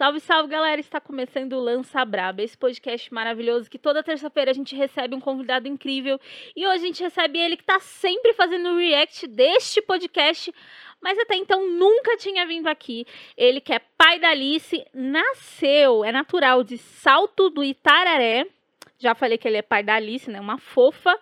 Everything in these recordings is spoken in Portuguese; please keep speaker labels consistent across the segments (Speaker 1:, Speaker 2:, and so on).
Speaker 1: Salve, salve, galera! Está começando o Lança Braba, esse podcast maravilhoso que toda terça-feira a gente recebe um convidado incrível. E hoje a gente recebe ele que está sempre fazendo o react deste podcast, mas até então nunca tinha vindo aqui. Ele que é pai da Alice, nasceu, é natural, de Salto do Itararé. Já falei que ele é pai da Alice, né? Uma fofa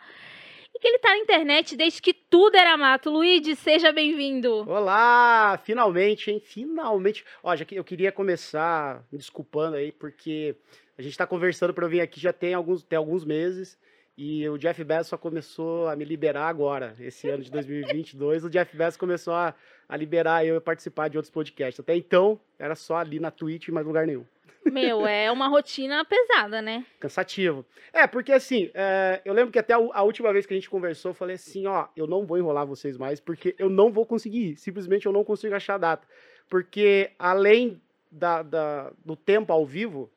Speaker 1: e que ele tá na internet desde que tudo era mato. Luigi, seja bem-vindo.
Speaker 2: Olá, finalmente, hein? Finalmente. Ó, já que eu queria começar me desculpando aí, porque a gente tá conversando para eu vir aqui já tem alguns, tem alguns meses. E o Jeff Bezos só começou a me liberar agora, esse ano de 2022. o Jeff Bezos começou a, a liberar eu participar de outros podcasts. Até então, era só ali na Twitch e mais lugar nenhum.
Speaker 1: Meu, é uma rotina pesada, né?
Speaker 2: Cansativo. É, porque assim, é, eu lembro que até a, a, última vez que a gente conversou, eu falei assim, ó, eu não vou enrolar vocês mais, porque eu não vou conseguir ir. Simplesmente eu não consigo achar a data. Porque além da, da do tempo ao vivo,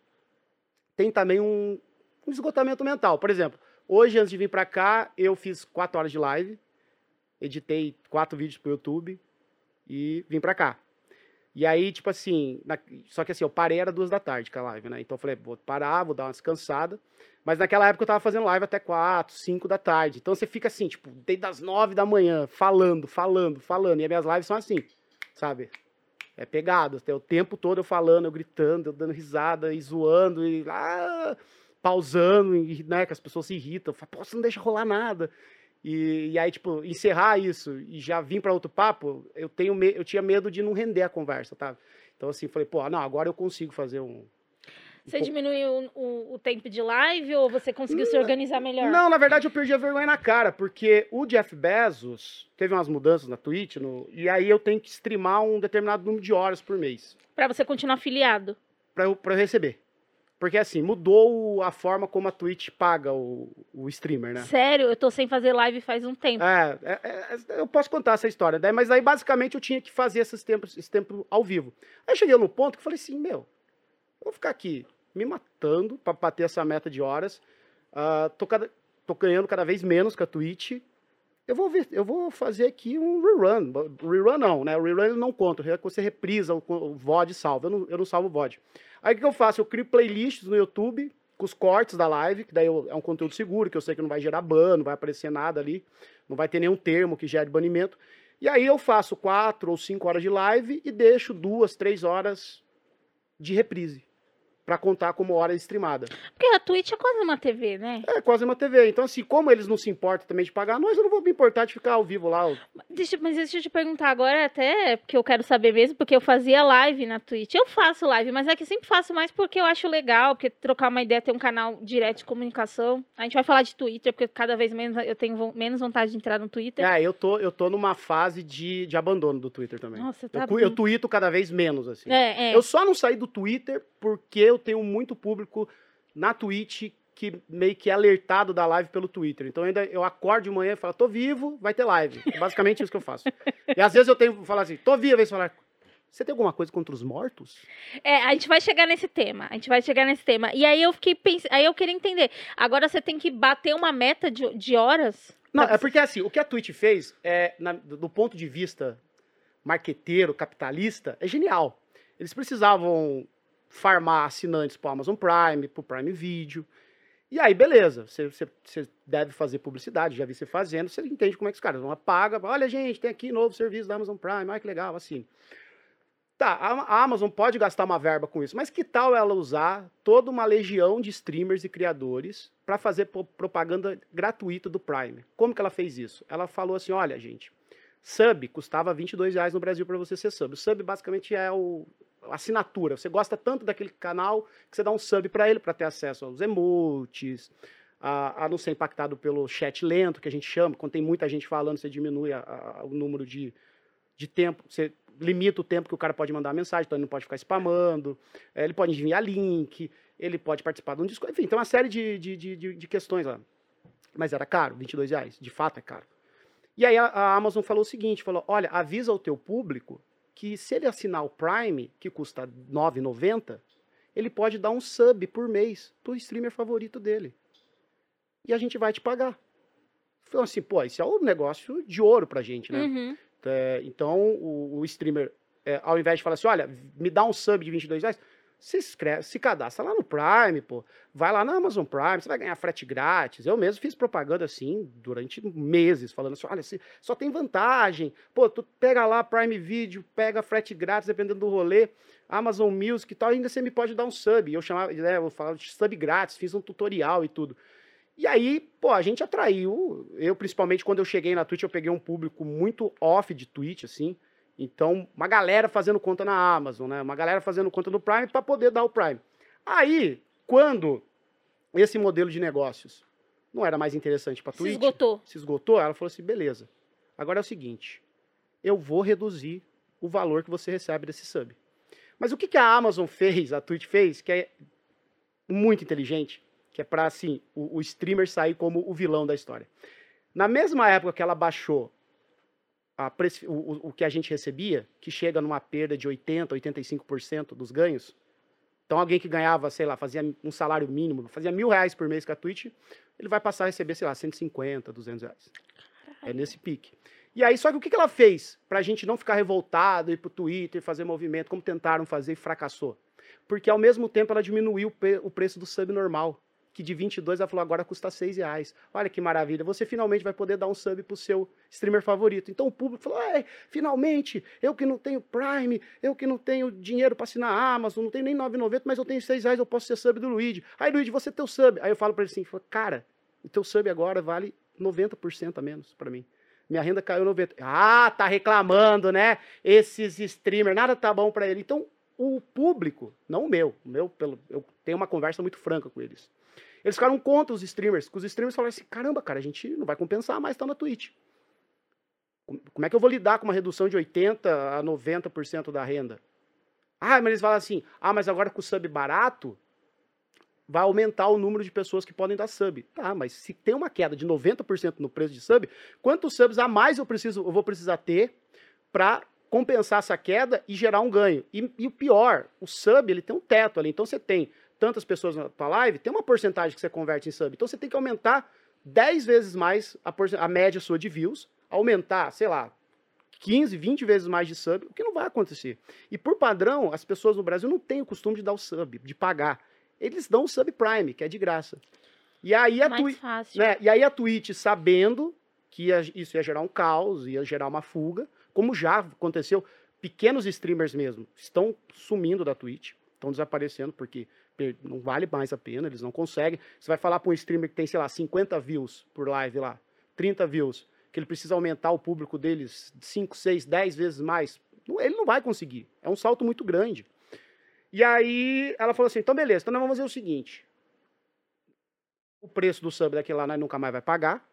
Speaker 2: tem também um, um esgotamento mental. Por exemplo, hoje, antes de vir para cá, eu fiz quatro horas de live, editei quatro vídeos pro YouTube e vim para cá. E aí, tipo assim, na... só que assim, eu parei era duas da tarde com a live, né? Então eu falei, vou parar, vou dar uma descansada. Mas naquela época eu tava fazendo live até quatro, cinco da tarde. Então você fica assim, tipo, desde as nove da manhã, falando, falando, falando. E as minhas lives são assim, sabe? É pegado. O tempo todo eu falando, eu gritando, eu dando risada e zoando e ah, pausando, e, né? Que as pessoas se irritam. Falo, Pô, você não deixa rolar nada. E, e, aí, tipo, encerrar isso e já vir para outro papo, eu, tenho me, eu tinha medo de não render a conversa, tá? Então, assim, falei, pô, não, agora eu consigo fazer um.
Speaker 1: Você um diminuiu o, o, tempo de live ou você conseguiu se organizar melhor?
Speaker 2: Não, na verdade eu perdi a vergonha na cara, porque o Jeff Bezos teve umas mudanças na Twitch, no, e aí eu tenho que streamar um determinado número de horas por mês.
Speaker 1: Para você continuar afiliado?
Speaker 2: Para eu, pra eu receber. Porque assim, mudou a forma como a Twitch paga o, o streamer, né?
Speaker 1: Sério? Eu tô sem fazer live faz um tempo.
Speaker 2: É, é, é eu posso contar essa história, né? Mas aí basicamente eu tinha que fazer esses tempos, esse tempo ao vivo. Aí cheguei no ponto que eu falei assim, meu, eu vou ficar aqui me matando para bater essa meta de horas. Uh, tô, cada, tô ganhando cada vez menos com a Twitch. Eu vou, ver, eu vou fazer aqui um rerun. Rerun não, né? O rerun não conta. Você reprisa o, o VOD salva. Eu não, eu não salvo o VOD. Aí o que eu faço? Eu crio playlists no YouTube com os cortes da live, que daí é um conteúdo seguro, que eu sei que não vai gerar ban, não vai aparecer nada ali, não vai ter nenhum termo que gere banimento. E aí eu faço quatro ou cinco horas de live e deixo duas, três horas de reprise para contar como hora streamada.
Speaker 1: Porque a Twitch é quase uma TV, né?
Speaker 2: É, quase uma TV. Então, assim, como eles não se importam também de pagar nós, eu não vou me importar de ficar ao vivo lá.
Speaker 1: Deixa, mas deixa eu te perguntar agora, até porque eu quero saber mesmo, porque eu fazia live na Twitch. Eu faço live, mas é que sempre faço mais porque eu acho legal, porque trocar uma ideia, ter um canal direto de comunicação. A gente vai falar de Twitter, porque cada vez menos eu tenho menos vontade de entrar no Twitter.
Speaker 2: É, eu tô, eu tô numa fase de, de abandono do Twitter também.
Speaker 1: Nossa, tá
Speaker 2: eu, eu tuito cada vez menos, assim.
Speaker 1: É,
Speaker 2: é. Eu só não saí do Twitter porque eu tenho muito público na Twitch que meio que é alertado da live pelo Twitter. Então ainda eu acordo de manhã e falo, tô vivo, vai ter live. É basicamente isso que eu faço. E às vezes eu tenho que falar assim, tô vivo, aí você fala, você tem alguma coisa contra os mortos?
Speaker 1: É, a gente vai chegar nesse tema. A gente vai chegar nesse tema. E aí eu fiquei pensando, aí eu queria entender. Agora você tem que bater uma meta de, de horas?
Speaker 2: Não, é porque assim, o que a Twitch fez, é, na, do ponto de vista marqueteiro, capitalista, é genial. Eles precisavam farmar assinantes para Amazon Prime, para o Prime Video. E aí, beleza, você, deve fazer publicidade, já vi você fazendo, você entende como é que os caras vão paga, olha gente, tem aqui novo serviço da Amazon Prime, olha que legal, assim. Tá, a Amazon pode gastar uma verba com isso, mas que tal ela usar toda uma legião de streamers e criadores para fazer propaganda gratuita do Prime? Como que ela fez isso? Ela falou assim, olha gente, sub custava 22 reais no Brasil para você ser sub. O sub basicamente é o, assinatura. Você gosta tanto daquele canal que você dá um sub para ele para ter acesso aos emotes, a, a, não ser impactado pelo chat lento, que a gente chama. Quando tem muita gente falando, você diminui a, a, o número de, de tempo. Você limita o tempo que o cara pode mandar mensagem, então ele não pode ficar spamando. É, ele pode enviar link, ele pode participar de um disco. Enfim, tem uma série de, de, de, de questões lá. Mas era caro, 22 reais. De fato é caro. E aí a, a Amazon falou o seguinte, falou, olha, avisa o teu público que se ele assinar o Prime, que custa R$ 9,90, ele pode dar um sub por mês pro streamer favorito dele. E a gente vai te pagar. Então, assim, pô, isso é um negócio de ouro pra gente, né?
Speaker 1: Uhum.
Speaker 2: É, então, o, o streamer, é, ao invés de falar assim, olha, me dá um sub de 22 reais, se inscreve, se cadastra lá no Prime, pô. Vai lá na Amazon Prime, você vai ganhar frete grátis. Eu mesmo fiz propaganda assim durante meses, falando assim: olha, só tem vantagem. Pô, tu pega lá Prime Video, pega frete grátis, dependendo do rolê, Amazon Music e tal, ainda você me pode dar um sub. Eu chamava, né, eu falava de sub grátis, fiz um tutorial e tudo. E aí, pô, a gente atraiu. Eu, principalmente, quando eu cheguei na Twitch, eu peguei um público muito off de Twitch, assim. Então, uma galera fazendo conta na Amazon, né? Uma galera fazendo conta no Prime para poder dar o Prime. Aí, quando esse modelo de negócios não era mais interessante para Twitch,
Speaker 1: se esgotou.
Speaker 2: Se esgotou, ela falou assim: beleza. Agora é o seguinte, eu vou reduzir o valor que você recebe desse sub. Mas o que, que a Amazon fez, a Twitch fez, que é muito inteligente, que é para assim o, o streamer sair como o vilão da história. Na mesma época que ela baixou o, o, que a gente recebia, que chega numa perda de 80%, 85% dos ganhos. Então, alguém que ganhava, sei lá, fazia um salário mínimo, fazia mil reais por mês com a Twitch, ele vai passar a receber, sei lá, 150, 200 reais. É nesse pique. E aí, só que o que, que ela fez para a gente não ficar revoltado, ir pro Twitter, fazer movimento, como tentaram fazer e fracassou? Porque ao mesmo tempo ela diminuiu o preço do sub normal que de 22 ela falou agora custa 6 reais. Olha que maravilha, você finalmente vai poder dar um sub pro seu streamer favorito. Então o público falou, é, finalmente, eu que não tenho Prime, eu que não tenho dinheiro para assinar Amazon, não tenho nem 9,90, mas eu tenho 6 reais, eu posso ser sub do Luigi. Aí Luigi, você tem o sub. Aí eu falo para ele assim, cara, o teu sub agora vale 90% a menos para mim. Minha renda caiu 90. Ah, tá reclamando, né? Esses streamers, nada tá bom para ele. Então, o público, não o meu, o meu, pelo, eu tenho uma conversa muito franca com eles. Eles ficaram contra os streamers, que os streamers falaram assim: caramba, cara, a gente não vai compensar mais estar na Twitch. Como é que eu vou lidar com uma redução de 80% a 90% da renda? Ah, mas eles falam assim: ah, mas agora com o sub barato, vai aumentar o número de pessoas que podem dar sub. Tá, mas se tem uma queda de 90% no preço de sub, quantos subs a mais eu, preciso, eu vou precisar ter para compensar essa queda e gerar um ganho? E, e, o pior, o sub ele tem um teto ali. Então você tem tantas pessoas na tua live, tem uma porcentagem que você converte em sub. Então você tem que aumentar 10 vezes mais a, a média sua de views, aumentar, sei lá, 15, 20 vezes mais de sub, o que não vai acontecer. E por padrão, as pessoas no Brasil não têm o costume de dar o sub, de pagar. Eles dão o sub Prime, que é de graça. E aí a,
Speaker 1: Mais fácil.
Speaker 2: Né, e aí a Twitch, sabendo que ia, isso ia gerar um caos, ia gerar uma fuga, como já aconteceu, pequenos streamers mesmo estão sumindo da Twitch, estão desaparecendo porque não vale mais a pena, eles não conseguem. Você vai falar para um streamer que tem, sei lá, 50 views por live lá, 30 views, que ele precisa aumentar o público deles 5, 6, 10 vezes mais. Ele não vai conseguir. É um salto muito grande. E aí ela falou assim: então beleza, então nós vamos fazer o seguinte. O preço do sub daquele lá nós nunca mais vai pagar,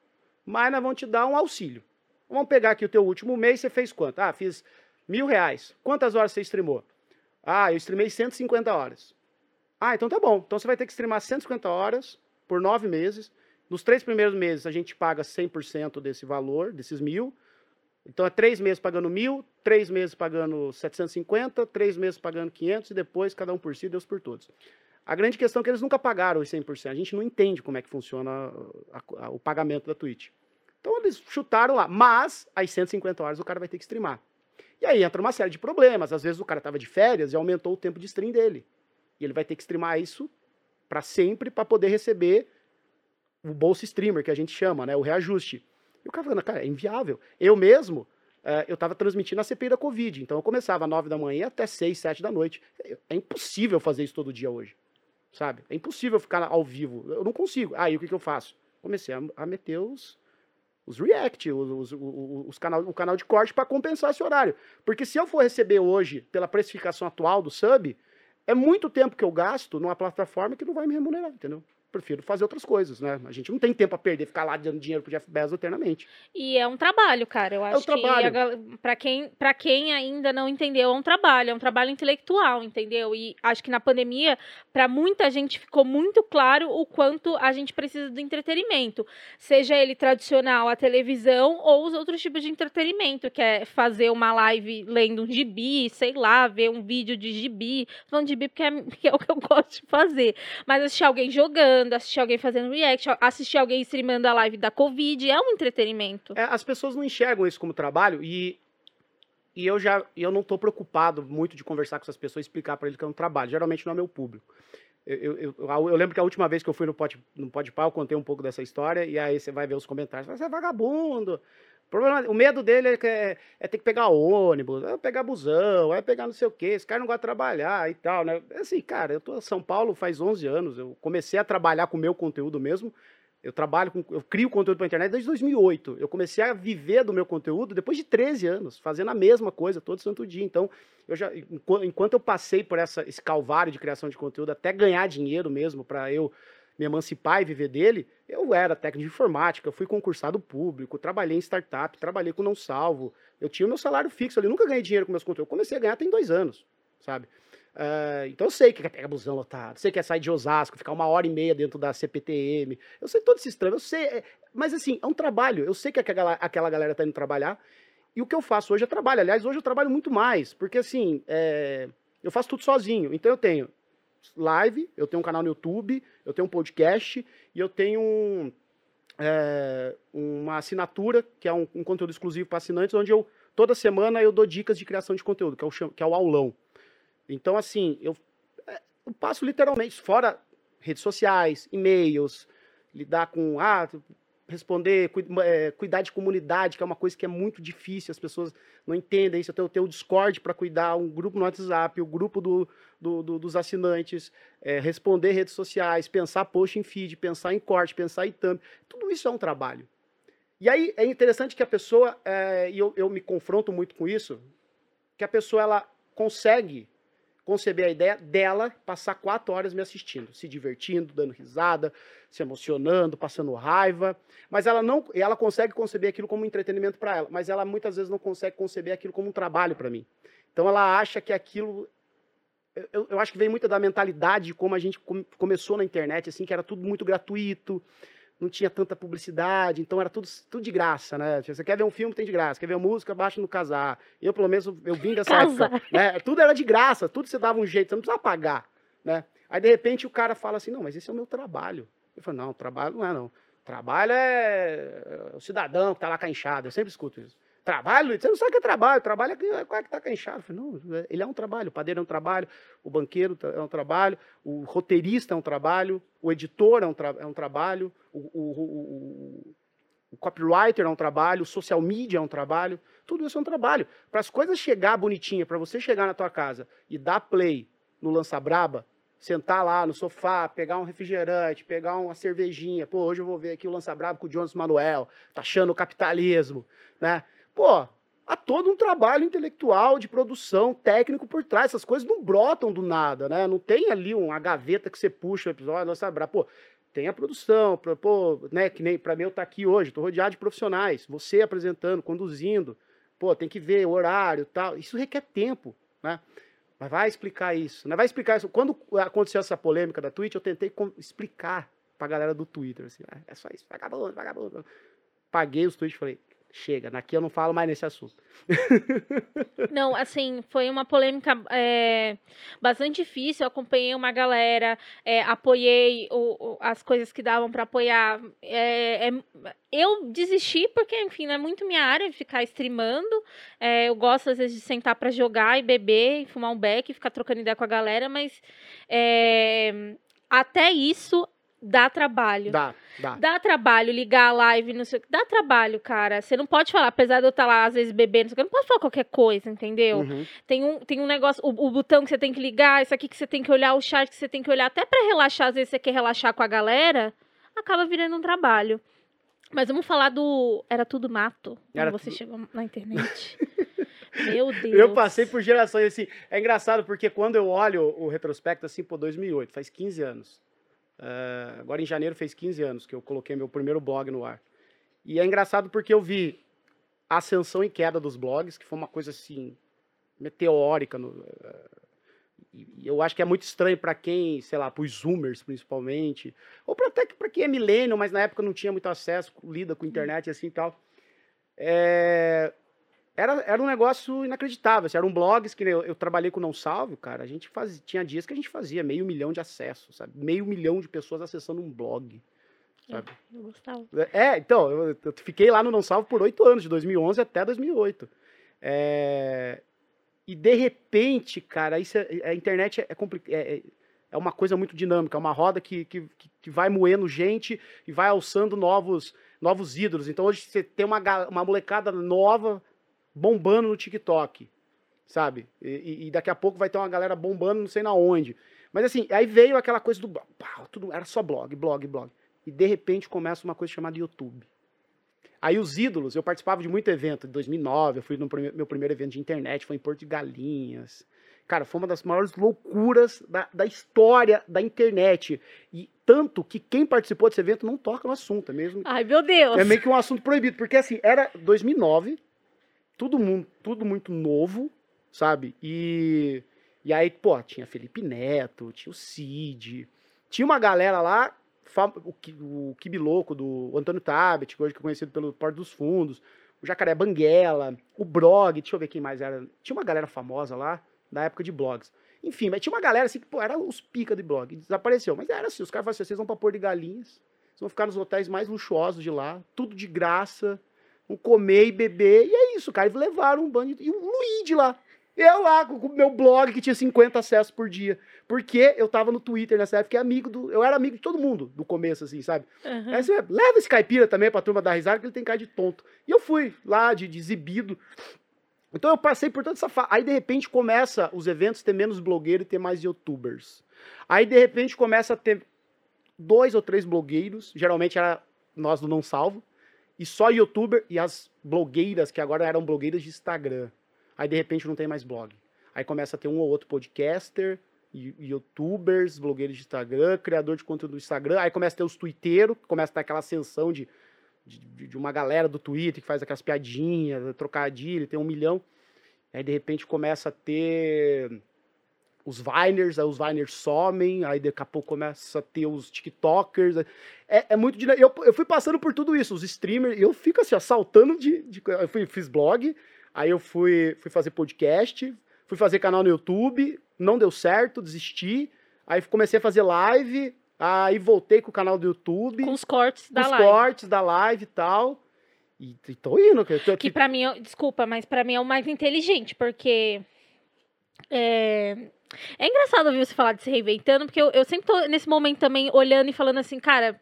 Speaker 2: mas nós vamos te dar um auxílio. Vamos pegar aqui o teu último mês, você fez quanto? Ah, fiz mil reais. Quantas horas você streamou? Ah, eu streamei 150 horas. Ah, então tá bom. Então você vai ter que streamar 150 horas por nove meses. Nos três primeiros meses a gente paga 100% desse valor, desses mil. Então é três meses pagando mil, três meses pagando 750, três meses pagando 500 e depois cada um por si, Deus por todos. A grande questão é que eles nunca pagaram os 100%. A gente não entende como é que funciona a, a, o pagamento da Twitch. Então eles chutaram lá. Mas, às 150 horas, o cara vai ter que streamar. E aí entra uma série de problemas. Às vezes o cara estava de férias e aumentou o tempo de stream dele. E ele vai ter que streamar isso para sempre para poder receber o bolso streamer, que a gente chama, né? O reajuste. E o cara falando, cara, é inviável. Eu mesmo, uh, eu estava transmitindo a CPI da Covid. Então eu começava às 9 da manhã até 6, 7 da noite. É impossível fazer isso todo dia hoje. Sabe? É impossível ficar ao vivo. Eu não consigo. Aí o que, que eu faço? Comecei a, a meter os, os react, os, os, os canal, o canal de corte para compensar esse horário. Porque se eu for receber hoje, pela precificação atual do sub, é muito tempo que eu gasto numa plataforma que não vai me remunerar, entendeu? Prefiro fazer outras coisas, né? A gente não tem tempo a perder, ficar lá dando dinheiro pro Jeff Bezos eternamente.
Speaker 1: E é um trabalho, cara. Eu acho é um trabalho. que para quem, pra quem ainda não entendeu, é um trabalho, é um trabalho intelectual, entendeu? E acho que na pandemia, para muita gente ficou muito claro o quanto a gente precisa do entretenimento, seja ele tradicional, a televisão ou os outros tipos de entretenimento, que é fazer uma live lendo um gibi, sei lá, ver um vídeo de gibi, falando de gibi porque é, porque é o que eu gosto de fazer, mas assistir alguém jogando assistir alguém fazendo react, assistir alguém streamando a live da Covid, é um entretenimento.
Speaker 2: É, as pessoas não enxergam isso como trabalho e e eu já eu não estou preocupado muito de conversar com essas pessoas explicar para eles que eu não trabalho. Geralmente não é meu público. Eu, eu, eu, eu, lembro que a última vez que eu fui no Pode, no Pau, eu contei um pouco dessa história, e aí você vai ver os comentários, você é vagabundo. O, problema, o medo dele é, é, é, ter que pegar ônibus, é pegar busão, é pegar não sei o quê, esse cara não gosta de trabalhar e tal, né? Assim, cara, eu tô em São Paulo faz 11 anos, eu comecei a trabalhar com o meu conteúdo mesmo, eu trabalho com, eu crio conteúdo para internet desde 2008. Eu comecei a viver do meu conteúdo depois de 13 anos, fazendo a mesma coisa todo santo dia. Então, eu já enquanto eu passei por essa, esse calvário de criação de conteúdo até ganhar dinheiro mesmo para eu me emancipar e viver dele, eu era técnico de informática, fui concursado público, trabalhei em startup, trabalhei com não salvo. Eu tinha o meu salário fixo ali, nunca ganhei dinheiro com meus conteúdos. Eu comecei a ganhar tem dois anos, sabe? Uh, então eu sei que é pegar busão lotado, sei que é sair de Osasco, ficar uma hora e meia dentro da CPTM, eu sei todo esse trâmito, eu sei, é, mas assim, é um trabalho, eu sei que aquela, aquela galera tá indo trabalhar, e o que eu faço hoje é trabalho, aliás, hoje eu trabalho muito mais, porque assim, é, eu faço tudo sozinho, então eu tenho live, eu tenho um canal no YouTube, eu tenho um podcast, e eu tenho um, é, uma assinatura, que é um, um conteúdo exclusivo para assinantes, onde eu, toda semana eu dou dicas de criação de conteúdo, que é o, que é o aulão. Então, assim, eu, é, eu passo literalmente, fora redes sociais, e-mails, lidar com, ah, responder, é, cuidar de comunidade, que é uma coisa que é muito difícil, as pessoas não entendem isso. Eu tenho, tenho o Discord para cuidar, um grupo no WhatsApp, o grupo do, do, do dos assinantes, é, responder redes sociais, pensar post em feed, pensar em corte, pensar em thumb. Tudo isso é um trabalho. E aí é interessante que a pessoa, é, e eu, eu me confronto muito com isso, que a pessoa ela consegue conceber a ideia dela passar quatro horas me assistindo, se divertindo, dando risada, se emocionando, passando raiva, mas ela não, ela consegue conceber aquilo como um entretenimento para ela, mas ela muitas vezes não consegue conceber aquilo como um trabalho para mim. Então ela acha que aquilo eu, eu, acho que vem muito da mentalidade de como a gente começou na internet, assim, que era tudo muito gratuito, não tinha tanta publicidade, então era tudo, tudo de graça, né? Você quer ver um filme, tem de graça. Quer ver música, baixa no casar. Eu, pelo menos, eu vim dessa Casar. época. Né? Tudo era de graça, tudo você dava um jeito, você não precisava pagar, né? Aí, de repente, o cara fala assim, não, mas esse é o meu trabalho. Eu falo, não, trabalho não é, não. Trabalho é o cidadão que tá lá com a enxada. Eu sempre escuto isso. Trabalho? Você não sabe o que é trabalho. Trabalho é que é está canchado. Falei, não, ele é um trabalho. O padeiro é um trabalho, o banqueiro é um trabalho, o roteirista é um trabalho, o editor é um, tra é um trabalho, o, o, o, o, copywriter é um trabalho, o social media é um trabalho. Tudo isso é um trabalho. Para as coisas chegar bonitinha, para você chegar na tua casa e dar play no Lança Braba, sentar lá no sofá, pegar um refrigerante, pegar uma cervejinha. Pô, hoje eu vou ver aqui o Lança Braba com o Jones Manuel, taxando o capitalismo, né? Pô, há todo um trabalho intelectual de produção, técnico por trás. Essas coisas não brotam do nada, né? Não tem ali uma gaveta que você puxa o episódio, nossa, pô, tem a produção, pra, pô, né, que nem para mim eu tá aqui hoje, tô rodeado de profissionais, você apresentando, conduzindo, pô, tem que ver o horário, tal. Isso requer tempo, né? Mas vai explicar isso, né? Vai explicar isso. Quando aconteceu essa polêmica da Twitch, eu tentei explicar pra galera do Twitter, assim, ah, é só isso, vagabundo, vagabundo. Paguei os tweets e falei, chega, daqui eu não falo mais nesse assunto.
Speaker 1: Não, assim, foi uma polêmica é, bastante difícil. Eu acompanhei uma galera, é, apoiei o, o, as coisas que davam para apoiar. É, eu desisti porque, enfim, não é muito minha área de ficar streamando. Eu gosto, às vezes, de sentar para jogar e beber, e fumar um beck e ficar trocando ideia com a galera, mas até isso Dá trabalho.
Speaker 2: Dá, dá.
Speaker 1: Dá trabalho ligar a live, não sei o que. Dá trabalho, cara. Você não pode falar, apesar de eu estar lá, às vezes, bebendo, não, não pode falar qualquer coisa, entendeu? Uhum. Tem, um, tem um negócio, o, o, botão que você tem que ligar, isso aqui que você tem que olhar, o chat que você tem que olhar, até para relaxar, às vezes você quer relaxar com a galera, acaba virando um trabalho. Mas vamos falar do. Era tudo mato. Quando você tudo... chegou na internet. Meu Deus.
Speaker 2: Eu passei por gerações assim. É engraçado porque quando eu olho o retrospecto assim, pô, 2008, faz 15 anos. Uh, agora em janeiro fez 15 anos que eu coloquei meu primeiro blog no ar. E é engraçado porque eu vi a ascensão e queda dos blogs, que foi uma coisa assim meteórica. No, uh, eu acho que é muito estranho para quem, sei lá, para os zoomers principalmente, ou pra, até para quem é milênio, mas na época não tinha muito acesso, lida com internet e assim e tal. É, era, era um negócio inacreditável. Assim, eram blogs que eu, eu, trabalhei com Não Salve, cara. A gente fazia, tinha dias que a gente fazia meio milhão de acessos, sabe? Meio milhão de pessoas acessando um blog.
Speaker 1: É, sabe? Eu gostava.
Speaker 2: É, então, eu, eu fiquei lá no Não Salve por oito anos, de 2011 até 2008. É, e de repente, cara, isso é, a internet é, complicado. É, é uma coisa muito dinâmica, é uma roda que, que, que vai moendo gente e vai alçando novos, novos ídolos. Então hoje você tem uma, uma molecada nova bombando no TikTok, sabe? E, e, daqui a pouco vai ter uma galera bombando não sei na onde. Mas assim, aí veio aquela coisa do. Pá, tudo, era só blog, blog, blog. E de repente começa uma coisa chamada YouTube. Aí os ídolos, eu participava de muito evento, em 2009, eu fui no meu primeiro evento de internet, foi em Porto de Galinhas. Cara, foi uma das maiores loucuras da, da história da internet. E tanto que quem participou desse evento não toca no assunto, é mesmo.
Speaker 1: Ai, meu Deus!
Speaker 2: É meio que um assunto proibido, porque assim, era 2009, tudo, tudo muito novo, sabe? E, e aí, pô, tinha Felipe Neto, tinha o Cid, tinha uma galera lá o, o Kibiloco, do Antônio Tabet, hoje que é conhecido pelo Porto dos Fundos, o Jacaré Banguela, o Blog, deixa eu ver quem mais era. Tinha uma galera famosa lá, da época de blogs. Enfim, mas tinha uma galera assim que, pô, era os pica de blog, desapareceu. Mas era assim, os caras falaram assim, vocês vão pra Pôr de Galinhas, vocês vão ficar nos hotéis mais luxuosos de lá, tudo de graça, vão comer e beber, e é isso, cara. E levaram um bando, e um Luigi lá. Eu lá, com o meu blog que tinha 50 acessos por dia. Porque eu tava no Twitter nessa época, que é amigo do. Eu era amigo de todo mundo do começo, assim, sabe? Uhum. Aí você leva esse caipira também pra turma dar risada, que ele tem cara de tonto. E eu fui lá, de, de exibido. Então eu passei por toda essa fase. Aí de repente começa os eventos ter menos blogueiro e ter mais youtubers. Aí de repente começa a ter dois ou três blogueiros, geralmente era nós do Não Salvo, e só youtuber e as blogueiras, que agora eram blogueiras de Instagram. Aí de repente não tem mais blog. Aí começa a ter um ou outro podcaster, youtubers, blogueiros de Instagram, criador de conteúdo do Instagram. Aí começa a ter os twitteiros, começa a ter aquela ascensão de, de, de, uma galera do Twitter que faz aquelas piadinhas, trocadilho, tem um milhão. Aí de repente começa a ter os Viners, aí os Viners somem, aí daqui a pouco começa a ter os TikTokers. É, é muito dinâmico. Eu, eu fui passando por tudo isso, os streamers, eu fico assim, ó, saltando de. de eu fui, fiz blog, Aí eu fui, fui fazer podcast, fui fazer canal no YouTube, não deu certo, desisti. Aí comecei a fazer live, aí voltei com o canal do YouTube.
Speaker 1: Com os cortes da
Speaker 2: com
Speaker 1: live.
Speaker 2: os cortes da live e tal. E, e tô indo.
Speaker 1: Que,
Speaker 2: tô,
Speaker 1: que pra mim, desculpa, mas pra mim é o mais inteligente, porque. É, é engraçado ouvir você falar de se reinventando, porque eu, eu sempre tô nesse momento também olhando e falando assim, cara,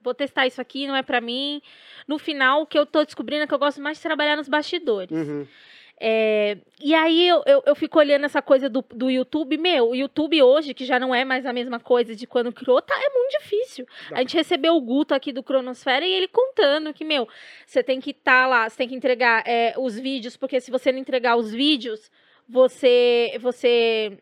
Speaker 1: vou testar isso aqui, não é para mim. No final, o que eu tô descobrindo é que eu gosto mais de trabalhar nos bastidores. Uhum. É, e aí eu, eu, eu, fico olhando essa coisa do, do YouTube, meu, o YouTube hoje, que já não é mais a mesma coisa de quando criou, tá, é muito difícil. A gente recebeu o Guto aqui do Cronosfera e ele contando que, meu, você tem que estar tá lá, você tem que entregar é, os vídeos, porque se você não entregar os vídeos, você você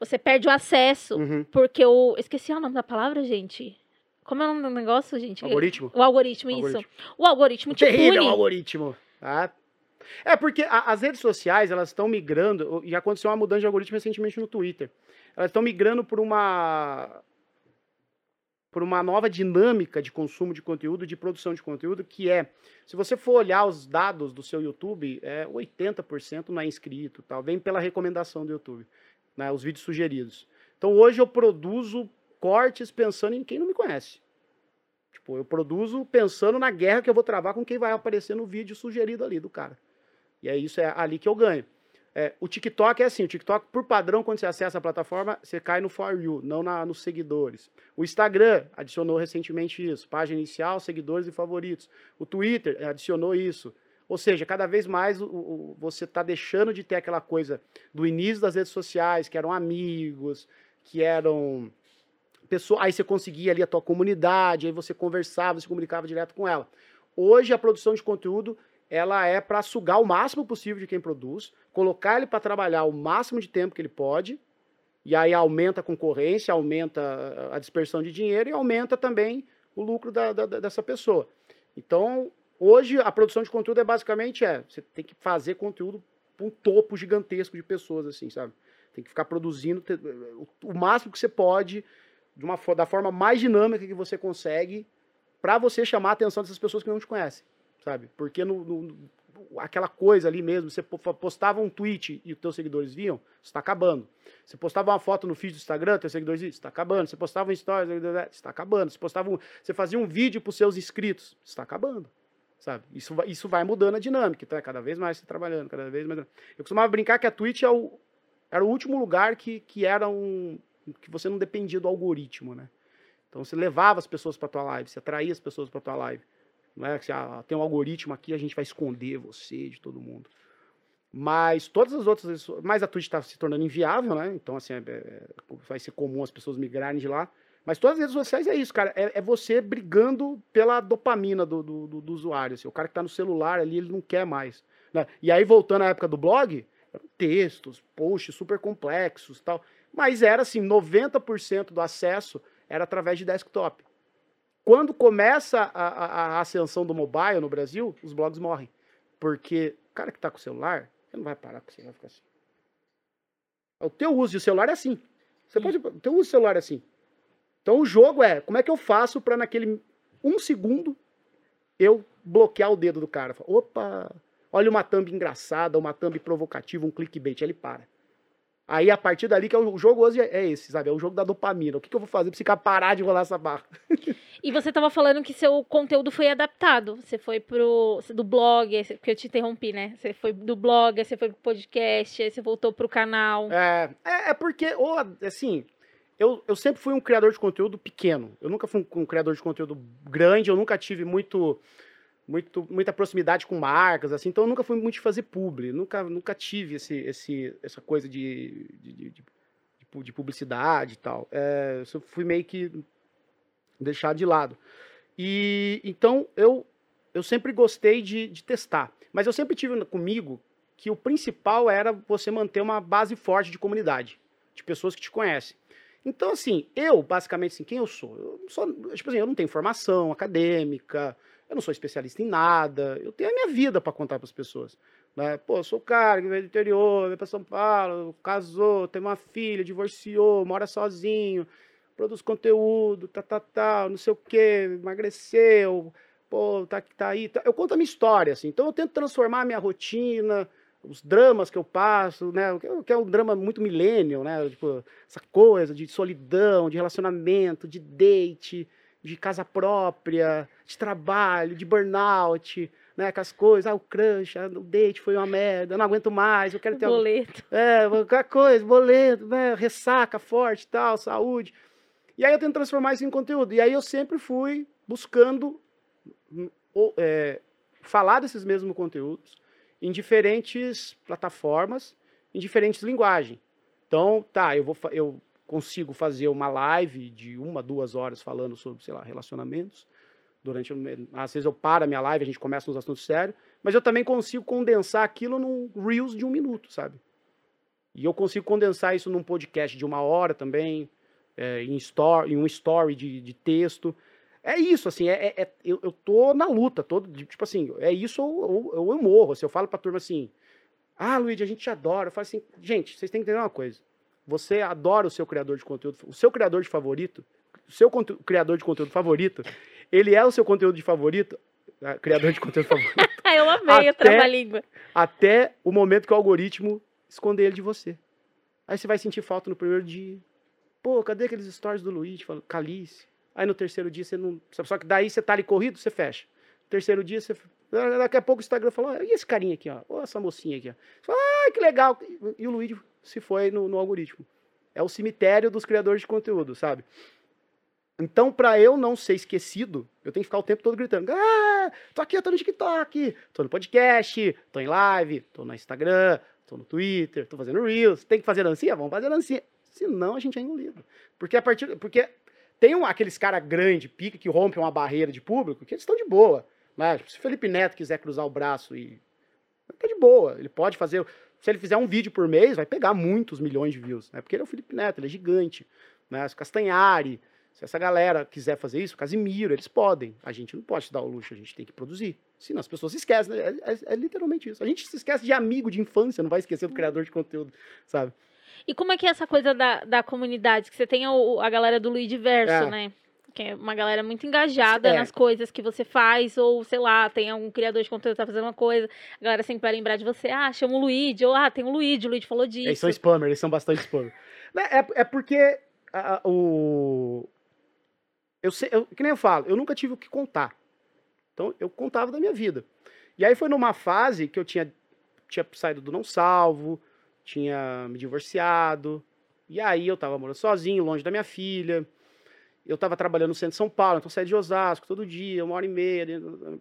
Speaker 1: você perde o acesso, uhum. porque o esqueci o nome da palavra, gente. Como é o nome do negócio, gente?
Speaker 2: Algoritmo.
Speaker 1: O algoritmo, isso. Algoritmo. O algoritmo te
Speaker 2: Terrível
Speaker 1: pune.
Speaker 2: o algoritmo. Ah. É porque a, as redes sociais, elas estão migrando, e aconteceu uma mudança de algoritmo recentemente no Twitter. Elas estão migrando por uma por uma nova dinâmica de consumo de conteúdo, de produção de conteúdo, que é, se você for olhar os dados do seu YouTube, é 80% não é inscrito, tal, vem pela recomendação do YouTube, né, os vídeos sugeridos. Então hoje eu produzo cortes pensando em quem não me conhece. Tipo, eu produzo pensando na guerra que eu vou travar com quem vai aparecer no vídeo sugerido ali do cara. E é isso, é ali que eu ganho. É, o TikTok é assim, o TikTok, por padrão, quando você acessa a plataforma, você cai no For You, não na, nos seguidores. O Instagram adicionou recentemente isso, página inicial, seguidores e favoritos. O Twitter adicionou isso. Ou seja, cada vez mais o, o, você está deixando de ter aquela coisa do início das redes sociais, que eram amigos, que eram pessoa, aí você conseguia ali a tua comunidade, aí você conversava, você comunicava direto com ela. Hoje a produção de conteúdo ela é para sugar o máximo possível de quem produz, colocar ele para trabalhar o máximo de tempo que ele pode, e aí aumenta a concorrência, aumenta a dispersão de dinheiro e aumenta também o lucro da, da, dessa pessoa. Então, hoje a produção de conteúdo é basicamente é, você tem que fazer conteúdo para um topo gigantesco de pessoas, assim, sabe? Tem que ficar produzindo o máximo que você pode de uma, da forma mais dinâmica que você consegue para você chamar a atenção dessas pessoas que não te conhecem, sabe? Porque no, no, aquela coisa ali mesmo, você postava um tweet e os teus seguidores viam, está acabando. Você postava uma foto no feed do Instagram, teus seguidores viam, está acabando. Você postava um story, está acabando. Você postava um, você fazia um vídeo para os seus inscritos, está acabando. Sabe? Isso, vai- isso vai mudando a dinâmica, então é cada vez mais você trabalhando, cada vez mais. Eu costumava brincar que a Twitch é o, era o último lugar que, que era um. que você não dependia do algoritmo, né? Então você levava as pessoas para tua live, você atraía as pessoas para tua live. Não é que você, ah, tem um algoritmo aqui, a gente vai esconder você de todo mundo. Mas todas as outras. Mas a Twitch está se tornando inviável, né? Então, assim, é- é- vai ser comum as pessoas migrarem de lá. Mas todas as redes sociais é isso, cara. É, é você brigando pela dopamina do, do, do- do usuário. assim. O cara que tá no celular ali, ele não quer mais. né? E aí, voltando à época do blog, textos, posts super complexos e tal. Mas era assim, 90% do acesso era através de desktop. Quando começa a, a- a ascensão do mobile no Brasil, os blogs morrem. Porque o cara que tá com o celular, ele não vai parar com você, vai ficar assim. O teu uso de celular é assim. Você pode. O teu uso de celular é assim. Então o jogo é, como é que eu faço para naquele um segundo eu bloquear o dedo do cara? Fala, Opa, olha uma thumb engraçada, uma thumb provocativa, um clickbait, ele para. Aí a partir dali que é o jogo hoje é esse, sabe? É o jogo da dopamina. O que, que eu vou fazer pra esse cara parar de rolar essa barra?
Speaker 1: E você tava falando que seu conteúdo foi adaptado. Você foi pro do blog, porque eu te interrompi, né? Você foi do blog, você foi pro podcast, aí você voltou pro canal.
Speaker 2: É, é, é porque, ou, assim, eu, eu sempre fui um criador de conteúdo pequeno. Eu nunca fui um, criador de conteúdo grande, eu nunca tive muito, muito, muita proximidade com marcas, assim, então eu nunca fui muito de fazer publi. Nunca, nunca tive esse, esse, essa coisa de, de, de, de- de pu- de publicidade e tal. É, eu fui meio que deixar de lado. E então eu, eu sempre gostei de, de testar. Mas eu sempre tive comigo que o principal era você manter uma base forte de comunidade, de pessoas que te conhecem. Então, assim, eu, basicamente, assim, quem eu sou? Eu sou, tipo assim, eu não tenho formação acadêmica, eu não sou especialista em nada, eu tenho a minha vida para contar para as pessoas. Né? Pô, sou o cara que veio do interior, veio para São Paulo, casou, tem uma filha, divorciou, mora sozinho, produz conteúdo, tá, tá, tá, não sei o quê, emagreceu, pô, tá, tá aí. tá- Eu conto a minha história, assim. Então eu tento transformar a minha rotina, os dramas que eu passo, né? Que é- que é um drama muito millennial, né? Tipo, essa coisa de solidão, de relacionamento, de date, de casa própria, de trabalho, de burnout, né? Aquelas coisas, ah, o crush, ah, o date foi uma merda, eu não aguento mais, eu quero ter... algum-
Speaker 1: Boleto.
Speaker 2: é, qualquer coisa, boleto, né? Ressaca forte tal, saúde. E aí eu tento transformar isso em conteúdo. E aí eu sempre fui buscando hum, é, falar desses mesmos conteúdos em diferentes plataformas, em diferentes linguagens. Então, tá, eu, vou, eu consigo fazer uma live de uma, duas horas falando sobre, sei lá, relacionamentos. Durante, às vezes eu paro a minha live, a gente começa uns assuntos sérios, mas eu também consigo condensar aquilo num Reels de um minuto, sabe? E eu consigo condensar isso num podcast de uma hora também, é, em, story, em um story de, de texto. É isso, assim, é, é- é- eu, eu tô na luta, todo, tipo assim, é isso ou, ou- ou eu morro. Assim, eu falo pra turma assim, ah, Luiz, a gente te adora. Eu falo assim, gente, vocês têm que entender uma coisa. Você adora o seu criador de conteúdo, o seu criador de favorito, o seu criador de conteúdo favorito, ele é o seu conteúdo de favorito, ah, criador de conteúdo favorito,
Speaker 1: Ah, eu amei o
Speaker 2: Até-
Speaker 1: trava-língua.
Speaker 2: até o momento que o algoritmo esconder ele de você. Aí você vai sentir falta no primeiro dia. Pô, cadê aqueles stories do Luiz? Calice. Aí no terceiro dia você não. Só que daí você tá ali corrido, você fecha. No terceiro dia você. Daqui a pouco o Instagram falou: "Ah, e esse carinha aqui, ó? Ó, essa mocinha aqui, ó. Ah, que legal. E o Luiz se foi no, no algoritmo. É o cemitério dos criadores de conteúdo, sabe? Então, pra eu não ser esquecido, eu tenho que ficar o tempo todo gritando: Ah, tô aqui, eu tô no TikTok, tô no podcast, tô em live, tô no Instagram, tô no Twitter, tô fazendo Reels. Tem que fazer dancinha? Vamos fazer dancinha. Senão a gente é engolido. Porque a partir. Porque tem um, aqueles cara grande, pica, que rompe uma barreira de público, que eles estão de boa. Né? Tipo, se o Felipe Neto quiser cruzar o braço e. Tá de boa. Ele pode fazer. Se ele fizer um vídeo por mês, vai pegar muitos milhões de views. Né? Porque ele é o Felipe Neto, ele é gigante. Né? Se o Castanhari, se essa galera quiser fazer isso, Casimiro, eles podem. A gente não pode se dar o luxo, a gente tem que produzir. Senão as pessoas se esquecem. né? É, é- é literalmente isso. A gente se esquece de amigo de infância, não vai esquecer do criador de conteúdo, sabe?
Speaker 1: E como é que é essa coisa da, da comunidade? Que você tem o- a galera do Luigi Verso,
Speaker 2: É.
Speaker 1: né? Que é uma galera muito engajada
Speaker 2: É.
Speaker 1: nas coisas que você faz, ou sei lá, tem algum criador de conteúdo que tá fazendo uma coisa, a galera sempre vai lembrar de você, ah, chama o Luigi, ou ah, tem o Luigi, o Luigi falou disso.
Speaker 2: Eles são spammer, eles são bastante spammer. Né, É, é porque a- a- o. Eu sei, eu- que nem eu falo, eu nunca tive o que contar. Então eu contava da minha vida. E aí foi numa fase que eu tinha, tinha saído do não salvo, tinha me divorciado, e aí eu tava morando sozinho, longe da minha filha. Eu tava trabalhando no centro de São Paulo, então saía de Osasco todo dia, uma hora e meia,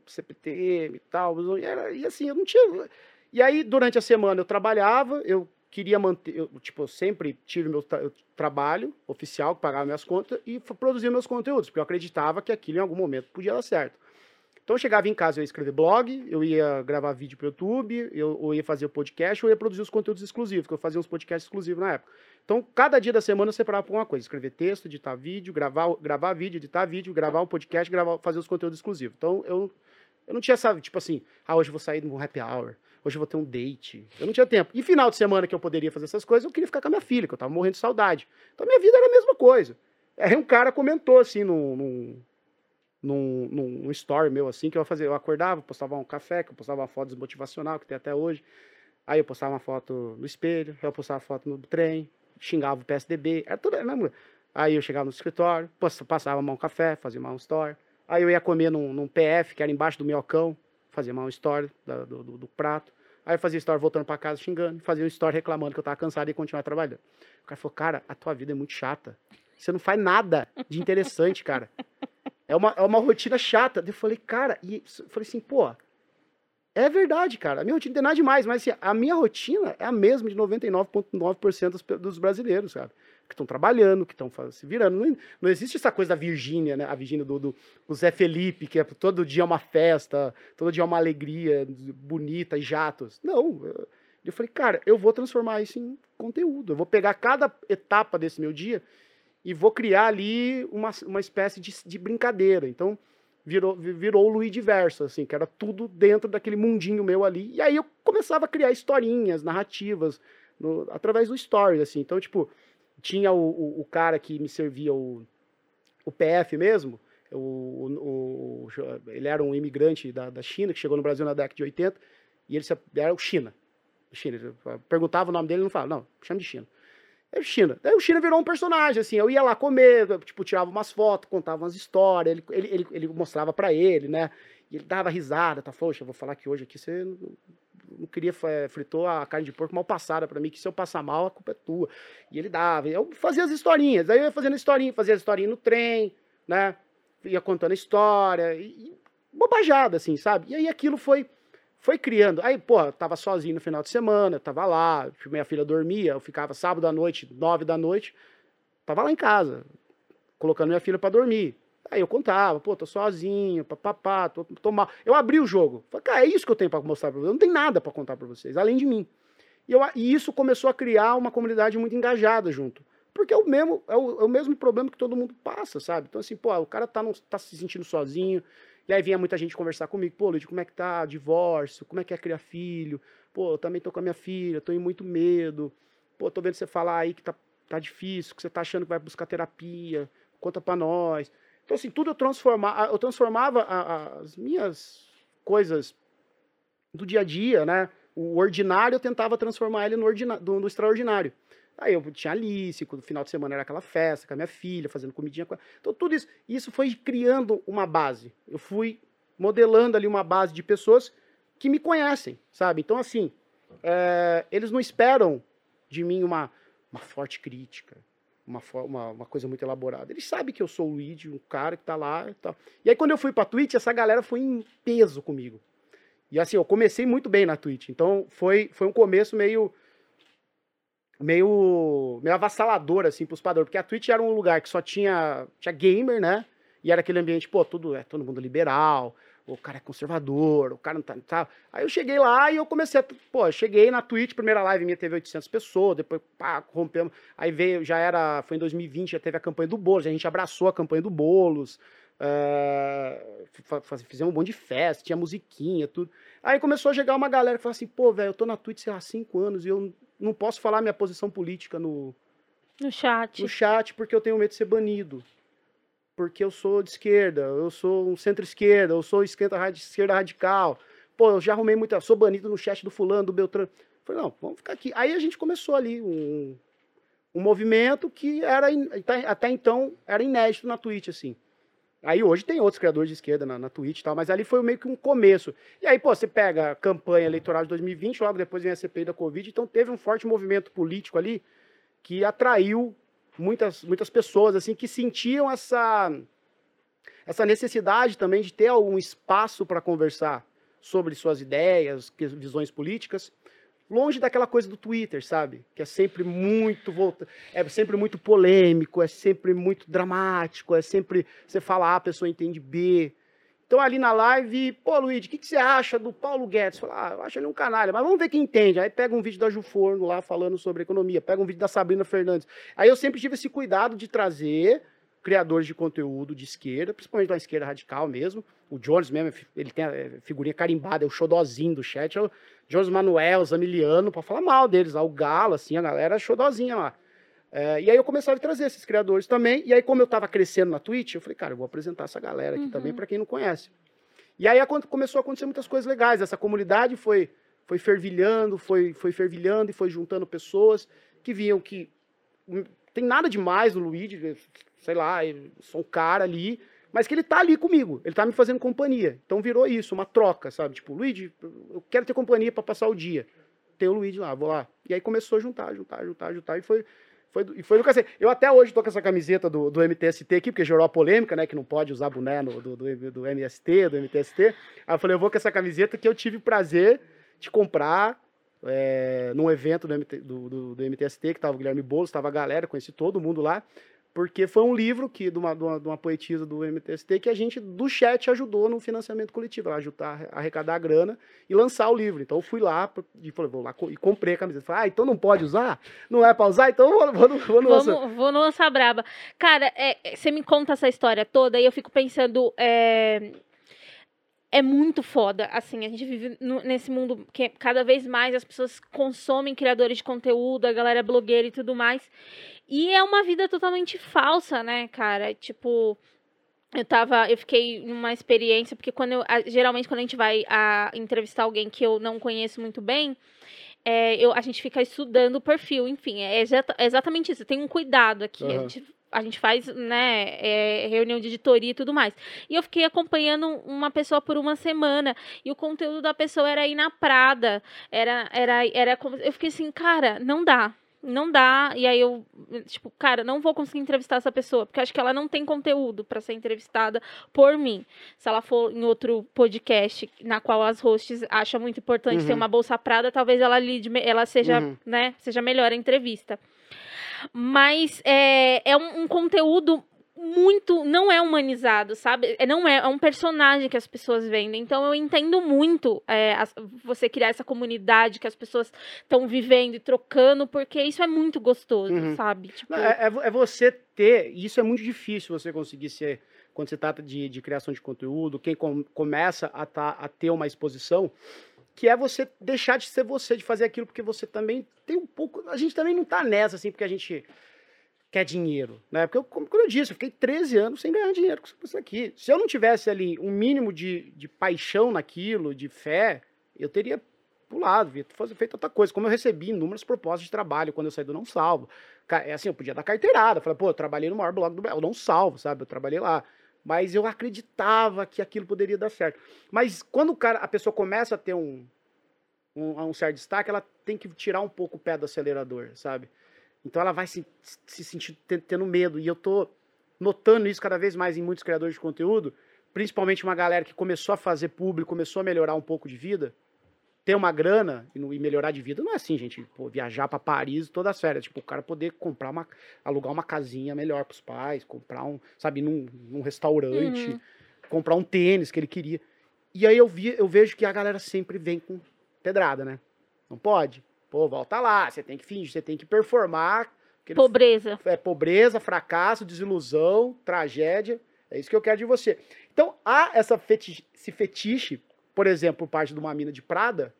Speaker 2: CPTM e tal. E, era, e assim, eu não tinha. E aí, durante a semana, eu trabalhava, eu queria manter, eu, tipo, eu sempre tive meu tra trabalho oficial, que pagava minhas contas, e produzia meus conteúdos, porque eu acreditava que aquilo em algum momento podia dar certo. Então eu chegava em casa, eu ia escrever blog, eu ia gravar vídeo para o YouTube, eu, eu ia fazer o podcast, eu ia produzir os conteúdos exclusivos, que eu fazia uns podcasts exclusivos na época. Então, cada dia da semana eu separava por uma coisa: escrever texto, editar vídeo, gravar, gravar vídeo, editar vídeo, gravar um podcast, gravar, fazer os conteúdos exclusivos. Então, eu, eu não tinha, sabe, tipo assim, ah, hoje eu vou sair num happy hour, hoje eu vou ter um date. Eu não tinha tempo. E final de semana que eu poderia fazer essas coisas, eu queria ficar com a minha filha, que eu tava morrendo de saudade. Então, minha vida era a mesma coisa. Aí um cara comentou assim num, num num, num, story meu assim, que eu fazia, eu acordava, postava um café, que eu postava uma foto desmotivacional, que tem até hoje. Aí eu postava uma foto no espelho, eu postava foto no trem, xingava o PSDB, era tudo, né, Aí eu chegava no escritório, passava um café, fazia uma story. Aí eu ia comer num, num PF, que era embaixo do minhocão, fazia uma story do, do, do, prato. Aí eu fazia story voltando para casa xingando, fazia uma story reclamando que eu tava cansado e continuar trabalhando. O cara falou, cara, a tua vida é muito chata. Você não faz nada de interessante, cara. É uma, é uma rotina chata. Eu falei, cara, e falei assim, pô, é verdade, cara. A minha rotina não tem nada demais, mas assim, a minha rotina é a mesma de 99,9% dos, dos brasileiros, sabe? Que estão trabalhando, que estão se virando. Não, não, existe essa coisa da Virgínia, né? A Virgínia do, do, do, Zé Felipe, que é todo dia uma festa, todo dia uma alegria bonita e jatos. Não. Eu, eu falei, cara, eu vou transformar isso em conteúdo. Eu vou pegar cada etapa desse meu dia e vou criar ali uma, uma espécie de, de brincadeira. Então, virou, virou o Luiz Diverso, assim, que era tudo dentro daquele mundinho meu ali. E aí eu começava a criar historinhas, narrativas, no, através do story, assim. Então, tipo, tinha o, o, o cara que me servia o, o PF mesmo, o, o, ele era um imigrante da, da China, que chegou no Brasil na década de 80, e ele era o China. China. Perguntava o nome dele, ele não falava, não, chama de China. É o China. Daí o China virou um personagem, assim. Eu ia lá comer, tipo, tirava umas fotos, contava umas histórias, ele, ele, ele, ele mostrava para ele, né? E ele dava risada, tá? Poxa, eu vou falar que hoje aqui você não queria, fritou a carne de porco mal passada para mim, que se eu passar mal, a culpa é tua. E ele dava. Eu fazia as historinhas. Daí eu ia fazendo historinha, fazia as historinhas no trem, né? Ia contando a história. E, e bobajada, assim, sabe? E aí aquilo foi foi criando. Aí, pô, tava sozinho no final de semana, tava lá, minha filha dormia, eu ficava sábado à noite, nove da noite, tava lá em casa, colocando minha filha para dormir. Aí eu contava, pô, tô sozinho, papapá, tô, tô mal. Eu abri o jogo. Falei, cara, é isso que eu tenho para mostrar para vocês. Não tem nada para contar para vocês, além de mim. E, eu, e, isso começou a criar uma comunidade muito engajada junto. Porque é o mesmo, é o, é o mesmo problema que todo mundo passa, sabe? Então, assim, pô, o cara tá, no, tá se sentindo sozinho, e aí vinha muita gente conversar comigo, pô, Luiz, como é que tá? Divórcio, como é que é criar filho? Pô, eu também tô com a minha filha, tô em muito medo. Pô, tô vendo você falar aí que tá, tá difícil, que você tá achando que vai buscar terapia, conta pra nós. Então, assim, tudo eu transformava, eu transformava as minhas coisas do dia a dia, né? O ordinário eu tentava transformar ele no, no extraordinário. Aí eu tinha Alice, no final de semana era aquela festa com a minha filha, fazendo comidinha. Com Então, tudo isso. Isso foi criando uma base. Eu fui modelando ali uma base de pessoas que me conhecem, sabe? Então, assim, é, eles não esperam de mim uma, uma forte crítica, uma, uma, uma, coisa muito elaborada. Eles sabem que eu sou o Luigi, um cara que tá lá e tal. E aí, quando eu fui pra Twitch, essa galera foi em peso comigo. E assim, eu comecei muito bem na Twitch. Então, foi, foi um começo meio meio, meio avassalador, assim, pros padrões. Porque a Twitch era um lugar que só tinha, tinha gamer, né? E era aquele ambiente, pô, tudo, é todo mundo liberal, o cara é conservador, o cara não tá, tá. Aí eu cheguei lá e eu comecei a, pô, cheguei na Twitch, primeira live minha teve 800 pessoas, depois, pá, rompemos. Aí veio, já era, foi em 2020, já teve a campanha do Boulos, a gente abraçou a campanha do Boulos, uh, fizemos um monte de festa, tinha musiquinha, tudo. Aí começou a chegar uma galera que falou assim, pô, velho, eu tô na Twitch, sei lá, 5 anos e eu não posso falar minha posição política no,
Speaker 1: no chat.
Speaker 2: No chat, porque eu tenho medo de ser banido. Porque eu sou de esquerda, eu sou um centro-esquerda, eu sou esquerda, esquerda radical. Pô, eu já arrumei muita. Sou banido no chat do fulano, do Beltrano. Falei, não, vamos ficar aqui. Aí a gente começou ali um, um movimento que era até então era inédito na Twitch, assim. Aí hoje tem outros criadores de esquerda na, na Twitch e tal, mas ali foi meio que um começo. E aí, pô, você pega a campanha eleitoral de 2020, logo depois vem a CPI da Covid, então teve um forte movimento político ali que atraiu muitas, muitas pessoas, assim, que sentiam essa, essa necessidade também de ter algum espaço para conversar sobre suas ideias, visões políticas longe daquela coisa do Twitter, sabe? Que é sempre muito volta, é sempre muito polêmico, é sempre muito dramático, é sempre você fala A, a pessoa entende B. Então ali na live, pô, Luiz, o que, que, você acha do Paulo Guedes? Fala, ah, eu acho ele um canalha, mas vamos ver quem entende. Aí pega um vídeo da Ju Forno lá falando sobre economia, pega um vídeo da Sabrina Fernandes. Aí eu sempre tive esse cuidado de trazer criadores de conteúdo de esquerda, principalmente da esquerda radical mesmo. O Jones mesmo, ele tem a figurinha carimbada, é o xodozinho do chat, é o Jones Manuel, Zamiliano, para falar mal deles, o Galo, assim, a galera é xodozinha lá. É, e aí eu comecei a trazer esses criadores também, e aí como eu estava crescendo na Twitch, eu falei, cara, eu vou apresentar essa galera aqui uhum. também para quem não conhece. E aí começou a acontecer muitas coisas legais, essa comunidade foi, foi fervilhando, foi, foi fervilhando e foi juntando pessoas que viam que hum, tem nada demais no Luigi, sei lá, sou um cara ali, mas que ele tá ali comigo, ele tá me fazendo companhia. Então virou isso, uma troca, sabe? Tipo, Luigi, eu quero ter companhia para passar o dia. Tem o Luigi lá, vou lá. E aí começou a juntar, juntar, juntar, juntar, e foi foi, e foi do cacete. Eu até hoje tô com essa camiseta do, do MTST aqui, porque gerou a polêmica, né? Que não pode usar boné no, do, do, do MST, do MTST. Aí eu falei, eu vou com essa camiseta que eu tive o prazer de comprar é, num evento do, MT, do, do, do, MTST, que tava o Guilherme Boulos, tava a galera, conheci todo mundo lá porque foi um livro que de uma, de uma, de uma poetisa do MTST que a gente, do chat, ajudou no financiamento coletivo, ajudar a arrecadar a grana e lançar o livro. Então eu fui lá e falei, vou lá e comprei a camiseta. Falei, ah, então não pode usar? Não é para usar? Então vou, vou, vou no
Speaker 1: Vamos, Vou no Lança Braba. Cara, é, é, você me conta essa história toda e eu fico pensando... É é muito foda. Assim, a gente vive no, nesse mundo que cada vez mais as pessoas consomem criadores de conteúdo, a galera é blogueira e tudo mais. E é uma vida totalmente falsa, né, cara? Tipo, eu tava, eu fiquei numa experiência, porque quando eu, geralmente quando a gente vai a, entrevistar alguém que eu não conheço muito bem, é, eu, a gente fica estudando o perfil, enfim, é, exatamente isso, tem um cuidado aqui, uhum. a, gente, a gente faz, né, é, reunião de editoria e tudo mais. E eu fiquei acompanhando uma pessoa por uma semana, e o conteúdo da pessoa era ir na Prada, era, era, era como, eu fiquei assim, cara, não dá, não dá. E aí eu, tipo, cara, não vou conseguir entrevistar essa pessoa, porque acho que ela não tem conteúdo para ser entrevistada por mim. Se ela for em outro podcast na qual as hosts acham muito importante uhum. ter uma bolsa prada, talvez ela lide, ela seja, uhum. né, seja melhor a entrevista. Mas é, é um, um conteúdo muito. Não é humanizado, sabe? É, não é, é um personagem que as pessoas vendem. Então eu entendo muito é, as, você criar essa comunidade que as pessoas estão vivendo e trocando, porque isso é muito gostoso, uhum. sabe?
Speaker 2: Tipo... É, é, é, você ter. Isso é muito difícil você conseguir ser. Quando se trata de, de criação de conteúdo, quem com, começa a, tá, a ter uma exposição, que é você deixar de ser você, de fazer aquilo, porque você também tem um pouco. A gente também não tá nessa, assim, porque a gente quer dinheiro, né? Porque, eu, como eu disse, eu fiquei 13 anos sem ganhar dinheiro com isso aqui. Se eu não tivesse ali um mínimo de, de paixão naquilo, de fé, eu teria pulado, fazer feito outra coisa. Como eu recebi inúmeras propostas de trabalho quando eu saí do Não Salvo. É assim, eu podia dar carteirada. Falei, pô, eu trabalhei no maior blog do Brasil, eu Não Salvo, sabe? Eu trabalhei lá. Mas eu acreditava que aquilo poderia dar certo. Mas quando o cara, a pessoa começa a ter um, um, um certo destaque, ela tem que tirar um pouco o pé do acelerador, sabe? Então ela vai se, se sentir tendo medo. E eu tô notando isso cada vez mais em muitos criadores de conteúdo, principalmente uma galera que começou a fazer público, começou a melhorar um pouco de vida, ter uma grana e, melhorar de vida. Não é assim, gente, pô, viajar para Paris todas as férias. Tipo, o cara poder comprar uma, alugar uma casinha melhor pros pais, comprar um, sabe, num, num restaurante, uhum. comprar um tênis que ele queria. E aí eu, vi, eu vejo que a galera sempre vem com pedrada, né? Não pode. Pô, volta lá, você tem que fingir, você tem que performar.
Speaker 1: Pobreza.
Speaker 2: É pobreza, fracasso, desilusão, tragédia. É isso que eu quero de você. Então, há essa fetiche, esse fetiche, por exemplo, por parte de uma mina de Prada,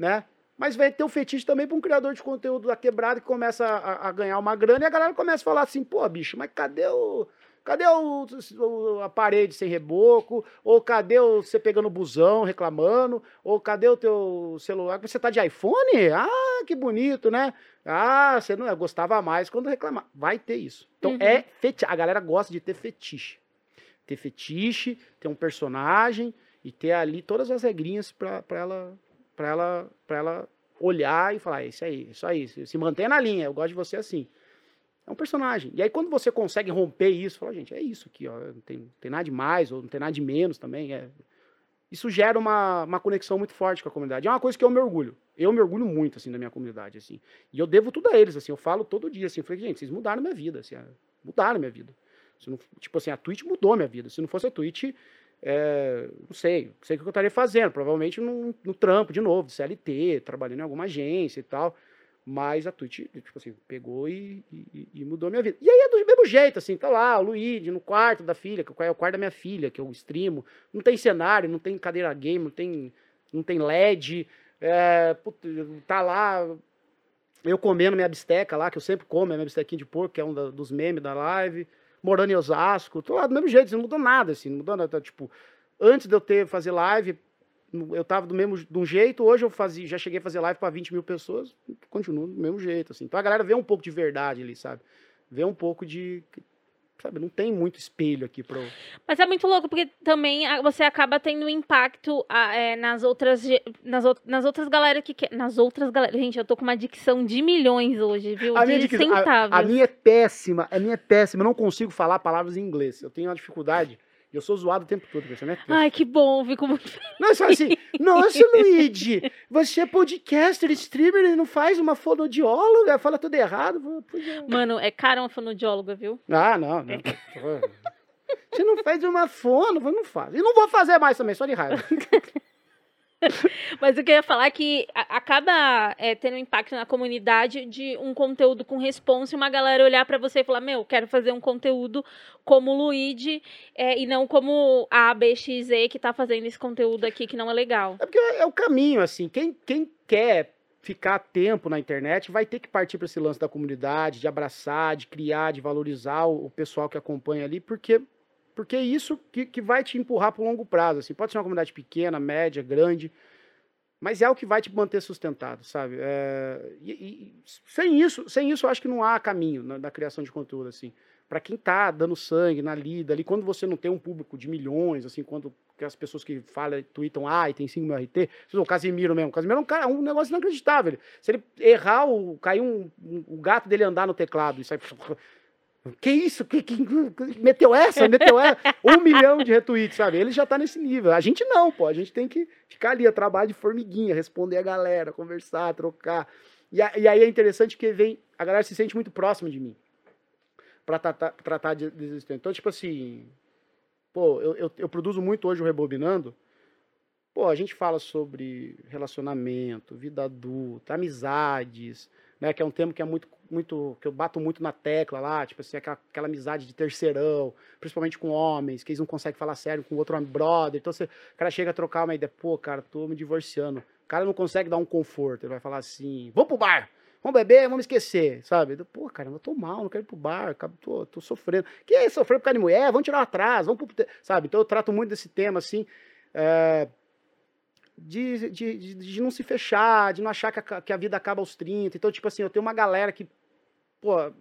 Speaker 2: né? Mas vai ter o fetiche também para um criador de conteúdo da quebrada que começa a, a, ganhar uma grana e a galera começa a falar assim, pô, bicho, mas cadê o, Cadê o, o, a parede sem reboco? Ou cadê o, você pegando o busão reclamando? Ou cadê o teu celular? Você tá de iPhone? Ah, que bonito, né? Ah, você não gostava mais quando reclamar. Vai ter isso. Então uhum. é fetiche. A galera gosta de ter fetiche. ter fetiche, ter um personagem e ter ali todas as regrinhas para ela, pra ela, pra ela olhar e falar: é isso aí, é isso aí, se mantenha na linha, eu gosto de você assim. É um personagem. E aí, quando você consegue romper isso, fala, gente, é isso aqui, ó. Não tem, não tem nada de mais, ou não tem nada de menos também. É... Isso gera uma, uma conexão muito forte com a comunidade. É uma coisa que eu me orgulho. Eu me orgulho muito, assim, da minha comunidade, assim. E eu devo tudo a eles, assim. Eu falo todo dia, assim. Eu falei, gente, vocês mudaram minha vida, assim. É, mudaram minha vida. Não, tipo assim, a Twitch mudou minha vida. Se não fosse a Twitch, é, não sei, não sei o que eu estaria fazendo. Provavelmente no, no trampo, de novo, de CLT, trabalhando em alguma agência e tal. Mas a Twitch, tipo assim, pegou e, e, e, mudou a minha vida. E aí é do mesmo jeito, assim, tá lá, o Luigi, no quarto da filha, que é o quarto da minha filha, que eu streamo. Não tem cenário, não tem cadeira game, não tem, não tem LED. É, tá lá, eu comendo minha bisteca lá, que eu sempre como, minha bistequinha de porco, que é um da, dos memes da live. Morando em Osasco, tô lá do mesmo jeito, não mudou nada, assim, não mudou nada. Tipo, antes de eu ter fazer live, eu tava do mesmo de um jeito, hoje eu fazia, já cheguei a fazer live para 20 mil pessoas, continuo do mesmo jeito, assim. Então a galera vê um pouco de verdade ali, sabe? Vê um pouco de. Sabe, não tem muito espelho aqui pro.
Speaker 1: Mas é muito louco, porque também você acaba tendo impacto é, nas outras. Nas, nas outras galera que. Nas outras galera. Gente, eu tô com uma dicção de milhões hoje, viu?
Speaker 2: A
Speaker 1: de
Speaker 2: minha, dicção, a, a minha é péssima, a minha é péssima. Eu não consigo falar palavras em inglês. Eu tenho uma dificuldade. E eu sou zoado o tempo todo, né?
Speaker 1: Ai, que bom, fico muito
Speaker 2: Não, só assim, nossa, Luigi, você é podcaster, streamer não faz uma fonodióloga? Fala tudo errado.
Speaker 1: É. Mano, é cara uma fonodióloga, viu?
Speaker 2: Ah, não, não. É. Você não faz uma fono, não faz. E não vou fazer mais também, só de raiva.
Speaker 1: Mas eu queria falar é que acaba é, tendo impacto na comunidade de um conteúdo com responsa e uma galera olhar para você e falar: Meu, quero fazer um conteúdo como o Luigi é, e não como a ABXZ que tá fazendo esse conteúdo aqui que não é legal.
Speaker 2: É porque é o caminho, assim. Quem, quem quer ficar tempo na internet vai ter que partir para esse lance da comunidade, de abraçar, de criar, de valorizar o, o pessoal que acompanha ali, porque porque é isso que, que vai te empurrar para o longo prazo. Assim. Pode ser uma comunidade pequena, média, grande, mas é o que vai te manter sustentado, sabe? É, e, e, sem isso, sem isso, eu acho que não há caminho na, na criação de conteúdo, assim. Para quem tá dando sangue na lida ali, quando você não tem um público de milhões, assim, quando as pessoas que falam, tweetam, ah, tem 5 mil RT, o Casimiro mesmo, o Casimiro é um, cara, um negócio inacreditável. Se ele errar, o, cair um, um, o gato dele andar no teclado e sai que isso? Que, que, meteu essa? Meteu essa? Um milhão de retweets, sabe? Ele já tá nesse nível. A gente não, pô. A gente tem que ficar ali, a trabalho de formiguinha, responder a galera, conversar, trocar. E, a, e aí é interessante que vem, a galera se sente muito próxima de mim para tratar, tratar de desistência. Então, tipo assim, pô, eu, eu, eu produzo muito hoje o Rebobinando. Pô, a gente fala sobre relacionamento, vida adulta, amizades, né? Que é um tema que é muito, muito, que eu bato muito na tecla lá, tipo assim, aquela, aquela amizade de terceirão, principalmente com homens, que eles não conseguem falar sério com outro brother. Então você, o cara chega a trocar uma ideia, pô, cara, tô me divorciando. O cara não consegue dar um conforto, ele vai falar assim, vamos pro bar, vamos beber, vamos esquecer, sabe? Pô, cara, eu tô mal, não quero ir pro bar, tô, tô sofrendo. Que é sofrer por causa de mulher? Vamos tirar atrás, vamos pro... Sabe? Então eu trato muito desse tema, assim, é, de, de, de, de, não se fechar, de não achar que a, que a, vida acaba aos 30. Então, tipo assim, eu tenho uma galera que, pô,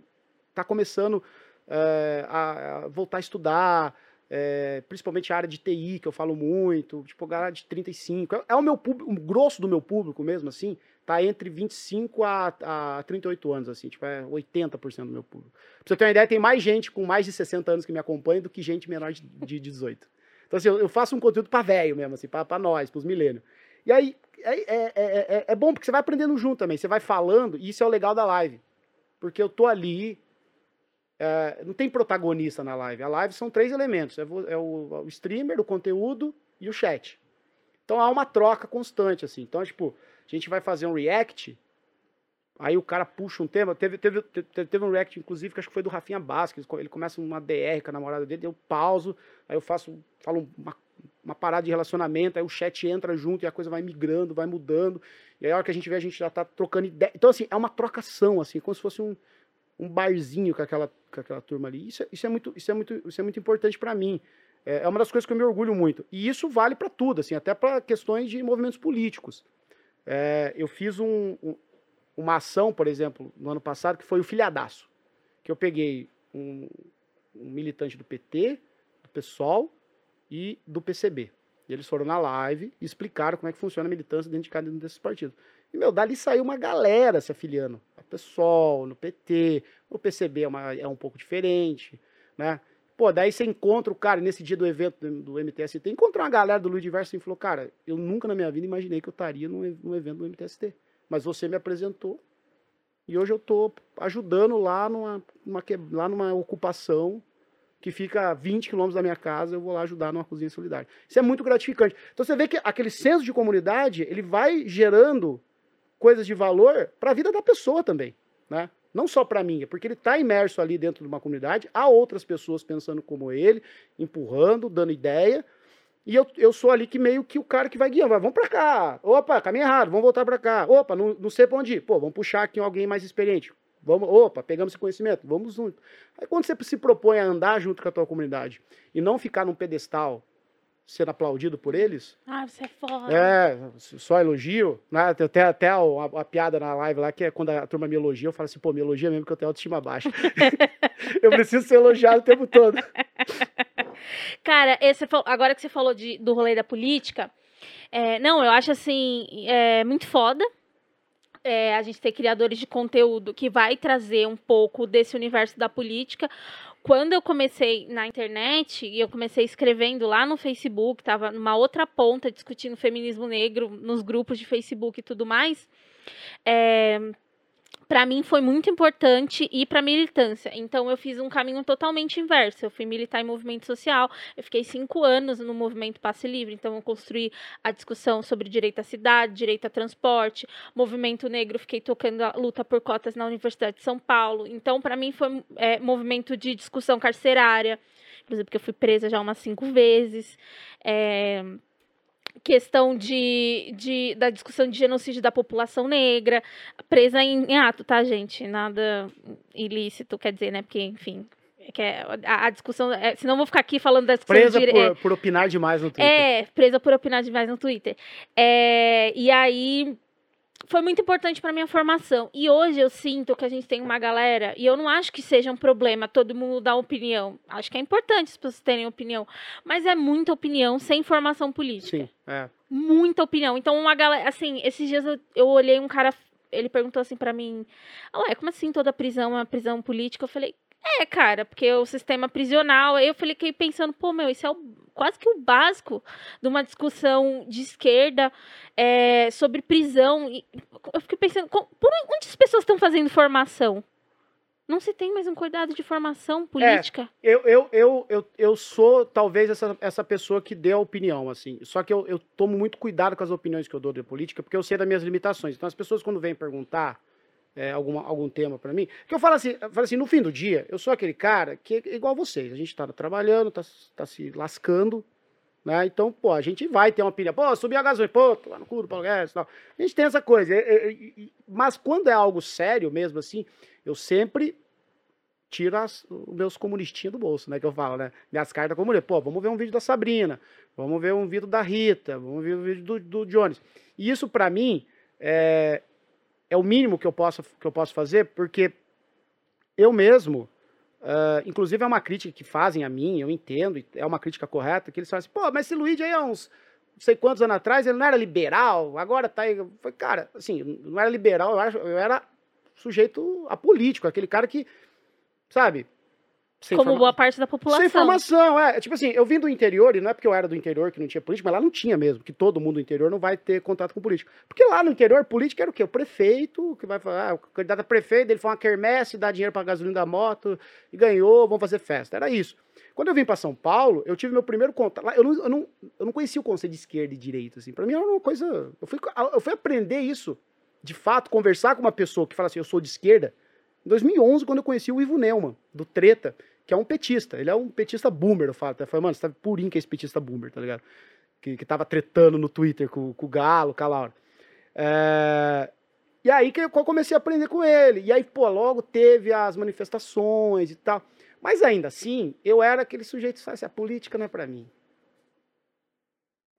Speaker 2: tá começando é, a, a, voltar a estudar, é, principalmente a área de TI, que eu falo muito, tipo, galera de 35. É, é o meu público, o grosso do meu público mesmo, assim, tá entre 25 a, a 38 anos, assim, tipo, é 80% do meu público. Pra você ter uma ideia, tem mais gente com mais de 60 anos que me acompanha do que gente menor de, de 18. Então, assim, eu, faço um conteúdo para velho mesmo, assim, para nós, para os milênios. E aí, é, é, é, é, bom porque você vai aprendendo junto também, você vai falando, e isso é o legal da live. Porque eu tô ali, é, não tem protagonista na live. A live são três elementos: é, o, é o, streamer, o conteúdo e o chat. Então há uma troca constante, assim. Então, tipo, a gente vai fazer um react, Aí o cara puxa um tema. Teve, teve, teve, teve um react, inclusive, que acho que foi do Rafinha Basques. Ele começa uma DR com a namorada dele, eu pauso, aí eu faço, falo uma, uma parada de relacionamento, aí o chat entra junto e a coisa vai migrando, vai mudando. E aí a hora que a gente vê, a gente já tá trocando ideia. Então, assim, é uma trocação, assim, como se fosse um, um barzinho com aquela, com aquela turma ali. Isso, é, isso, é, muito, isso, é, muito, isso é muito importante para mim. É, é uma das coisas que eu me orgulho muito. E isso vale para tudo, assim, até para questões de movimentos políticos. É, eu fiz um, um uma ação, por exemplo, no ano passado, que foi o filhadaço. Que eu peguei um, um militante do PT, do PSOL e do PCB. E eles foram na live e explicaram como é que funciona a militância dentro de cada um desses partidos. E, meu, dali saiu uma galera se afiliando. A PSOL, no PT, o PCB é, uma, é um pouco diferente, né? Pô, daí você encontra o cara, nesse dia do evento do MTST, encontrou uma galera do Luiz Diverso e falou, cara, eu nunca na minha vida imaginei que eu estaria num evento do MTST. Mas você me apresentou e hoje eu estou ajudando lá numa, numa, lá numa ocupação que fica a 20 quilômetros da minha casa, eu vou lá ajudar numa cozinha solidária. Isso é muito gratificante. Então você vê que aquele senso de comunidade, ele vai gerando coisas de valor para a vida da pessoa também, né? Não só para mim, é porque ele está imerso ali dentro de uma comunidade, há outras pessoas pensando como ele, empurrando, dando ideia, e eu, eu sou ali que meio que o cara que vai guiando, vai, vamos para cá, opa, caminho errado, vamos voltar para cá, opa, não, não sei para onde ir, pô, vamos puxar aqui alguém mais experiente, Vamos, opa, pegamos esse conhecimento, vamos junto. Aí quando você se propõe a andar junto com a tua comunidade e não ficar num pedestal sendo aplaudido por eles.
Speaker 1: Ah, você é foda.
Speaker 2: É, só elogio. Né? Tem até, até a, a, a, piada na live lá, que é quando a turma me elogia, eu falo assim, pô, me elogia mesmo que eu tenho autoestima baixa. eu preciso ser elogiado o tempo todo.
Speaker 1: Cara, esse, agora que você falou de, do rolê da política, é, não, eu acho assim, é, muito foda é, a gente ter criadores de conteúdo que vai trazer um pouco desse universo da política. Quando eu comecei na internet, e eu comecei escrevendo lá no Facebook, estava numa outra ponta discutindo feminismo negro nos grupos de Facebook e tudo mais. É, para mim foi muito importante ir para militância. Então eu fiz um caminho totalmente inverso. Eu fui militar em movimento social. Eu fiquei cinco anos no movimento Passe Livre. Então eu construí a discussão sobre direito à cidade, direito a transporte, movimento negro. Fiquei tocando a luta por cotas na Universidade de São Paulo. Então para mim foi é, movimento de discussão carcerária. Inclusive porque eu fui presa já umas cinco vezes. É, questão de, de, da discussão de genocídio da população negra, presa em, em, ato, tá, gente? Nada ilícito, quer dizer, né? Porque, enfim. É que é, a, a, discussão. É, senão eu vou ficar aqui falando da discussão.
Speaker 2: Presa
Speaker 1: de,
Speaker 2: por, é, por opinar demais no Twitter.
Speaker 1: É, presa por opinar demais no Twitter. É, e aí foi muito importante para minha formação. E hoje eu sinto que a gente tem uma galera, e eu não acho que seja um problema todo mundo dar opinião. Acho que é importante as pessoas terem opinião. Mas é muita opinião sem formação política.
Speaker 2: Sim, é.
Speaker 1: Muita opinião. Então, uma galera. Assim, esses dias eu, eu olhei um cara. Ele perguntou assim para mim: Ué, como assim toda prisão é uma prisão política? Eu falei: É, cara, porque o sistema prisional. Aí eu fiquei pensando: pô, meu, isso é o quase que o básico de uma discussão de esquerda é, sobre prisão. Eu fiquei pensando, por onde as pessoas estão fazendo formação? Não se tem mais um cuidado de formação política?
Speaker 2: É, eu, eu, eu, eu, eu sou talvez essa, essa pessoa que dê a opinião, assim. Só que eu, eu tomo muito cuidado com as opiniões que eu dou de política, porque eu sei das minhas limitações. Então as pessoas, quando vêm perguntar é, alguma, algum tema para mim, que eu falo assim, eu falo assim, no fim do dia, eu sou aquele cara que é igual vocês. A gente está trabalhando, está tá se lascando, né? Então, pô, a gente vai ter uma opinião. Pô, subir a gasolina, pô, lá no clube do Paulo Guedes tal. A gente tem essa coisa. Mas quando é algo sério mesmo, assim, eu sempre tiro as, os meus comunistinhos do bolso, né? Que eu falo, né? Minhas cartas comunistas. Pô, vamos ver um vídeo da Sabrina, vamos ver um vídeo da Rita, vamos ver um vídeo do, do Jones. E isso, para mim, é, é o mínimo que eu posso, que eu posso fazer, porque eu mesmo, uh, inclusive é uma crítica que fazem a mim, eu entendo, é uma crítica correta, que eles falam assim, pô, mas esse Luigi aí há uns não sei quantos anos atrás, ele não era liberal, agora tá aí. Cara, assim, não era liberal, eu, eu era sujeito apolítico, aquele cara que sabe?
Speaker 1: Como forma... boa parte da população.
Speaker 2: Sem informação, é. Tipo assim, eu vim do interior, e não é porque eu era do interior que não tinha política, mas lá não tinha mesmo, que todo mundo do interior não vai ter contato com político. Porque lá no interior, política era o quê? O prefeito, que vai falar, ah, o candidato a prefeito, ele foi uma quermesse, dá dinheiro pra gasolina da moto, e ganhou, vamos fazer festa. Era isso. Quando eu vim para São Paulo, eu tive meu primeiro contato. Eu, não, eu, não, eu não conhecia o conceito de esquerda e direita, assim. Pra mim era uma coisa. Eu fui, eu fui aprender isso, de fato, conversar com uma pessoa que fala assim, eu sou de esquerda em 2011, quando eu conheci o Ivo Neumann, do Treta, que é um petista. Ele é um petista boomer, eu falo. Eu falei, mano, você tá purinho que é esse petista boomer, tá ligado? Que, que tava tretando no Twitter com, com o Galo, com a Laura. É... E aí que eu comecei a aprender com ele. E aí, pô, logo teve as manifestações e tal. Mas ainda assim, eu era aquele sujeito que assim, a política não é para mim.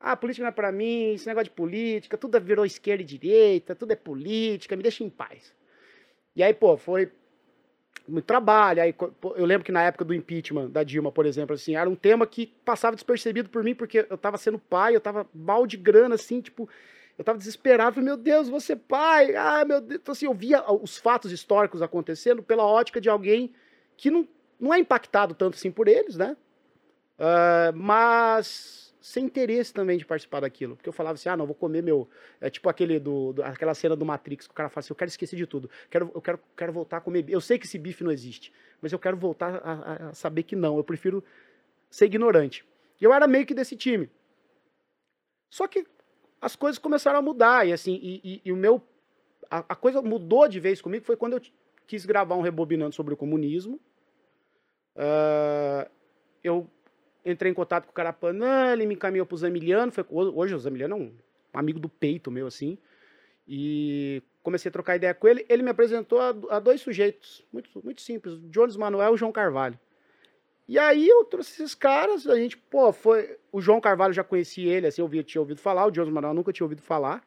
Speaker 2: Ah, a política não é para mim, esse negócio de política, tudo virou esquerda e direita, tudo é política, me deixa em paz. E aí, pô, foi muito trabalho. Aí, eu lembro que na época do impeachment da Dilma, por exemplo, assim, era um tema que passava despercebido por mim, porque eu tava sendo pai, eu tava mal de grana, assim, tipo, eu tava desesperado, falei, meu Deus, você pai, ai meu Deus. Então, assim, eu via os fatos históricos acontecendo pela ótica de alguém que não, não é impactado tanto assim por eles, né? Uh, mas sem interesse também de participar daquilo. Porque eu falava assim, ah, não, vou comer meu. É tipo aquele do, do, aquela cena do Matrix que o cara fala assim, eu quero esquecer de tudo. Quero, eu quero, quero voltar a comer. Eu sei que esse bife não existe, mas eu quero voltar a, a saber que não. Eu prefiro ser ignorante. E eu era meio que desse time. Só que as coisas começaram a mudar. E assim, e, e, e o meu. A, a, coisa mudou de vez comigo foi quando eu quis gravar um rebobinando sobre o comunismo. Uh, eu entrei em contato com o Carapanã, ele me encaminhou pro Zamiliano, foi, hoje o Zamiliano é um amigo do peito meu, assim, e comecei a trocar ideia com ele, ele me apresentou a, a dois sujeitos, muito, muito simples, Jones Manuel e João Carvalho. E aí eu trouxe esses caras, a gente, pô, foi, o João Carvalho já conhecia ele, assim, eu via, tinha ouvido falar, o Jones Manuel nunca tinha ouvido falar,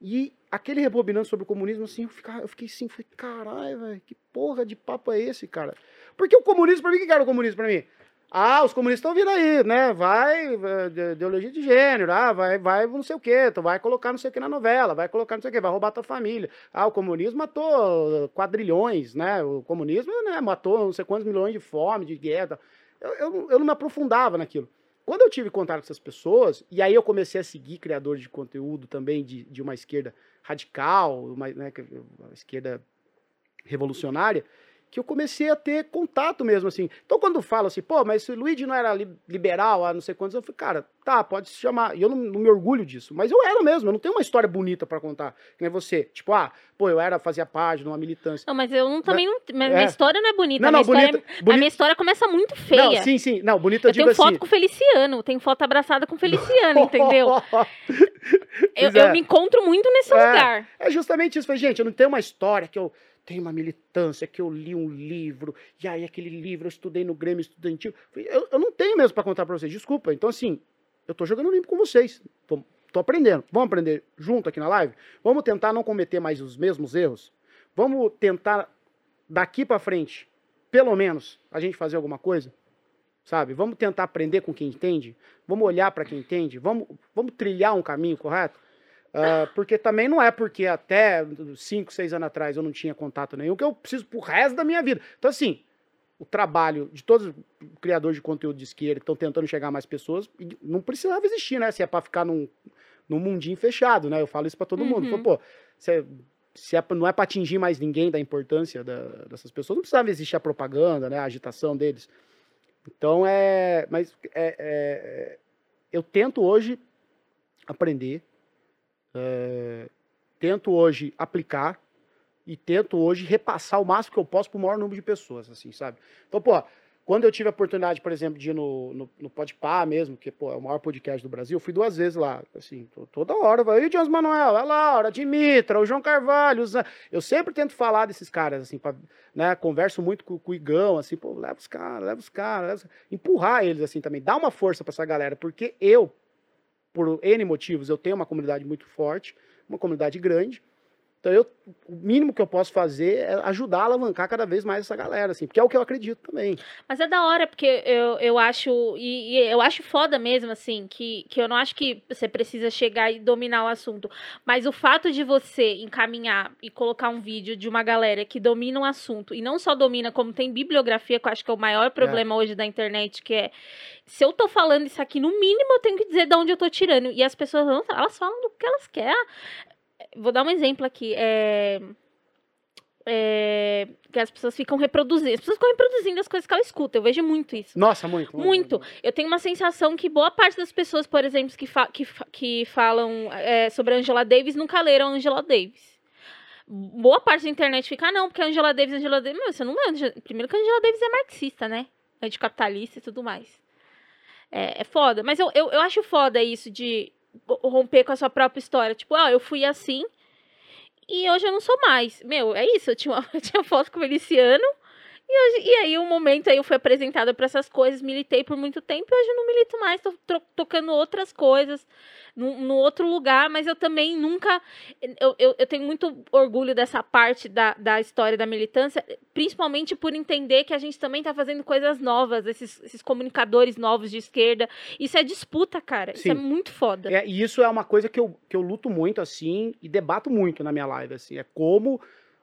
Speaker 2: e aquele rebobinando sobre o comunismo, assim, eu, fiquei, eu fiquei assim, falei, caralho, velho, que porra de papo é esse, cara? Porque o comunismo, pra mim, o que era o comunismo pra mim? Ah, os comunistas estão vindo aí, né? Vai, ideologia de gênero, ah, vai, vai não sei o quê, vai colocar não sei o que na novela, vai colocar não sei o quê, vai roubar tua família. Ah, o comunismo matou quadrilhões, né? O comunismo né, matou não sei quantos milhões de fome, de guerra. Eu, eu, eu não me aprofundava naquilo. Quando eu tive contato com essas pessoas, e aí eu comecei a seguir criadores de conteúdo também de, de uma esquerda radical, uma, né, uma esquerda revolucionária, que eu comecei a ter contato mesmo, assim. Então, quando falo assim, pô, mas se o Luigi não era liberal há não sei quantos, eu falei, cara, tá, pode se chamar. E eu não, não me orgulho disso, mas eu era mesmo, eu não tenho uma história bonita para contar, que nem você. Tipo, ah, pô, eu era, fazia parte de uma militância.
Speaker 1: Não, mas eu não, também não. Minha é. história não é bonita. Não, não, a, minha bonita, história, bonita, a minha história começa muito feia.
Speaker 2: Não, sim, sim. Não, bonita eu,
Speaker 1: eu
Speaker 2: digo
Speaker 1: tenho foto
Speaker 2: assim.
Speaker 1: com o Feliciano, tenho foto abraçada com o Feliciano, entendeu? eu, é. eu, me encontro muito nesse
Speaker 2: é,
Speaker 1: lugar.
Speaker 2: É justamente isso. Falei, gente, eu não tenho uma história que eu tem uma militância que eu li um livro, e aí aquele livro eu estudei no Grêmio Estudantil. Eu, eu não tenho mesmo para contar para vocês, desculpa. Então, assim, eu tô jogando limpo com vocês. Tô, tô aprendendo. Vamos aprender junto aqui na live? Vamos tentar não cometer mais os mesmos erros? Vamos tentar, daqui para frente, pelo menos, a gente fazer alguma coisa? Sabe? Vamos tentar aprender com quem entende? Vamos olhar para quem entende? Vamos, vamos trilhar um caminho correto? Uh, porque também não é porque até 5, 6 anos atrás eu não tinha contato nenhum que eu preciso pro resto da minha vida. Então, assim, o trabalho de todos os criadores de conteúdo de esquerda que estão tentando chegar a mais pessoas, não precisava existir, né? Se é para ficar num, num mundinho fechado, né? Eu falo isso para todo uhum. mundo. Falo, pô, se, se é, não é para atingir mais ninguém da importância da, dessas pessoas, não precisava existir a propaganda, né? A agitação deles. Então, é. Mas é, é eu tento hoje aprender é, tento hoje aplicar e tento hoje repassar o máximo que eu posso para o maior número de pessoas, assim, sabe? Então, pô, quando eu tive a oportunidade, por exemplo, de ir no, no, no Podpah mesmo, que pô, é o maior podcast do Brasil, eu fui duas vezes lá, assim, toda hora, vai, e o Jones Manuel, a Laura, a Dimitra, o João Carvalho, os... eu sempre tento falar desses caras, assim, pra, né, converso muito com, com, o Igão, assim, pô, leva os caras, leva os caras, empurrar eles, assim, também, dá uma força para essa galera, porque eu, por N motivos, eu tenho uma comunidade muito forte, uma comunidade grande. Então, eu, o mínimo que eu posso fazer é ajudar a alavancar cada vez mais essa galera, assim, porque é o que eu acredito também.
Speaker 1: Mas é da hora, porque eu, eu acho, e, e, eu acho foda mesmo, assim, que, que eu não acho que você precisa chegar e dominar o assunto, mas o fato de você encaminhar e colocar um vídeo de uma galera que domina um assunto, e não só domina, como tem bibliografia, que eu acho que é o maior problema é. hoje da internet, que é, se eu tô falando isso aqui, no mínimo eu tenho que dizer de onde eu tô tirando, e as pessoas não, elas falam do que elas querem, Vou dar um exemplo aqui. É, é, que as pessoas ficam reproduzindo. As pessoas ficam reproduzindo as coisas que ela escuta. Eu vejo muito isso.
Speaker 2: Nossa, muito.
Speaker 1: Muito. muito. Eu tenho uma sensação que boa parte das pessoas, por exemplo, que, fa que, que falam é, sobre a Angela Davis nunca leram Angela Davis. Boa parte da internet fica, ah, não, porque a Angela Davis, Angela Davis. Meu, você não lê. Primeiro que a Angela Davis é marxista, né? Anticapitalista e tudo mais. É, é foda. Mas eu, eu, eu acho foda isso de romper com a sua própria história. Tipo, ah, eu fui assim e hoje eu não sou mais. Meu, é isso. Eu tinha, uma, eu tinha foto com o Feliciano E, hoje, e aí, um momento aí eu fui apresentada para essas coisas, militei por muito tempo, e hoje eu não milito mais, tô, tocando outras coisas, no, no, outro lugar, mas eu também nunca. Eu, eu, eu, tenho muito orgulho dessa parte da, da história da militância, principalmente por entender que a gente também está fazendo coisas novas, esses, esses comunicadores novos de esquerda. Isso é disputa, cara. Sim. Isso é muito foda.
Speaker 2: É, e isso é uma coisa que eu, que eu luto muito, assim, e debato muito na minha live, assim. É como.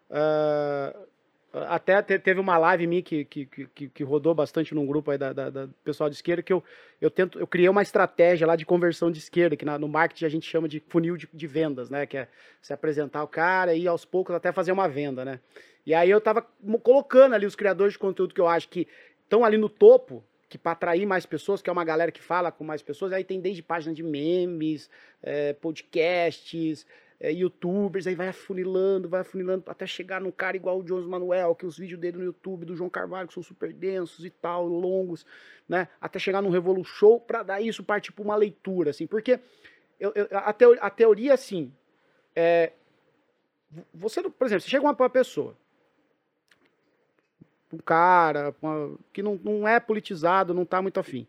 Speaker 2: Uh até teve uma live minha que, que, que, que rodou bastante num grupo aí da, da, da, pessoal de esquerda, que eu, eu tento, eu criei uma estratégia lá de conversão de esquerda, que na, no marketing a gente chama de funil de, de, vendas, né? Que é se apresentar o cara e aos poucos até fazer uma venda, né? E aí eu tava colocando ali os criadores de conteúdo que eu acho que estão ali no topo, que para atrair mais pessoas, que é uma galera que fala com mais pessoas, aí tem desde páginas de memes, é, podcasts, é, youtubers, aí vai afunilando, vai afunilando até chegar num cara igual o Jones Manuel, que os vídeos dele no YouTube do João Carvalho que são super densos e tal, longos, né? Até chegar num Revolu Show para dar isso partir para uma leitura, assim, porque eu, eu, a, teo, a teoria, assim, é, você, por exemplo, você chega uma pessoa, um cara uma, que não, não é politizado, não tá muito afim.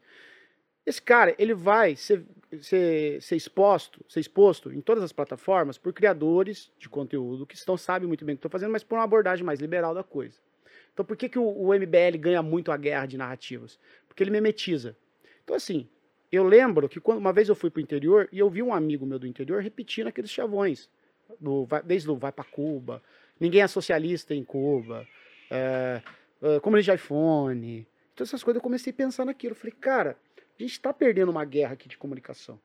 Speaker 2: Esse cara, ele vai ser, ser, ser, exposto, ser exposto em todas as plataformas por criadores de conteúdo que estão, sabem muito bem o que estão fazendo, mas por uma abordagem mais liberal da coisa. Então, por que, que o, o MBL ganha muito a guerra de narrativas? Porque ele memetiza. Então, assim, eu lembro que quando, uma vez eu fui para o interior e eu vi um amigo meu do interior repetindo aqueles chavões, do, desde o vai para Cuba, ninguém é socialista em Cuba, é, é, comunista de iPhone, todas essas coisas eu comecei a pensar naquilo. Eu falei, cara, a gente está perdendo uma guerra aqui de comunicação.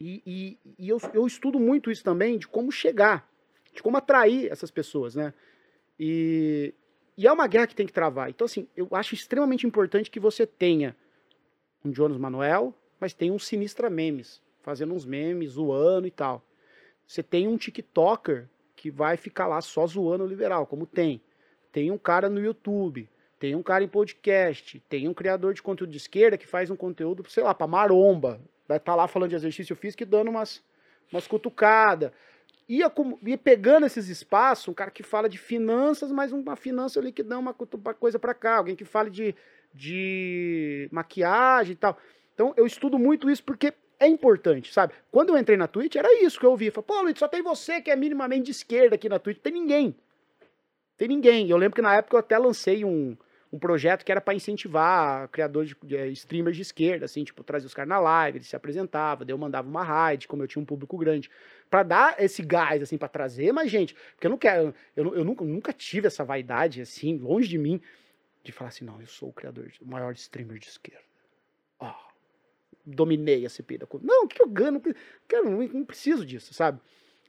Speaker 2: E, e, e eu, eu, estudo muito isso também, de como chegar, de como atrair essas pessoas, né? E, e é uma guerra que tem que travar. Então, assim, eu acho extremamente importante que você tenha um Jonas Manuel, mas tenha um Sinistra Memes, fazendo uns memes, zoando e tal. Você tem um TikToker que vai ficar lá só zoando o liberal, como tem. Tem um cara no YouTube tem um cara em podcast, tem um criador de conteúdo de esquerda que faz um conteúdo, sei lá, para maromba. Vai estar tá lá falando de exercício físico e dando umas, umas cutucadas. Ia, ia pegando esses espaços, um cara que fala de finanças, mas uma finança ali que dá uma coisa para cá, alguém que fale de, de maquiagem e tal. Então eu estudo muito isso porque é importante, sabe? Quando eu entrei na Twitch, era isso que eu ouvi. Falei, pô, Luiz, só tem você que é minimamente de esquerda aqui na Twitch. Tem ninguém. Tem ninguém. Eu lembro que na época eu até lancei um, um projeto que era para incentivar criadores de, eh, streamers de esquerda, assim, tipo, trazer os caras na live, eles se apresentavam, daí eu mandava uma raid, como eu tinha um público grande, para dar esse gás, assim, para trazer mais gente. Porque eu não quero, eu, eu nunca, nunca tive essa vaidade, assim, longe de mim, de falar assim, não, eu sou o criador, o maior streamer de esquerda. Oh, dominei a CPI da Não, o que eu ganho? Não, não, não preciso disso, sabe?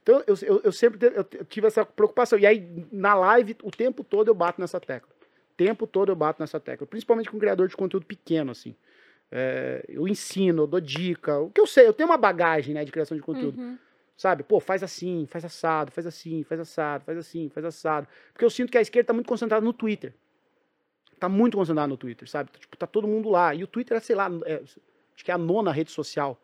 Speaker 2: Então, eu, eu, eu sempre eu tive essa preocupação. E aí, na live, o tempo todo eu bato nessa tecla tempo todo eu bato nessa tecla, principalmente com criador de conteúdo pequeno, assim. É, eu ensino, eu dou dica, o que eu sei, eu tenho uma bagagem, né, de criação de conteúdo. Uhum. Sabe? Pô, faz assim, faz assado, faz assim, faz assado, faz assim, faz assado. Porque eu sinto que a esquerda tá muito concentrada no Twitter. Tá muito concentrada no Twitter, sabe? Tipo, tá todo mundo lá. E o Twitter é, sei lá, é, acho que é a nona rede social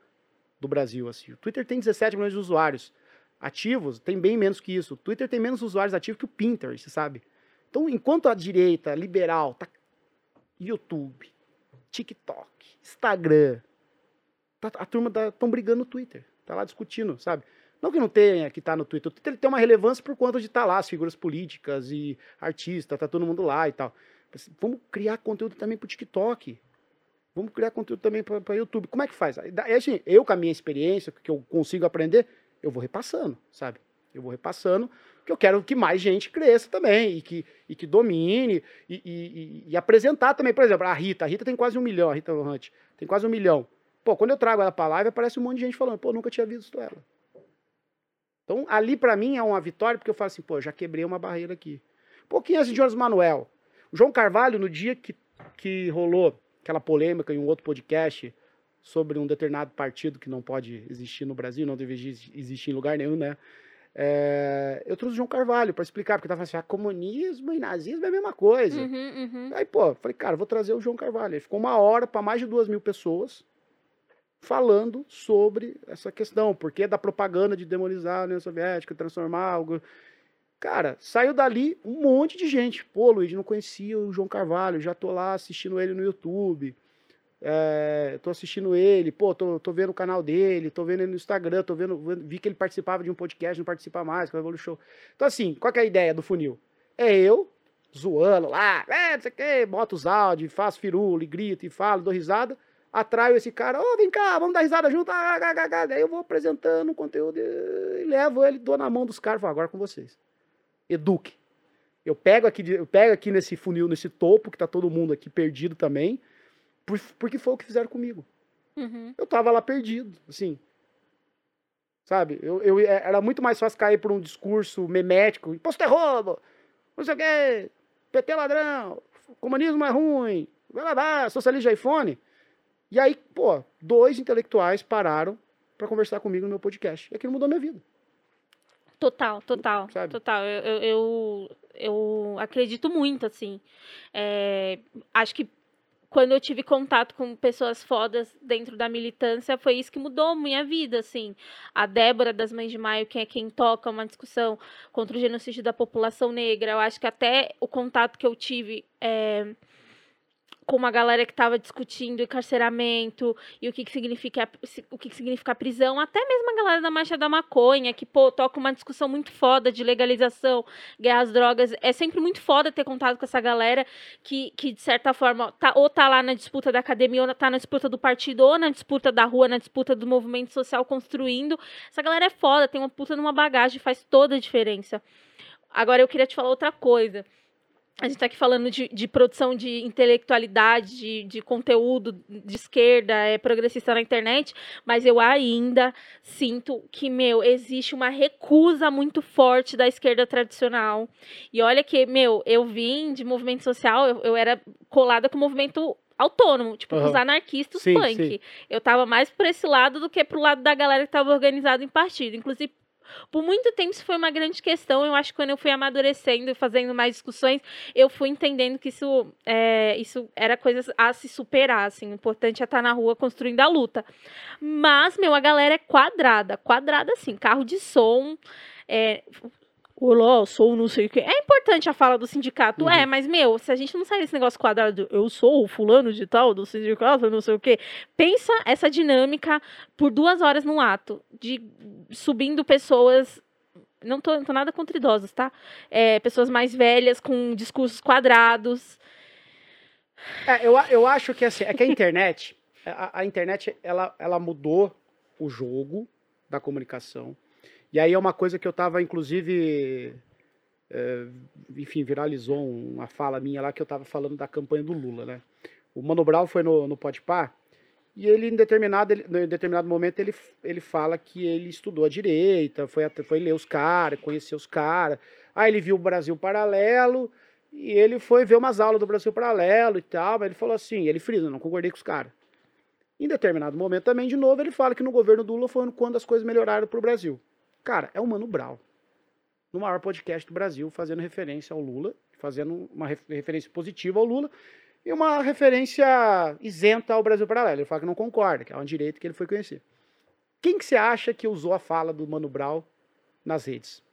Speaker 2: do Brasil, assim. O Twitter tem 17 milhões de usuários ativos, tem bem menos que isso. O Twitter tem menos usuários ativos que o Pinterest, sabe? Então, enquanto a direita liberal tá YouTube, TikTok, Instagram, tá, a turma tá, brigando no Twitter, tá lá discutindo, sabe? Não que não tenha que tá no Twitter, o Twitter ele tem uma relevância por conta de estar tá lá as figuras políticas e artistas, tá todo mundo lá e tal. Vamos criar conteúdo também para TikTok. Vamos criar conteúdo também para YouTube. Como é que faz? Assim, eu, com a minha experiência, que eu consigo aprender, eu vou repassando, sabe? Eu vou repassando que eu quero que mais gente cresça também e que, e que domine e, e, e, apresentar também. Por exemplo, a Rita. A Rita tem quase um milhão, a Rita Hunt tem quase um milhão. Pô, quando eu trago ela pra live, aparece um monte de gente falando, pô, nunca tinha visto ela. Então, ali para mim é uma vitória, porque eu falo assim, pô, já quebrei uma barreira aqui. Um pouquinho antes de Jonas Manuel. O João Carvalho, no dia que, que rolou aquela polêmica em um outro podcast sobre um determinado partido que não pode existir no Brasil, não deve existir em lugar nenhum, né? É, eu trouxe o João Carvalho para explicar, porque tava assim, ah, comunismo e nazismo é a mesma coisa. Uhum, uhum. Aí, pô, falei, cara, vou trazer o João Carvalho. Ele ficou uma hora para mais de duas mil pessoas falando sobre essa questão, porque da propaganda de demonizar a União Soviética, transformar algo. Cara, saiu dali um monte de gente. Pô, Luiz, não conhecia o João Carvalho, já tô lá assistindo ele no YouTube. É, tô assistindo ele, pô, tô, tô vendo o canal dele, tô vendo ele no Instagram, tô vendo, vi que ele participava de um podcast, não participa mais, que o Show. Então, assim, qual é a ideia do funil? É eu zoando lá, é, não sei o quê, boto os áudios, faço firula, e grito e falo, dou risada, atraio esse cara, ô, oh, vem cá, vamos dar risada junto, ah, ah, ah, daí eu vou apresentando o conteúdo e levo ele, dou na mão dos caras, falo, agora com vocês. Eduque. Eu pego aqui, eu pego aqui nesse funil, nesse topo, que tá todo mundo aqui perdido também, porque foi o que fizeram comigo. Uhum. Eu tava lá perdido, assim. Sabe? Eu, eu, é, era muito mais fácil cair por um discurso memético. Imposto é roubo, não sei o quê, PT é ladrão, comunismo é ruim, vai lá, vai, socialista iPhone. E aí, pô, dois intelectuais pararam para conversar comigo no meu podcast. E aquilo mudou minha vida.
Speaker 1: Total, total, Sabe? total. Eu, eu, eu, eu, acredito muito, assim. É, acho que quando eu tive contato com pessoas fodas dentro da militância, foi isso que mudou minha vida, assim. A Débora das Mães de Maio, que é quem toca uma discussão contra o genocídio da população negra, eu acho que até o contato que eu tive é, com uma galera que estava discutindo encarceramento e o que, que significa o que, que significa prisão, até mesmo a galera da marcha da maconha, que pô, toca uma discussão muito foda de legalização, guerra às drogas. É sempre muito foda ter contato com essa galera que, que de certa forma, tá, ou tá lá na disputa da academia, ou tá na disputa do partido, ou na disputa da rua, na disputa do movimento social construindo. Essa galera é foda, tem uma puta numa bagagem, faz toda a diferença. Agora eu queria te falar outra coisa a gente está aqui falando de, de, produção de intelectualidade, de, de, conteúdo de esquerda, é progressista na internet, mas eu ainda sinto que, meu, existe uma recusa muito forte da esquerda tradicional. E olha que, meu, eu vim de movimento social, eu, eu era colada com o movimento autônomo, tipo, uhum. os anarquistas sim, punk. Sim. Eu tava mais por esse lado do que pro lado da galera que tava organizada em partido. Inclusive, por muito tempo isso foi uma grande questão. Eu acho que quando eu fui amadurecendo fazendo mais discussões, eu fui entendendo que isso, é, isso era coisa a se superar. Assim. O importante é estar na rua construindo a luta. Mas, meu, a galera é quadrada. Quadrada, assim, carro de som. É, Olá, sou não sei o que. É importante a fala do sindicato, uhum. é, mas, meu, se a gente não sair desse negócio quadrado, eu sou o fulano de tal do sindicato, não sei o que. Pensa essa dinâmica por duas horas no ato, de subindo pessoas. Não tô, não tô nada contra idosos, tá? É, pessoas mais velhas, com discursos quadrados.
Speaker 2: É, eu, eu acho que assim, é que a internet, a, a internet, ela, ela mudou o jogo da comunicação e aí é uma coisa que eu estava, inclusive, é, enfim, viralizou uma fala minha lá que eu estava falando da campanha do Lula, né? O Mano Brown foi no, no Podpah e ele, em determinado, ele, em determinado momento, ele, ele fala que ele estudou a direita, foi, foi ler os caras, conhecer os caras. Aí ele viu o Brasil Paralelo e ele foi ver umas aulas do Brasil Paralelo e tal. Mas ele falou assim, ele frisa, não concordei com os caras. Em determinado momento também, de novo, ele fala que no governo do Lula foi quando as coisas melhoraram para o Brasil. Cara, é o Mano Brown. No maior podcast do Brasil, fazendo referência ao Lula, fazendo uma referência positiva ao Lula e uma referência isenta ao Brasil Paralelo. Ele fala que não concorda, que é um direito que ele foi conhecer. Quem que você acha que usou a fala do Mano Brown nas redes?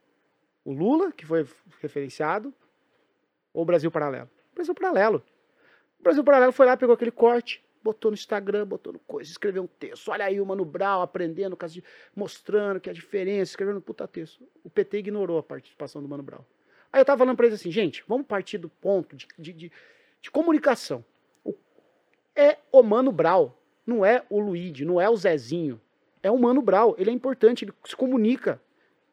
Speaker 2: O Lula, que foi referenciado, ou o Brasil Paralelo? O Brasil Paralelo. O Brasil Paralelo foi lá, pegou aquele corte, botou no Instagram, botou no coisa, escreveu um texto. Olha aí o Mano Brown aprendendo, mostrando que a diferença, escrevendo um puta texto. O PT ignorou a participação do Mano Brown. Aí eu tava falando pra eles assim, gente, vamos partir do ponto de, de, de, de comunicação. O, é o Mano Brown, não é o Luigi, não é o Zezinho. É o Mano Brown, ele é importante, ele se comunica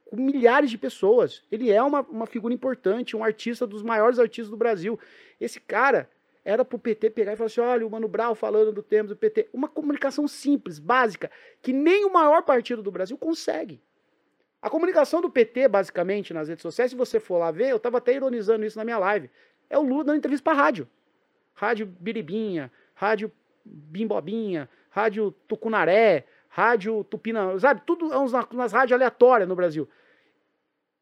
Speaker 2: com milhares de pessoas. Ele é uma, uma figura importante, um artista dos maiores artistas do Brasil. Esse cara, era para o PT pegar e falar assim: olha, o Mano Brown falando do tema do PT. Uma comunicação simples, básica, que nem o maior partido do Brasil consegue. A comunicação do PT, basicamente, nas redes sociais, se você for lá ver, eu estava até ironizando isso na minha live, é o Lula dando entrevista para rádio. Rádio Biribinha, Rádio Bimbobinha, Rádio Tucunaré, Rádio Tupina, sabe? Tudo umas, umas rádios aleatórias no Brasil.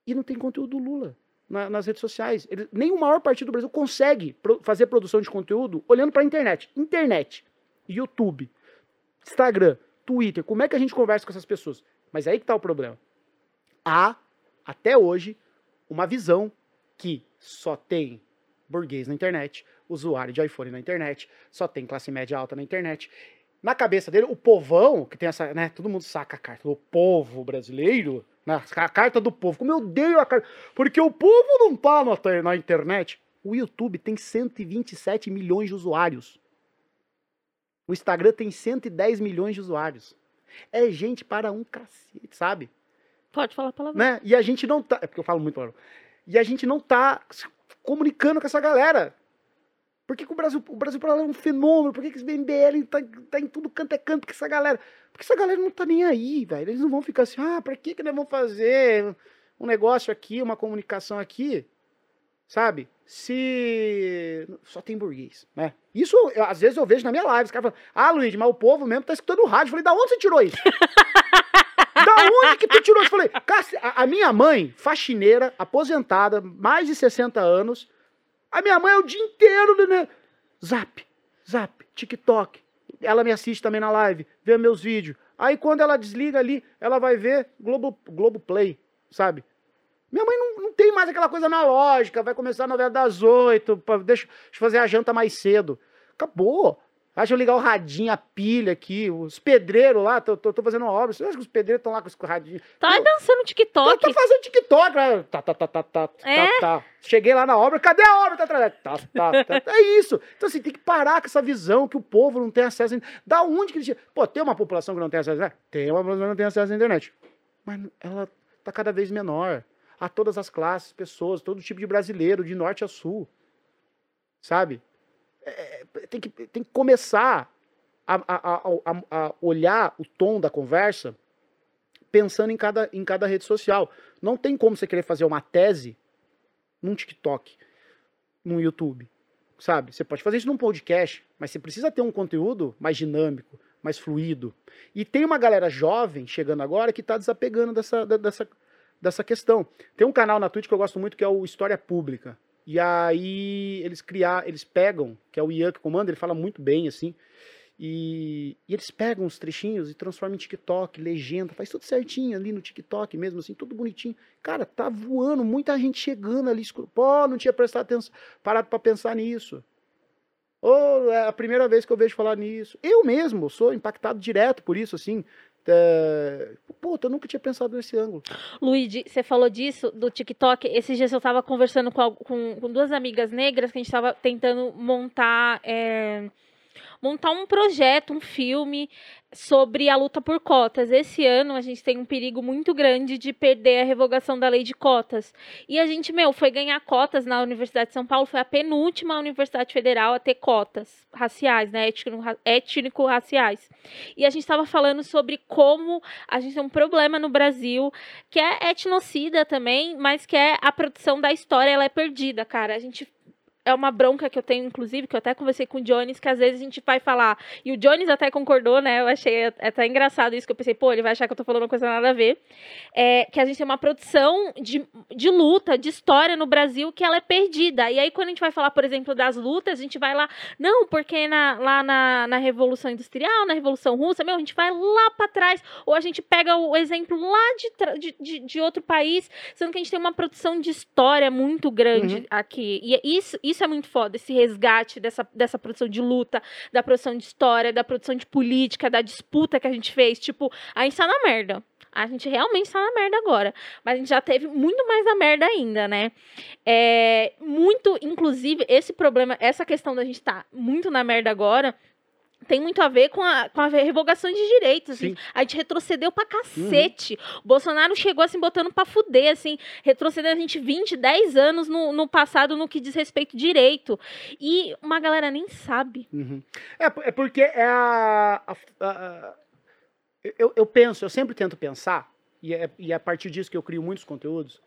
Speaker 2: E não tem conteúdo do Lula na, nas redes sociais. Ele, nem o maior partido do Brasil consegue pro, fazer produção de conteúdo olhando para a internet. Internet, YouTube, Instagram, Twitter. Como é que a gente conversa com essas pessoas? Mas é aí que está o problema. Há, até hoje, uma visão que só tem burguês na internet, usuário de iPhone na internet, só tem classe média alta na internet. Na cabeça dele, o povão, que tem essa, né, todo mundo saca a carta do povo brasileiro, né, a carta do povo, como eu odeio a carta, porque o povo não tá na, na internet. O YouTube tem 127 milhões de usuários. O Instagram tem 110 milhões de usuários. É gente para um cacete, sabe?
Speaker 1: Pode falar palavrão.
Speaker 2: Né? E a gente não tá. É porque eu falo muito palavrão. E a gente não tá comunicando com essa galera. Por que, que o Brasil, o Brasil para lá é um fenômeno? Por que, que esse BMBL tá, tá em tudo canto é canto com essa galera? Porque essa galera não tá nem aí, velho. Eles não vão ficar assim, ah, pra que, que nós vamos fazer um negócio aqui, uma comunicação aqui? Sabe? Se. Só tem burguês, né? Isso, eu, às vezes, eu vejo na minha live. Os caras falam, ah, Luiz, mas o povo mesmo tá escutando o rádio. Eu falei, da onde você tirou isso? Da onde que tu tirou? Eu falei, a, a minha mãe, faxineira, aposentada, mais de 60 anos, a minha mãe é o dia inteiro, né? Zap, zap, TikTok. Ela me assiste também na live, vê meus vídeos. Aí quando ela desliga ali, ela vai ver Globo, Globo Play, sabe? Minha mãe não, não tem mais aquela coisa analógica, vai começar a novela das oito, deixa, deixa eu fazer a janta mais cedo. Acabou. Deixa eu ligar o radinho, a pilha aqui, os pedreiros lá, tô, tô, tô fazendo uma obra. Você acha que os pedreiros estão lá com os radinhos?
Speaker 1: Tá eu, dançando TikTok.
Speaker 2: Tá, tá fazendo TikTok. Né? Tá, tá, tá, tá, tá, é? tá, tá. Cheguei lá na obra, cadê a obra? Tá atrás. Tá, tá, tá, É isso. Então, assim, tem que parar com essa visão que o povo não tem acesso. A... Da onde que eles. Pô, tem uma população que não tem acesso a internet? Tem uma população que não tem acesso à internet. Mas ela tá cada vez menor. A todas as classes, pessoas, todo tipo de brasileiro, de norte a sul. Sabe? É, é, tem, que, tem que começar a, a, a, a, olhar o tom da conversa pensando em cada, em cada rede social. Não tem como você querer fazer uma tese num TikTok, num YouTube, sabe? Você pode fazer isso num podcast, mas você precisa ter um conteúdo mais dinâmico, mais fluido. E tem uma galera jovem chegando agora que está desapegando dessa, dessa, dessa questão. Tem um canal na Twitch que eu gosto muito que é o História Pública. E aí eles criar, eles pegam, que é o Ian que comanda, ele fala muito bem assim. E, e, eles pegam os trechinhos e transformam em TikTok, legenda, faz tudo certinho ali no TikTok mesmo, assim, tudo bonitinho. Cara, tá voando, muita gente chegando ali. Pô, não tinha prestado atenção, parado para pensar nisso. Ou é a primeira vez que eu vejo falar nisso. Eu mesmo sou impactado direto por isso, assim. É... Puta, eu nunca tinha pensado nesse ângulo.
Speaker 1: Luigi, você falou disso, do TikTok. Esses dias eu tava conversando com, com, com duas amigas negras que a gente tava tentando montar. É montar um projeto, um filme sobre a luta por cotas. Esse ano a gente tem um perigo muito grande de perder a revogação da lei de cotas. E a gente, meu, foi ganhar cotas na Universidade de São Paulo, foi a penúltima universidade federal a ter cotas raciais, né, étnico-raciais. E a gente estava falando sobre como a gente tem um problema no Brasil que é etnocida também, mas que é a produção da história, ela é perdida, cara. A gente é uma bronca que eu tenho, inclusive, que eu até conversei com o Jones, que às vezes a gente vai falar, e o Jones até concordou, né? Eu achei até engraçado isso, que eu pensei, pô, ele vai achar que eu tô falando uma coisa nada a ver. É, que a gente tem uma produção de, de luta, de história no Brasil, que ela é perdida. E aí, quando a gente vai falar, por exemplo, das lutas, a gente vai lá, não, porque na, lá na, na Revolução Industrial, na Revolução Russa, meu, a gente vai lá para trás, ou a gente pega o exemplo lá de, de, de, outro país, sendo que a gente tem uma produção de história muito grande uhum. aqui. E isso, isso isso é muito foda, esse resgate dessa, dessa produção de luta, da produção de história, da produção de política, da disputa que a gente fez. Tipo, a gente tá na merda. A gente realmente tá na merda agora. Mas a gente já teve muito mais na merda ainda, né? É, muito, inclusive, esse problema, essa questão da gente tá muito na merda agora tem muito a ver com a, com a revogação de direitos. Assim. A gente retrocedeu pra cacete. Uhum. O Bolsonaro chegou assim, botando pra fuder, assim, retrocedendo a gente 20, 10 anos no, no passado no que diz respeito direito. E uma galera nem sabe.
Speaker 2: Uhum. É, é porque é a, a, a, a eu, eu penso, eu sempre tento pensar, e é, e é a partir disso que eu crio muitos conteúdos,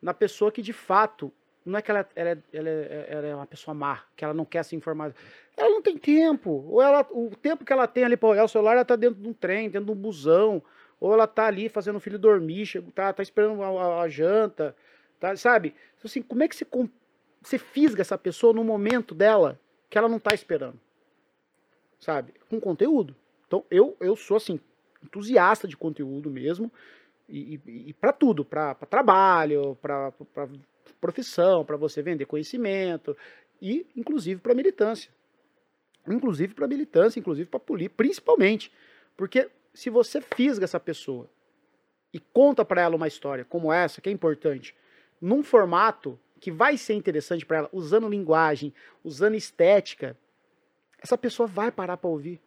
Speaker 2: na pessoa que de fato não é que ela, ela, ela, ela, é uma pessoa má, que ela não quer se informar. Ela não tem tempo. Ou ela, o tempo que ela tem ali para olhar o celular, ela está dentro de um trem, dentro de um busão. Ou ela está ali fazendo o filho dormir, tá, tá esperando a, a, a janta. Tá, sabe? Então, assim, como é que você, você fisga essa pessoa no momento dela que ela não está esperando? Sabe? Com conteúdo. Então, eu, eu sou, assim, entusiasta de conteúdo mesmo. E, e, e para tudo, para trabalho, para profissão, para você vender conhecimento e inclusive para militância. Inclusive para militância, inclusive para política, principalmente. Porque se você fisga essa pessoa e conta para ela uma história como essa, que é importante, num formato que vai ser interessante para ela, usando linguagem, usando estética, essa pessoa vai parar para ouvir.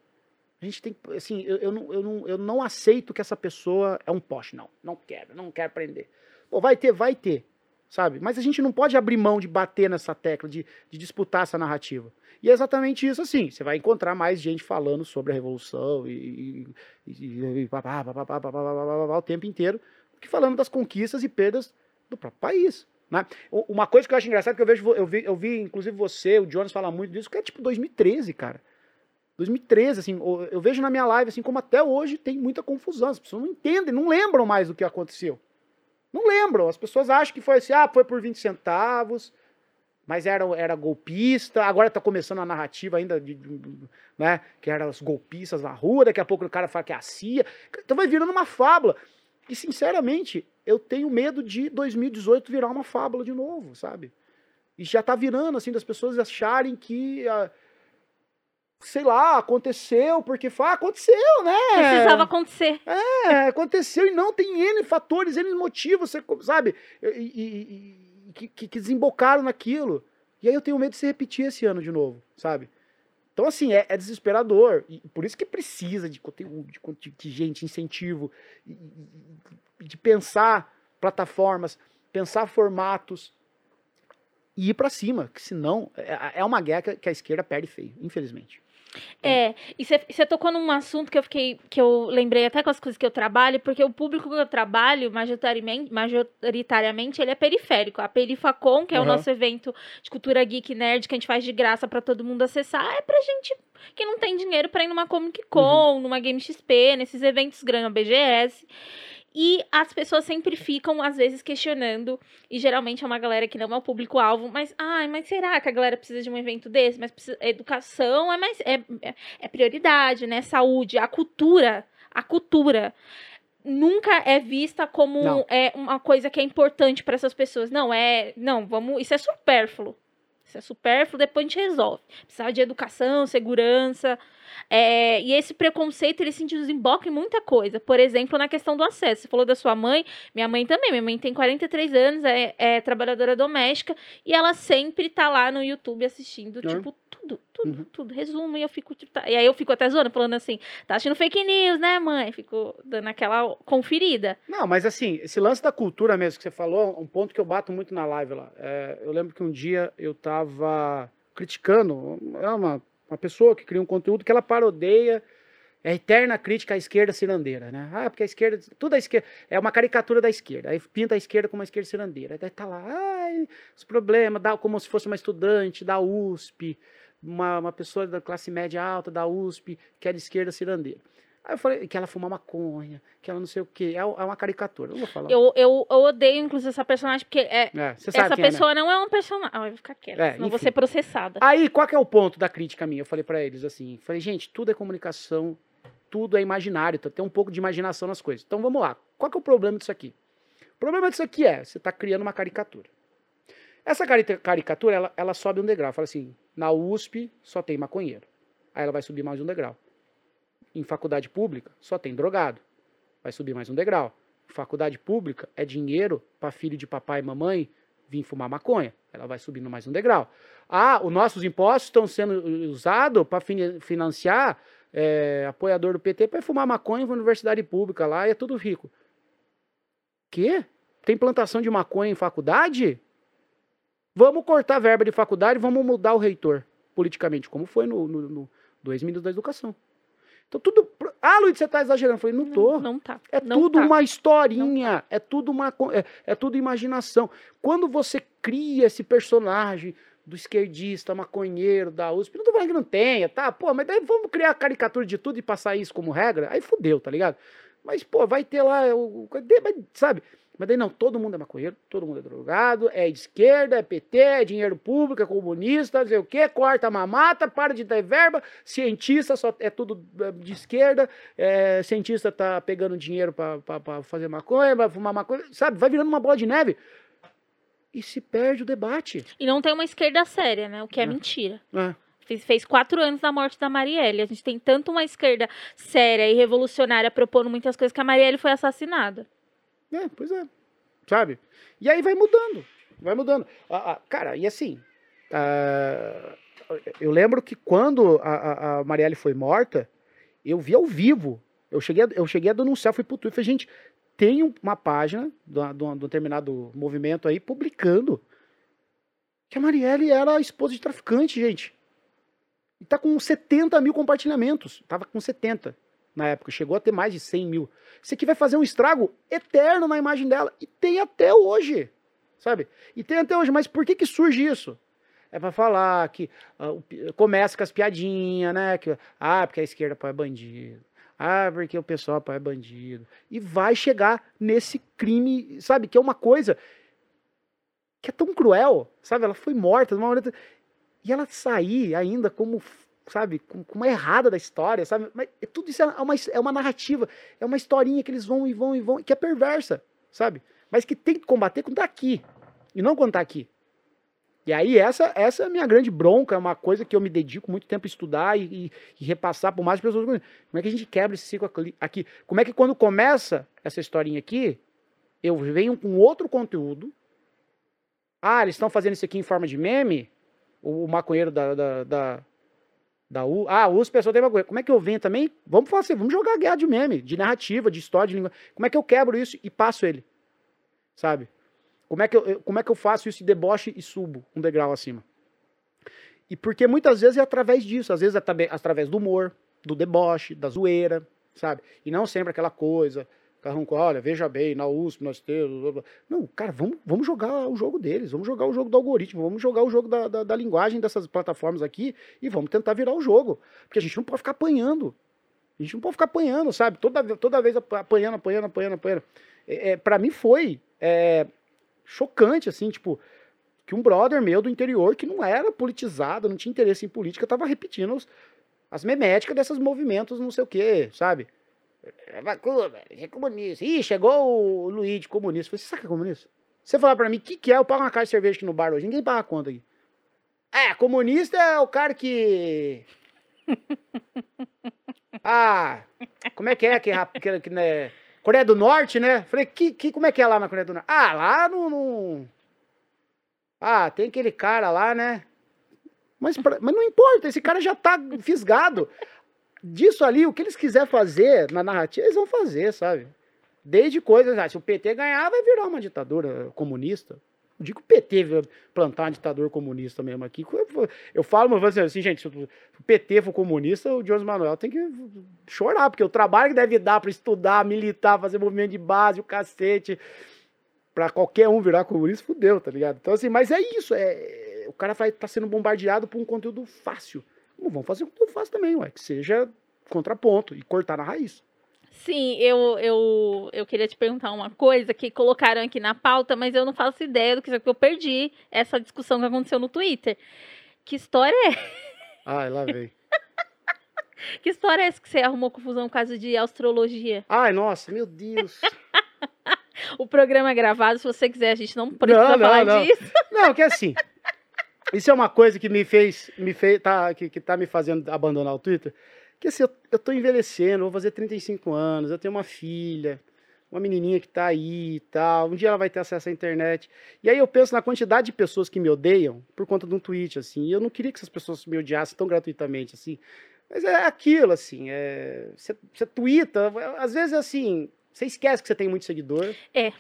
Speaker 2: A gente tem, assim, eu, eu, não, eu, não, eu não aceito que essa pessoa é um poste, não. Não quero, não quero aprender. Pô, vai ter, vai ter, sabe? Mas a gente não pode abrir mão de bater nessa tecla, de, de disputar essa narrativa. E é exatamente isso, assim. Você vai encontrar mais gente falando sobre a revolução e, e, e, e o tempo inteiro, que falando das conquistas e perdas do próprio país. Né? Uma coisa que eu acho engraçada, que eu vejo, eu vi, eu vi inclusive você, o Jonas fala muito disso, que é tipo 2013, cara. 2013, assim, eu vejo na minha live, assim, como até hoje tem muita confusão. As pessoas não entendem, não lembram mais do que aconteceu. Não lembram. As pessoas acham que foi assim, ah, foi por 20 centavos, mas era, era golpista. Agora tá começando a narrativa ainda de, de, né, que eram os golpistas na rua. Daqui a pouco o cara fala que é a CIA. Então vai virando uma fábula. E, sinceramente, eu tenho medo de 2018 virar uma fábula de novo, sabe? E já tá virando, assim, das pessoas acharem que. Uh, sei lá, aconteceu, porque ah, aconteceu, né?
Speaker 1: Precisava acontecer.
Speaker 2: É, aconteceu e não tem N fatores, N motivos, sabe? E, e, e que, que, desembocaram naquilo. E aí eu tenho medo de se repetir esse ano de novo, sabe? Então, assim, é, é desesperador. E por isso que precisa de conteúdo, de, de gente, incentivo, de pensar plataformas, pensar formatos e ir para cima, que senão é, é uma guerra que a esquerda perde feio, infelizmente.
Speaker 1: É, e você tocou num assunto que eu fiquei, que eu lembrei até com as coisas que eu trabalho, porque o público que eu trabalho, majoritariamente, majoritariamente ele é periférico. A Perifacom, que é uhum. o nosso evento de cultura geek nerd que a gente faz de graça para todo mundo acessar, é pra gente que não tem dinheiro para ir numa Comic Con, uhum. numa Game XP, nesses eventos grandes, BGS. E as pessoas sempre ficam, às vezes, questionando, e geralmente é uma galera que não é o público-alvo, mas, ai, mas será que a galera precisa de um evento desse? Mas precisa, educação é, mais, é, é, é prioridade, né? Saúde, a cultura, a cultura nunca é vista como é uma coisa que é importante para essas pessoas. Não, é, não, vamos, isso é supérfluo. Isso é supérfluo, depois a gente resolve. Precisava de educação, segurança, é, e esse preconceito, ele se desemboca em muita coisa. Por exemplo, na questão do acesso. Você falou da sua mãe, minha mãe também. Minha mãe tem 43 anos, é, é trabalhadora doméstica, e ela sempre tá lá no YouTube assistindo, tipo, tudo, tudo, uhum. tudo. Resumo, e eu fico, tipo, tá... E aí eu fico até zoando, falando assim, tá assistindo fake news, né, mãe? Fico dando aquela conferida.
Speaker 2: Não, mas assim, esse lance da cultura mesmo que você falou, um ponto que eu bato muito na live lá. É, eu lembro que um dia eu tava criticando, é uma uma pessoa que cria um conteúdo que ela parodeia é eterna crítica à esquerda cirandeira, né? Ah, porque a esquerda, tudo a esquerda, é uma caricatura da esquerda. Aí pinta a esquerda como uma esquerda cirandeira. Aí tá lá, ai, os problemas, dá, como se fosse uma estudante da USP, uma, uma pessoa da classe média alta da USP, que é de esquerda cirandeira. Aí eu falei que ela fuma maconha, que ela não sei o quê. É, é uma caricatura. Eu vou falar.
Speaker 1: Eu, eu, eu odeio, inclusive, essa personagem, porque é, é essa pessoa é, né? não é um personagem. Ah, eu vou ficar quieta, é, senão vou ser processada.
Speaker 2: Aí, qual que é o ponto da crítica minha? Eu falei para eles assim: falei, gente, tudo é comunicação, tudo é imaginário, então tem um pouco de imaginação nas coisas. Então vamos lá. Qual que é o problema disso aqui? O problema disso aqui é: você está criando uma caricatura. Essa caricatura, ela, ela sobe um degrau. Fala assim: na USP só tem maconheiro. Aí ela vai subir mais um degrau. Em faculdade pública, só tem drogado. Vai subir mais um degrau. Faculdade pública é dinheiro para filho de papai e mamãe vir fumar maconha. Ela vai subindo mais um degrau. Ah, os nossos impostos estão sendo usados para financiar é, apoiador do PT para fumar maconha na universidade pública lá e é tudo rico. Quê? Tem plantação de maconha em faculdade? Vamos cortar a verba de faculdade, vamos mudar o reitor politicamente, como foi no, no, no do ex-ministro da Educação. Então tudo. Ah, Luiz, você está exagerando. Eu falei, não tô.
Speaker 1: Não, não tá.
Speaker 2: É
Speaker 1: não
Speaker 2: tudo tá. uma historinha. Tá. É tudo uma. É, é tudo imaginação. Quando você cria esse personagem do esquerdista, maconheiro, da USP, não tô falando que não tenha, tá? Pô, mas daí vamos criar caricatura de tudo e passar isso como regra? Aí fudeu, tá ligado? Mas, pô, vai ter lá, sabe? Mas daí não, todo mundo é maconheiro, todo mundo é drogado, é esquerda, é PT, é dinheiro público, é comunista, não sei o quê, corta a mamata, para de ter verba, cientista só é tudo é, de esquerda, é, cientista tá pegando dinheiro para fazer maconha, vai fumar maconha, sabe? Vai virando uma bola de neve. E se perde o debate.
Speaker 1: E não tem uma esquerda séria, né? O que é, é. mentira.
Speaker 2: É.
Speaker 1: Fez, fez quatro anos da morte da Marielle. A gente tem tanto uma esquerda séria e revolucionária propondo muitas coisas que a Marielle foi assassinada.
Speaker 2: É, pois é. Sabe? E aí vai mudando. Vai mudando. Ah, ah, cara, e assim. Ah, eu lembro que quando a, a, Marielle foi morta, eu vi ao vivo. Eu cheguei a, eu cheguei a denunciar, fui pro Twitter falei, gente, tem uma página de um determinado movimento aí publicando que a Marielle era a esposa de traficante, gente. E tá com 70 mil compartilhamentos. Tava com 70 na época, chegou a ter mais de 100 mil. Isso aqui vai fazer um estrago eterno na imagem dela. E tem até hoje, sabe? E tem até hoje. Mas por que que surge isso? É para falar que uh, começa com as piadinhas, né? Que, ah, porque a esquerda é bandido. Ah, porque o pessoal é bandido. E vai chegar nesse crime, sabe? Que é uma coisa que é tão cruel, sabe? Ela foi morta de uma maneira... E ela sair ainda como sabe, com, com uma errada da história, sabe? Mas é tudo isso é uma, é uma narrativa, é uma historinha que eles vão e vão e vão, que é perversa, sabe? Mas que tem que combater quando tá aqui, e não quando tá aqui. E aí essa, essa é a minha grande bronca, é uma coisa que eu me dedico muito tempo a estudar e, e, e repassar por mais pessoas. Como é que a gente quebra esse ciclo aqui? Como é que quando começa essa historinha aqui, eu venho com outro conteúdo. Ah, eles estão fazendo isso aqui em forma de meme? O, o maconheiro da, da, da da U. Ah, a USP é só tem coisa. Como é que eu venho também? Vamos fazer, vamos jogar guerra de meme, de narrativa, de história, de língua. Como é que eu quebro isso e passo ele? Sabe? Como é que eu, como é que eu faço isso e deboche e subo um degrau acima? E porque muitas vezes é através disso, às vezes é através do humor, do deboche, da zoeira, sabe? E não sempre aquela coisa, Carranco, olha, veja bem, na USP nós temos. Não, cara, vamos, vamos jogar o jogo deles, vamos jogar o jogo do algoritmo, vamos jogar o jogo da, da, da, linguagem dessas plataformas aqui e vamos tentar virar o jogo. Porque a gente não pode ficar apanhando. A gente não pode ficar apanhando, sabe? Toda, toda vez apanhando, apanhando, apanhando, apanhando. É, é, para mim foi é, chocante, assim, tipo, que um brother meu do interior, que não era politizado, não tinha interesse em política, tava repetindo os, as meméticas desses movimentos, não sei o quê, sabe? É vacuna, é comunista. Ih, chegou o Luiz de comunista. falei, você sabe que é comunista? Você falar pra mim, o que, que é? Eu pago uma caixa de cerveja aqui no bar hoje. Ninguém paga a conta aqui. É, comunista é o cara que. ah, como é que é que, que, que né? Coreia do Norte, né? Falei, que, que, como é que é lá na Coreia do Norte? Ah, lá no. no... Ah, tem aquele cara lá, né? Mas, mas não importa, esse cara já tá fisgado disso ali, o que eles quiserem fazer na narrativa, eles vão fazer, sabe? Desde coisas, ah, se o PT ganhar, vai virar uma ditadura comunista. Não digo que o PT plantar uma ditadura comunista mesmo aqui. Eu falo, mas assim, gente, se o PT for comunista, o Jones Manuel tem que chorar, porque o trabalho que deve dar para estudar, militar, fazer movimento de base, o cacete, para qualquer um virar comunista, fudeu, tá ligado? Então, assim, mas é isso, é, o cara vai tá sendo bombardeado por um conteúdo fácil. Vamos fazer o que eu faço também, ué, que seja contraponto e cortar na raiz.
Speaker 1: Sim, eu, eu, eu queria te perguntar uma coisa que colocaram aqui na pauta, mas eu não faço ideia do que eu perdi essa discussão que aconteceu no Twitter. Que história é?
Speaker 2: Ai, lá vem.
Speaker 1: que história é essa que você arrumou confusão por causa de astrologia?
Speaker 2: Ai, nossa, meu Deus.
Speaker 1: o programa é gravado, se você quiser, a gente não precisa não, não, falar
Speaker 2: não.
Speaker 1: disso.
Speaker 2: Não, que é assim. Isso é uma coisa que me fez, me fez, tá, que, que tá me fazendo abandonar o Twitter. Que assim, eu, eu tô envelhecendo, vou fazer 35 anos, eu tenho uma filha, uma menininha que tá aí e tal. Um dia ela vai ter acesso à internet. E aí eu penso na quantidade de pessoas que me odeiam por conta de um tweet, assim. E eu não queria que essas pessoas me odiassem tão gratuitamente, assim. Mas é aquilo, assim. É, você, você twitta, às vezes, assim, você esquece que você tem muito seguidor.
Speaker 1: É.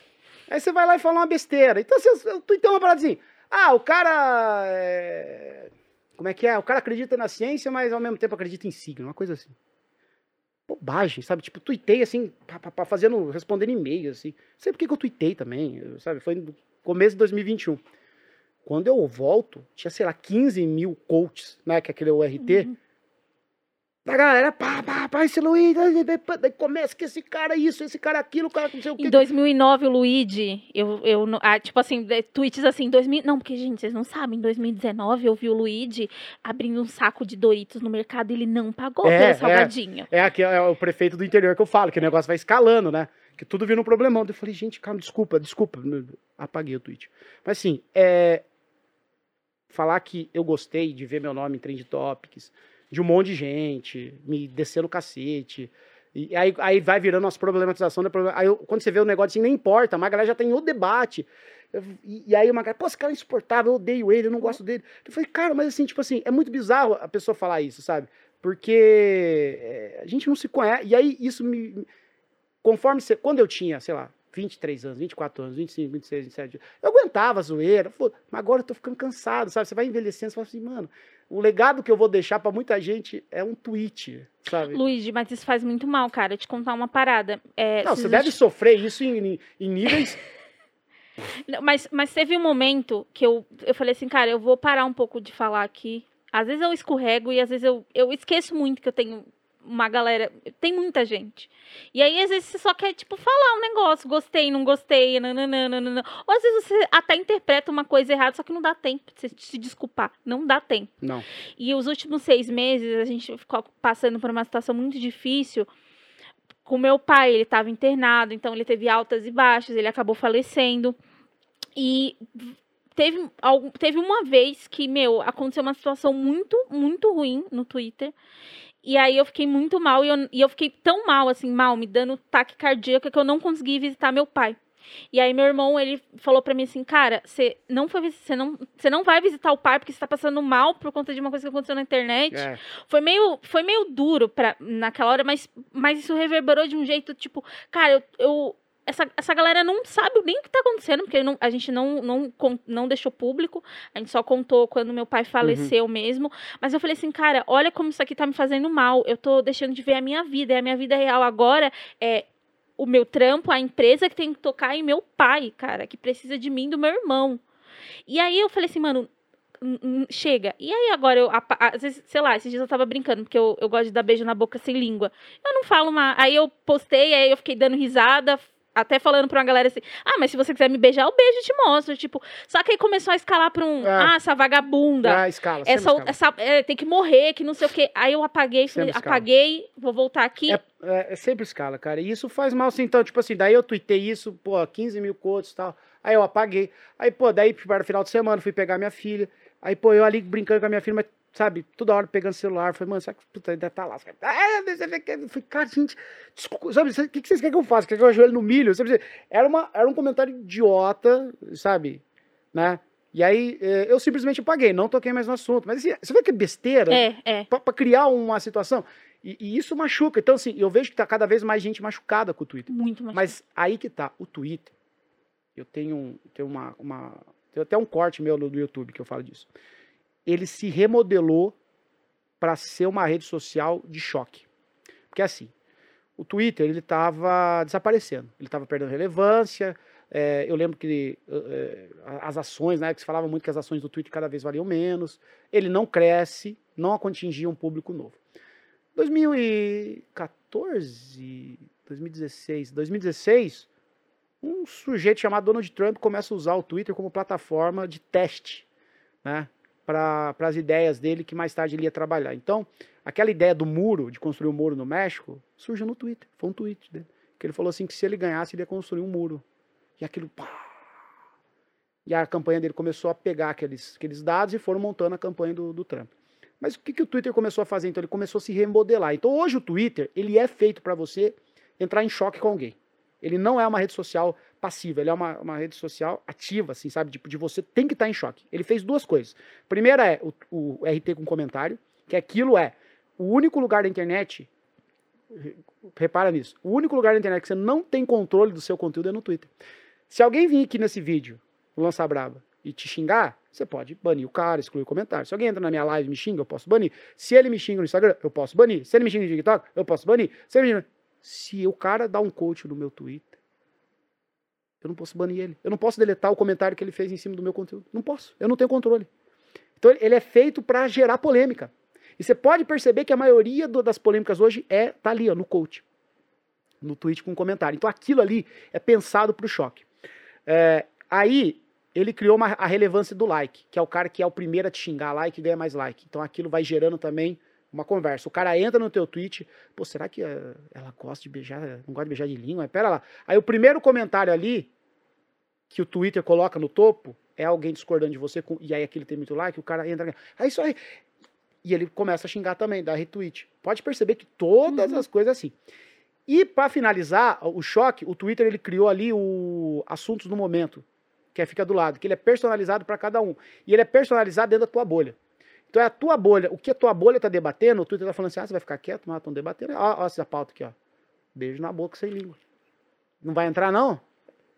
Speaker 2: Aí você vai lá e fala uma besteira. Então, você, eu tuitei uma parada assim. Ah, o cara. É... Como é que é? O cara acredita na ciência, mas ao mesmo tempo acredita em signo, uma coisa assim. Bobagem, sabe? Tipo, tuitei assim, pra, fazendo, respondendo e-mail, assim. Não sei por que eu tuitei também, sabe? Foi no começo de 2021. Quando eu volto, tinha, sei lá, 15 mil coaches, né? Que é aquele URT. Uhum. Da galera, pá, pá, pá, esse Luigi, daí começa que esse cara isso, esse cara aquilo, o cara não sei o quê.
Speaker 1: Em 2009, o Luigi, eu, eu, ah, tipo assim, tweets assim, 2000, não, porque, gente, vocês não sabem, em 2019 eu vi o Luigi abrindo um saco de Doritos no mercado e ele não pagou
Speaker 2: É,
Speaker 1: pelo
Speaker 2: é.
Speaker 1: salgadinho.
Speaker 2: É, aqui é o prefeito do interior que eu falo, que o negócio vai escalando, né? Que tudo vira um problemão. Eu falei, gente, calma, desculpa, desculpa. Apaguei o tweet. Mas assim, é. Falar que eu gostei de ver meu nome em Trend Topics, de um monte de gente, me descendo o cacete. E aí, aí vai virando as problematização. da problem- Aí eu- quando você vê o negócio assim, nem importa, mas a galera já tem o debate. E, e aí uma galera, pô, esse cara é insuportável, eu odeio ele, eu não gosto dele. Eu falei, cara, mas assim, tipo assim, é muito bizarro a pessoa falar isso, sabe? Porque é, a gente não se conhece. E aí isso me. Conforme você. Quando eu tinha, sei lá, 23 anos, 24 anos, 25, 26, 27, eu aguentava a zoeira, mas agora eu tô ficando cansado, sabe? Você vai envelhecendo, você fala assim, mano, o legado que eu vou deixar pra muita gente é um tweet, sabe?
Speaker 1: Luigi, mas isso faz muito mal, cara. Te contar uma parada. É,
Speaker 2: Não, você deve sofrer isso em, em níveis.
Speaker 1: Não, Mas, mas teve um momento que eu, eu falei assim, cara, eu vou parar um pouco de falar aqui. Às vezes eu escorrego e às vezes eu, eu esqueço muito que eu tenho uma galera. Tem muita gente. E aí, às vezes, você só quer, tipo, falar um negócio, gostei, não gostei, nananã. Ou às vezes você até interpreta uma coisa errada, só que não dá tempo de você se desculpar. Não dá tempo.
Speaker 2: Não.
Speaker 1: E os últimos seis meses, a gente ficou passando por uma situação muito difícil. Com meu pai, ele estava internado, então ele teve altas e baixas, ele acabou falecendo. E teve, teve uma vez que, meu, aconteceu uma situação muito, muito ruim no Twitter. E aí eu fiquei muito mal, e eu, e eu fiquei tão mal, assim, mal, me dando taque cardíaco, que eu não consegui visitar meu pai. E aí meu irmão, ele falou pra mim assim, cara, você não foi você não, você não vai visitar o pai porque você tá passando mal por conta de uma coisa que aconteceu na internet.
Speaker 2: É.
Speaker 1: Foi meio, foi meio duro pra, naquela hora, mas, mas isso reverberou de um jeito, tipo, cara, eu, eu- essa, essa galera não sabe nem o que tá acontecendo, porque não- a gente não, não, não deixou público, a gente só contou quando meu pai faleceu mesmo. Mas eu falei assim, cara, olha como isso aqui tá me fazendo mal. Eu tô deixando de ver a minha vida, e a minha vida real agora é o meu trampo, a empresa que tem que tocar e meu pai, cara, que precisa de mim, do meu irmão. E aí eu falei assim, mano, chega. E aí agora eu, às vezes, sei lá, esses dias eu tava brincando, porque eu, eu gosto de dar beijo na boca sem língua. Eu não falo uma. Aí eu postei, aí eu fiquei dando risada. Até falando pra uma galera assim, ah, mas se você quiser me beijar, eu beijo e te mostro. Tipo, só que aí começou a escalar pra um,
Speaker 2: É.
Speaker 1: ah, essa vagabunda.
Speaker 2: Ah, escala.
Speaker 1: essa,
Speaker 2: escala.
Speaker 1: essa é, tem que morrer, que não sei o quê. Aí eu apaguei, falei, apaguei, vou voltar aqui.
Speaker 2: É, é, é sempre escala, cara. E isso faz mal, assim. Então, tipo assim, daí eu tuitei isso, pô, 15 mil cotos e tal. Aí eu apaguei. Aí, pô, daí para o final de semana fui pegar minha filha. Aí, pô, eu ali brincando com a minha filha, mas, sabe, toda hora pegando celular. Falei, mano, será que puta, ainda tá lá? Ah, eu falei, cara, gente, desculpa, sabe, o que, que vocês querem que eu faça? Quer que eu ajoelhe no milho? Sabe, era, uma, era um comentário idiota, sabe, né? E aí eh, eu simplesmente apaguei, não toquei mais no assunto. Mas assim, você vê que é besteira?
Speaker 1: É, é.
Speaker 2: pra, pra criar uma situação. E, e isso machuca. Então, assim, eu vejo que tá cada vez mais gente machucada com o Twitter.
Speaker 1: Muito mais.
Speaker 2: Mas aí que tá, o Twitter. Eu tenho, um- tenho uma, uma. Tem até um corte meu no, no YouTube que eu falo disso. Ele se remodelou para ser uma rede social de choque. Porque assim, o Twitter ele estava desaparecendo, ele estava perdendo relevância. é, eu lembro que é, as ações, né, que se falava muito que as ações do Twitter cada vez valiam menos. Ele não cresce, não atingia um público novo. 2014, 2016, 2016, um sujeito chamado Donald Trump começa a usar o Twitter como plataforma de teste, né, para as ideias dele que mais tarde ele ia trabalhar. Então, aquela ideia do muro, de construir um muro no México, surgiu no Twitter, foi um tweet dele, que ele falou assim que se ele ganhasse ele ia construir um muro. E aquilo, pá, e a campanha dele começou a pegar aqueles, aqueles dados e foram montando a campanha do, do Trump. Mas o que, que o Twitter começou a fazer? Então ele começou a se remodelar. Então hoje o Twitter ele é feito para você entrar em choque com alguém. Ele não é uma rede social passiva, ele é uma, uma rede social ativa, assim, sabe? Tipo, de você tem que estar em choque. Ele fez duas coisas. Primeira é o, o RT com comentário, que aquilo é o único lugar da internet. re- Repara nisso. O único lugar da internet que você não tem controle do seu conteúdo é no Twitter. Se alguém vir aqui nesse vídeo, o Lança Braba, e te xingar, você pode banir o cara, excluir o comentário. Se alguém entra na minha live e me xinga, eu posso banir. Se ele me xinga no Instagram, eu posso banir. Se ele me xinga no TikTok, eu posso banir. Se, me. Se o cara dá um coach no meu Twitter, eu não posso banir ele. Eu não posso deletar o comentário que ele fez em cima do meu conteúdo. Não posso. Eu não tenho controle. Então ele é feito para gerar polêmica. E você pode perceber que a maioria do- das polêmicas hoje é tá ali, ó, no coach. No tweet com comentário. Então aquilo ali é pensado pro choque. É, aí ele criou uma- a relevância do like, que é o cara que é o primeiro a te xingar lá e que ganha mais like. Então aquilo vai gerando também uma conversa. O cara entra no teu tweet, pô, será que eh, ela gosta de beijar, não gosta de beijar de língua? Pera lá. Aí o primeiro comentário ali, que o Twitter coloca no topo, é alguém discordando de você, com- e aí aquele tem muito like, o cara entra, é isso aí. E ele começa a xingar também, dá retweet. Pode perceber que todas
Speaker 1: Uhum.
Speaker 2: as coisas assim. E para finalizar, o choque, o Twitter ele criou ali o assuntos do momento, que é, fica do lado, que ele é personalizado para cada um. E ele é personalizado dentro da tua bolha. Então é a tua bolha, o que a tua bolha tá debatendo, o Twitter tá falando assim: "Ah, você vai ficar quieto, não estão debatendo". Ó, ó essa pauta aqui, ó. Beijo na boca sem língua. Não vai entrar não?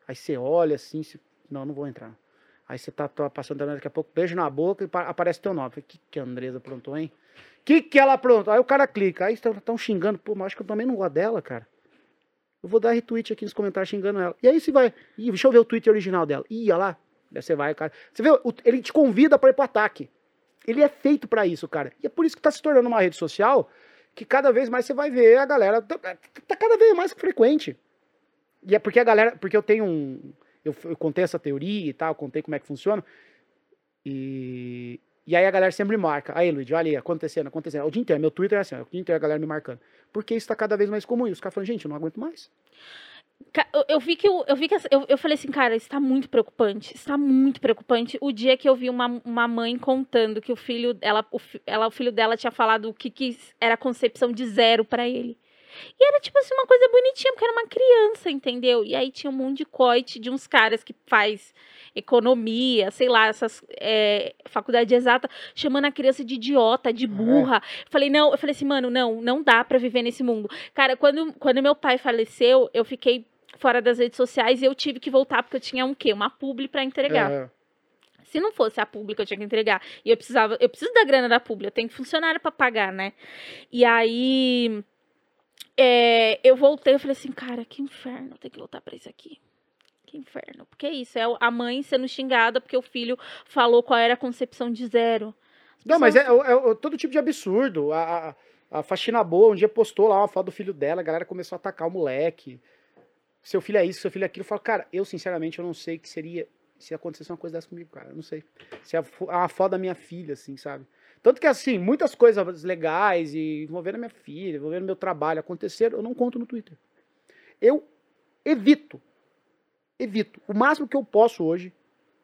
Speaker 2: Aí você olha assim, não, não vou entrar. Aí você tá, tá passando daqui a pouco, beijo na boca e pa- aparece teu nome. O que, que a Andresa aprontou, hein? Que, que ela aprontou? Aí o cara clica, aí estão xingando, pô, mas acho que eu também não gosto dela, cara. Eu vou dar retweet aqui nos comentários xingando ela. E aí você vai, Ih, deixa eu ver o tweet original dela. Ih, olha lá. Aí você vai, cara. Você vê, ele te convida para ir pro ataque. Ele é feito para isso, cara. E é por isso que tá se tornando uma rede social que cada vez mais você vai ver a galera. Tá, tá cada vez mais frequente. E é porque a galera. Porque eu tenho um. Eu, eu contei essa teoria e tal, contei como é que funciona. E. E aí a galera sempre marca. Aí, Luiz, olha aí, acontecendo, acontecendo. O dia inteiro, meu Twitter é assim, o dia inteiro a galera me marcando. Porque isso tá cada vez mais comum. E os caras falam, gente, eu não aguento mais.
Speaker 1: Eu- vi que eu, eu vi que eu, eu falei assim, cara, isso tá muito preocupante. Isso tá muito preocupante. O dia que eu vi uma, uma mãe contando que o filho, ela, o, ela, o filho dela tinha falado o que, que era concepção de zero pra ele. E era tipo assim, uma coisa bonitinha, porque era uma criança, entendeu? E aí tinha um monte de coite de uns caras que faz economia, sei lá, essas é, faculdade exata, chamando a criança de idiota, de burra. Falei, não, eu falei assim, mano, não, não dá pra viver nesse mundo. Cara, quando, quando meu pai faleceu, eu fiquei fora das redes sociais e eu tive que voltar porque eu tinha um quê? Uma publi pra entregar.
Speaker 2: É,
Speaker 1: Se não fosse a publi que eu tinha que entregar, e eu precisava, eu preciso da grana da publi, eu tenho funcionário pra pagar, né? E aí é, eu voltei, eu falei assim, cara, que inferno, ter que voltar pra isso aqui. Que inferno. Porque é isso, é a mãe sendo xingada porque o filho falou qual era a concepção de zero.
Speaker 2: Não, mas é, é- é todo tipo de absurdo. A, a, a faxina boa um dia postou lá uma foto do filho dela, a galera começou a atacar o moleque. Seu filho é isso, seu filho é aquilo. Eu falo, cara, eu sinceramente eu não sei o que seria se acontecesse uma coisa dessa comigo, cara. Eu não sei. Se é a fo- a foto da minha filha, assim, sabe? Tanto que, assim, muitas coisas legais e envolvendo a minha filha, envolvendo meu trabalho aconteceram, eu não conto no Twitter. Eu evito. Evito. O máximo que eu posso hoje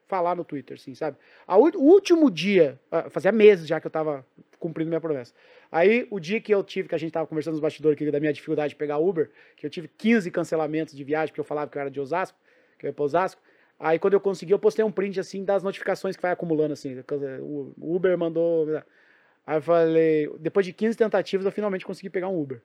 Speaker 2: falar no Twitter, assim, sabe? O último dia, ah, fazia meses já que eu tava cumprindo minha promessa. Aí, o dia que eu tive, que a gente tava conversando nos bastidores aqui da minha dificuldade de pegar Uber, que eu tive 15 cancelamentos de viagem, porque eu falava que eu era de Osasco, que eu ia pra Osasco. Aí, quando eu consegui, eu postei um print, assim, das notificações que vai acumulando, assim. O Uber mandou... Aí eu falei, depois de 15 tentativas, eu finalmente consegui pegar um Uber.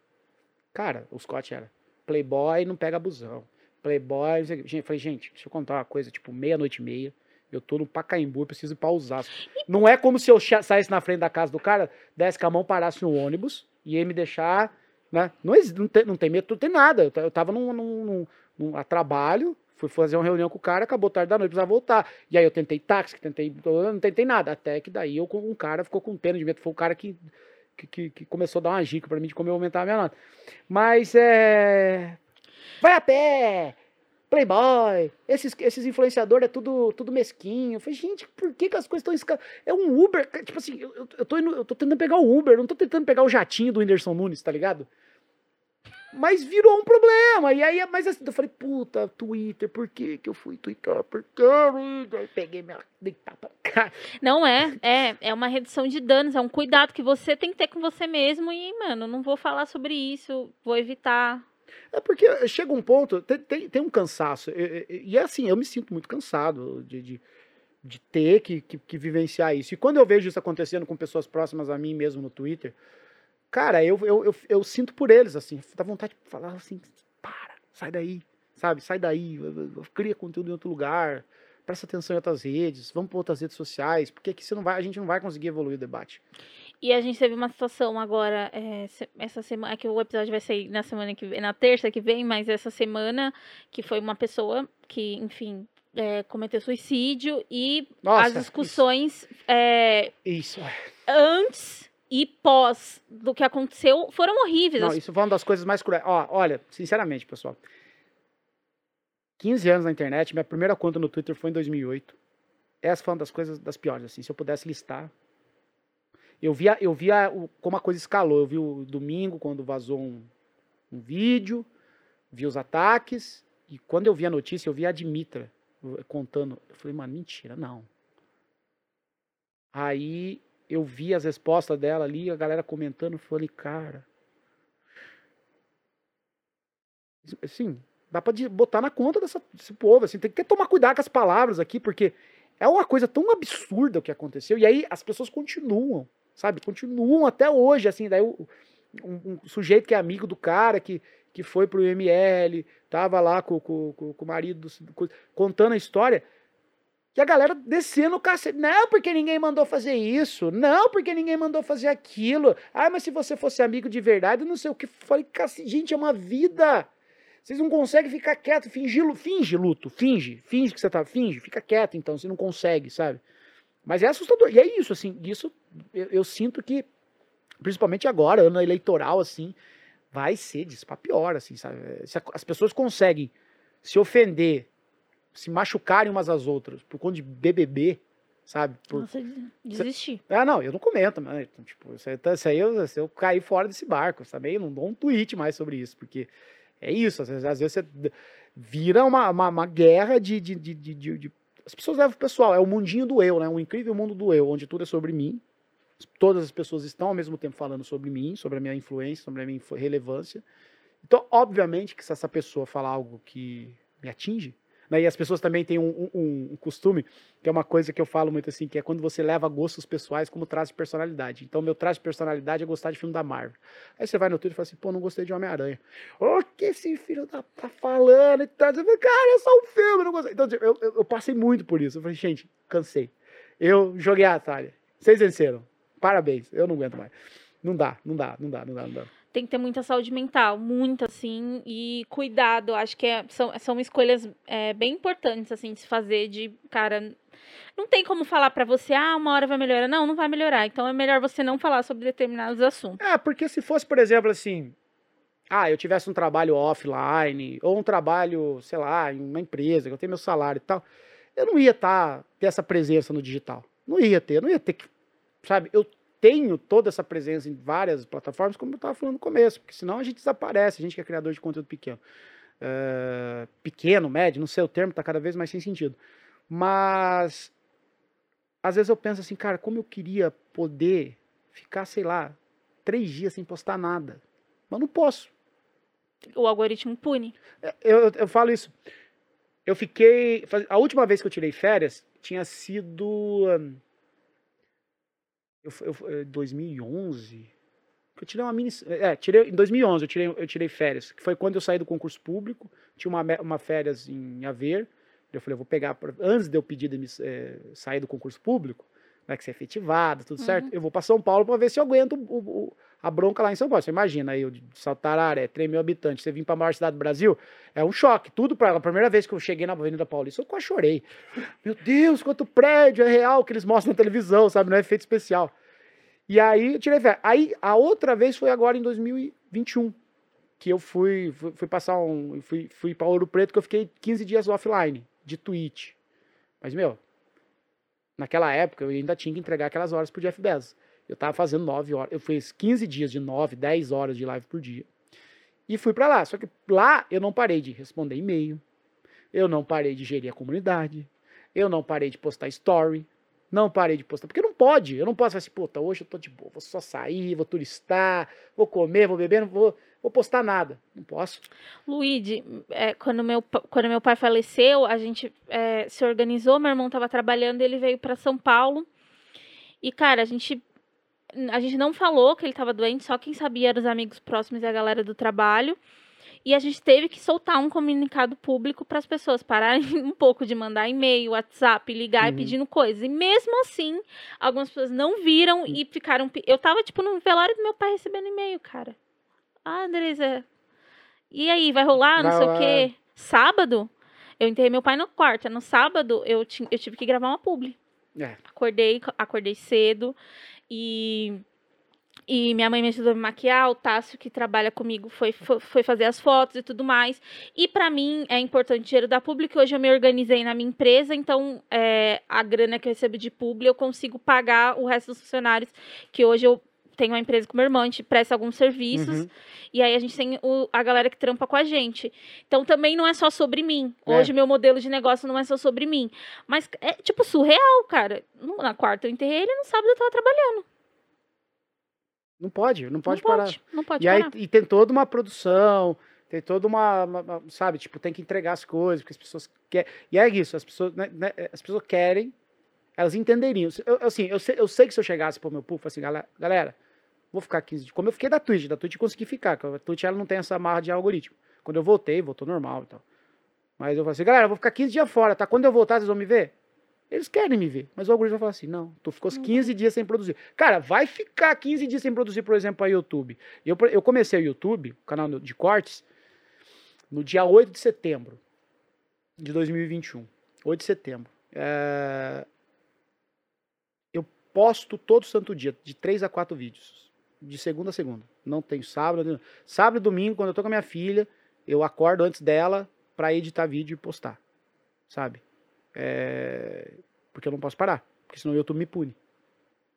Speaker 2: Cara, o Scott era Playboy não pega abusão. Playboy. Gente, falei, gente, deixa eu contar uma coisa, tipo, meia-noite e meia. Eu tô no Pacaembu, eu preciso ir pra Osasco. Não é como se eu saísse na frente da casa do cara, desse com a mão, parasse no ônibus e ele me deixar, né? Não, não, tem, não tem medo, não tem nada. Eu ta- Eu tava num, num, num- num- a trabalho, fui fazer uma reunião com o cara, acabou tarde da noite, precisava voltar. E aí eu tentei táxi, tentei, não tentei nada. Até que daí eu, com um cara ficou com pena de medo. Foi o cara que, que, que- que começou a dar uma dica pra mim de como eu aumentar a minha nota. Mas é. Vai a pé! Playboy, esses, esses influenciadores é tudo, tudo mesquinho. Eu falei, gente, por que, que as coisas estão esca... É um Uber, tipo assim, eu, eu- tô indo, eu tô tentando pegar o Uber, não tô tentando pegar o jatinho do Whindersson Nunes, tá ligado? Mas virou um problema. E aí, mas assim, eu falei, puta, Twitter, por que que eu fui twittar? Por que, Twitter? Aí peguei minha. dei tapa na cara.
Speaker 1: Não é, é, é uma redução de danos, é um cuidado que você tem que ter com você mesmo e, mano, não vou falar sobre isso, vou evitar.
Speaker 2: É porque chega um ponto, tem, tem, tem um cansaço. E é assim, eu me sinto muito cansado de, de, de ter que, que, que vivenciar isso. E quando eu vejo isso acontecendo com pessoas próximas a mim mesmo no Twitter, cara, eu, eu, eu, eu sinto por eles, assim, dá vontade de falar assim, para, sai daí, sabe? Sai daí, cria conteúdo em outro lugar, presta atenção em outras redes, vamos para outras redes sociais, porque aqui você não vai, a gente não vai conseguir evoluir o debate.
Speaker 1: E a gente teve uma situação agora, é, essa semana, é que o episódio vai sair na semana que vem, na terça que vem, mas essa semana, que foi uma pessoa que, enfim, é, cometeu suicídio e
Speaker 2: Nossa,
Speaker 1: as discussões é,
Speaker 2: Isso,
Speaker 1: antes e pós do que aconteceu foram horríveis.
Speaker 2: Não, isso foi uma das coisas mais cruéis. Ó, olha, sinceramente, pessoal. 15 anos na internet, minha primeira conta no Twitter foi em 2008. Essa foi uma das coisas das piores, assim. Se eu pudesse listar. Eu via, eu via como a coisa escalou. Eu vi o domingo, quando vazou um, um vídeo, vi os ataques. E quando eu vi a notícia, eu vi a Dimitra eh, contando. Eu falei, mano, mentira, não. Aí eu vi as respostas dela ali, a galera comentando, eu falei, cara. Assim, dá pra botar na conta dessa- desse povo, assim, tem que tomar cuidado com as palavras aqui, porque é uma coisa tão absurda o que aconteceu, e aí as pessoas continuam, sabe? Continuam até hoje, assim, daí um, um sujeito que é amigo do cara, que, que foi pro ML, tava lá com, com, com, com o marido, do- co- contando a história, e a galera descendo o cacete. Não, porque ninguém mandou fazer isso. Não, porque ninguém mandou fazer aquilo. Ah, mas se você fosse amigo de verdade, não sei o que. Falei, cacete, gente, é uma vida. Vocês não conseguem ficar quieto, fingir, finge luto, finge, finge que você tá, finge, fica quieto então, você não consegue, sabe? Mas é assustador, e é isso, assim, isso eu, eu sinto que, principalmente agora, ano eleitoral, assim, vai ser disso pra pior, assim, sabe? Se as pessoas conseguem se ofender, se machucarem umas às outras por conta de BBB, sabe? Por,
Speaker 1: Nossa, desisti.
Speaker 2: ah, não, eu não comento, mas, então, tipo, isso aí, tá- isso aí eu, se eu cair fora desse barco, também não dou um tweet mais sobre isso, porque é isso, às vezes, às vezes você vira uma, uma, uma guerra de, de, de, de- de- de- As pessoas levam pro pessoal, é o mundinho do eu, né? Um incrível mundo do eu, onde tudo é sobre mim. Todas as pessoas estão ao mesmo tempo falando sobre mim, sobre a minha influência, sobre a minha relevância. Então, obviamente que se essa pessoa falar algo que me atinge, né? E as pessoas também têm um, um- um costume, que é uma coisa que eu falo muito assim, que é quando você leva gostos pessoais como traço de personalidade. Então, meu traço de personalidade é gostar de filme da Marvel. Aí você vai no Twitter e fala assim, pô, não gostei de Homem-Aranha. O que esse filho da tá falando e tal? Fala, cara, é só um filme, não gostei. Então, tipo, eu, eu, eu passei muito por isso. Eu falei, gente, cansei. Eu joguei a Atalha. Vocês venceram. Parabéns. Eu não aguento mais. Não dá, não dá, não dá, não dá, não dá.
Speaker 1: Tem que ter muita saúde mental, muita, assim, e cuidado. Acho que é- são, são escolhas é, bem importantes, assim, de se fazer. De, cara, não tem como falar pra você, ah, uma hora vai melhorar. Não, não vai melhorar. Então é melhor você não falar sobre determinados assuntos.
Speaker 2: É, porque se fosse, por exemplo, assim, ah, eu tivesse um trabalho offline, ou um trabalho, sei lá, em uma empresa, que eu tenho meu salário e tal, eu não ia tá, ter essa presença no digital. Não ia ter, não ia ter que, sabe, eu tenho toda essa presença em várias plataformas, como eu estava falando no começo, porque senão a gente desaparece, a gente que é criador de conteúdo pequeno. É, pequeno, médio, não sei o termo, tá cada vez mais sem sentido. Mas, às vezes eu penso assim, cara, como eu queria poder ficar, sei lá, três dias sem postar nada. Mas não posso.
Speaker 1: O algoritmo pune.
Speaker 2: Eu, eu, eu falo isso. Eu fiquei. A última vez que eu tirei férias tinha sido. Eu, eu, f- eh, 2011. que Eu tirei uma mini. É, tirei, em 2011 eu tirei, eu tirei férias. Que foi quando eu saí do concurso público. Tinha uma, me- uma férias em Haver. Eu falei, eu vou pegar. pra- Antes de eu pedir demiss- eh, sair do concurso público, vai que ser efetivado, tudo certo. Eu vou para São Paulo para ver se eu aguento o- o- a bronca lá em São Paulo. Você imagina aí, Saltararé, 3 mil habitantes, você vir para a maior cidade do Brasil, é um choque. Tudo para a primeira vez que eu cheguei na Avenida Paulista, eu quase chorei. Meu Deus, quanto prédio é real que eles mostram na televisão, sabe? Não é efeito especial. E aí eu tirei férias. Aí a outra vez foi agora em 2021, que eu fui, fui, fui passar um. Fui, fui para Ouro Preto, que eu fiquei 15 dias offline de Twitch. Mas, meu, naquela época eu ainda tinha que entregar aquelas horas pro Jeff Bezos. Eu tava fazendo 9 horas. Eu fiz 15 dias de 9, 10 horas de live por dia. E fui para lá. Só que lá eu não parei de responder e-mail. Eu não parei de gerir a comunidade. Eu não parei de postar story. Não parei de postar. Porque não pode. Eu não posso assim, puta, hoje eu tô de boa. Vou só sair, vou turistar, vou comer, vou beber, não vou, vou postar nada. Não posso.
Speaker 1: Luigi, é, quando, meu, quando meu pai faleceu, a gente é, se organizou, meu irmão estava trabalhando, ele veio para São Paulo. E, cara, a gente, a gente não falou que ele estava doente, só quem sabia eram os amigos próximos e a galera do trabalho. E a gente teve que soltar um comunicado público para as pessoas pararem um pouco de mandar e-mail, WhatsApp, ligar
Speaker 2: Uhum.
Speaker 1: e pedindo coisas. E mesmo assim, algumas pessoas não viram e ficaram. Eu tava, tipo, no velório do meu pai recebendo e-mail, cara. Ah, Andresa, e aí, vai rolar? Não sei o
Speaker 2: rolar.
Speaker 1: quê. Sábado, eu enterrei meu pai no quarto. No sábado, eu, eu tive que gravar uma publi.
Speaker 2: É.
Speaker 1: Acordei, acordei cedo e E minha mãe me ajudou a me maquiar, o Tássio, que trabalha comigo, foi, foi, fazer as fotos e tudo mais. E para mim é importante dinheiro da pública. Hoje eu me organizei na minha empresa, então é, a grana que eu recebo de publi eu consigo pagar o resto dos funcionários, que hoje eu tenho uma empresa com meu irmão, a gente presta alguns serviços.
Speaker 2: Uhum.
Speaker 1: E aí a gente tem o- a galera que trampa com a gente. Então também não é só sobre mim.
Speaker 2: É.
Speaker 1: Hoje meu modelo de negócio não é só sobre mim. Mas é tipo surreal, cara. Na quarta eu enterrei ele, no sábado eu tava trabalhando.
Speaker 2: Não pode, não pode
Speaker 1: não
Speaker 2: parar.
Speaker 1: pode, não pode
Speaker 2: E aí
Speaker 1: parar.
Speaker 2: e tem toda uma produção, tem toda uma, uma- sabe, tipo, tem que entregar as coisas, porque as pessoas querem. E é isso, as pessoas, né, né, as pessoas querem, elas entenderiam. Eu, eu, assim, eu sei, eu sei que se eu chegasse pro meu público, assim, galera, galera, vou ficar 15 dias. Como eu fiquei da Twitch, da Twitch eu consegui ficar, porque a Twitch ela não tem essa marra de algoritmo. Quando eu voltei, voltou normal e tal. Mas eu falei assim, galera, eu vou ficar 15 dias fora, tá? Quando eu voltar, vocês vão me ver? Eles querem me ver, mas o algoritmo vai falar assim: não, tu ficou os
Speaker 1: Não
Speaker 2: 15 dias sem produzir. Cara, vai ficar 15 dias sem produzir, por exemplo, para YouTube. Eu, eu comecei o YouTube, o canal de cortes, no dia 8 de setembro de 2021. 8 de setembro. É, Eu posto todo santo dia, de 3 a 4 vídeos. De segunda a segunda. Não tem sábado. não tem- Sábado e domingo, quando eu tô com a minha filha, eu acordo antes dela pra editar vídeo e postar. Sabe? É, Porque eu não posso parar. Porque senão o YouTube me pune.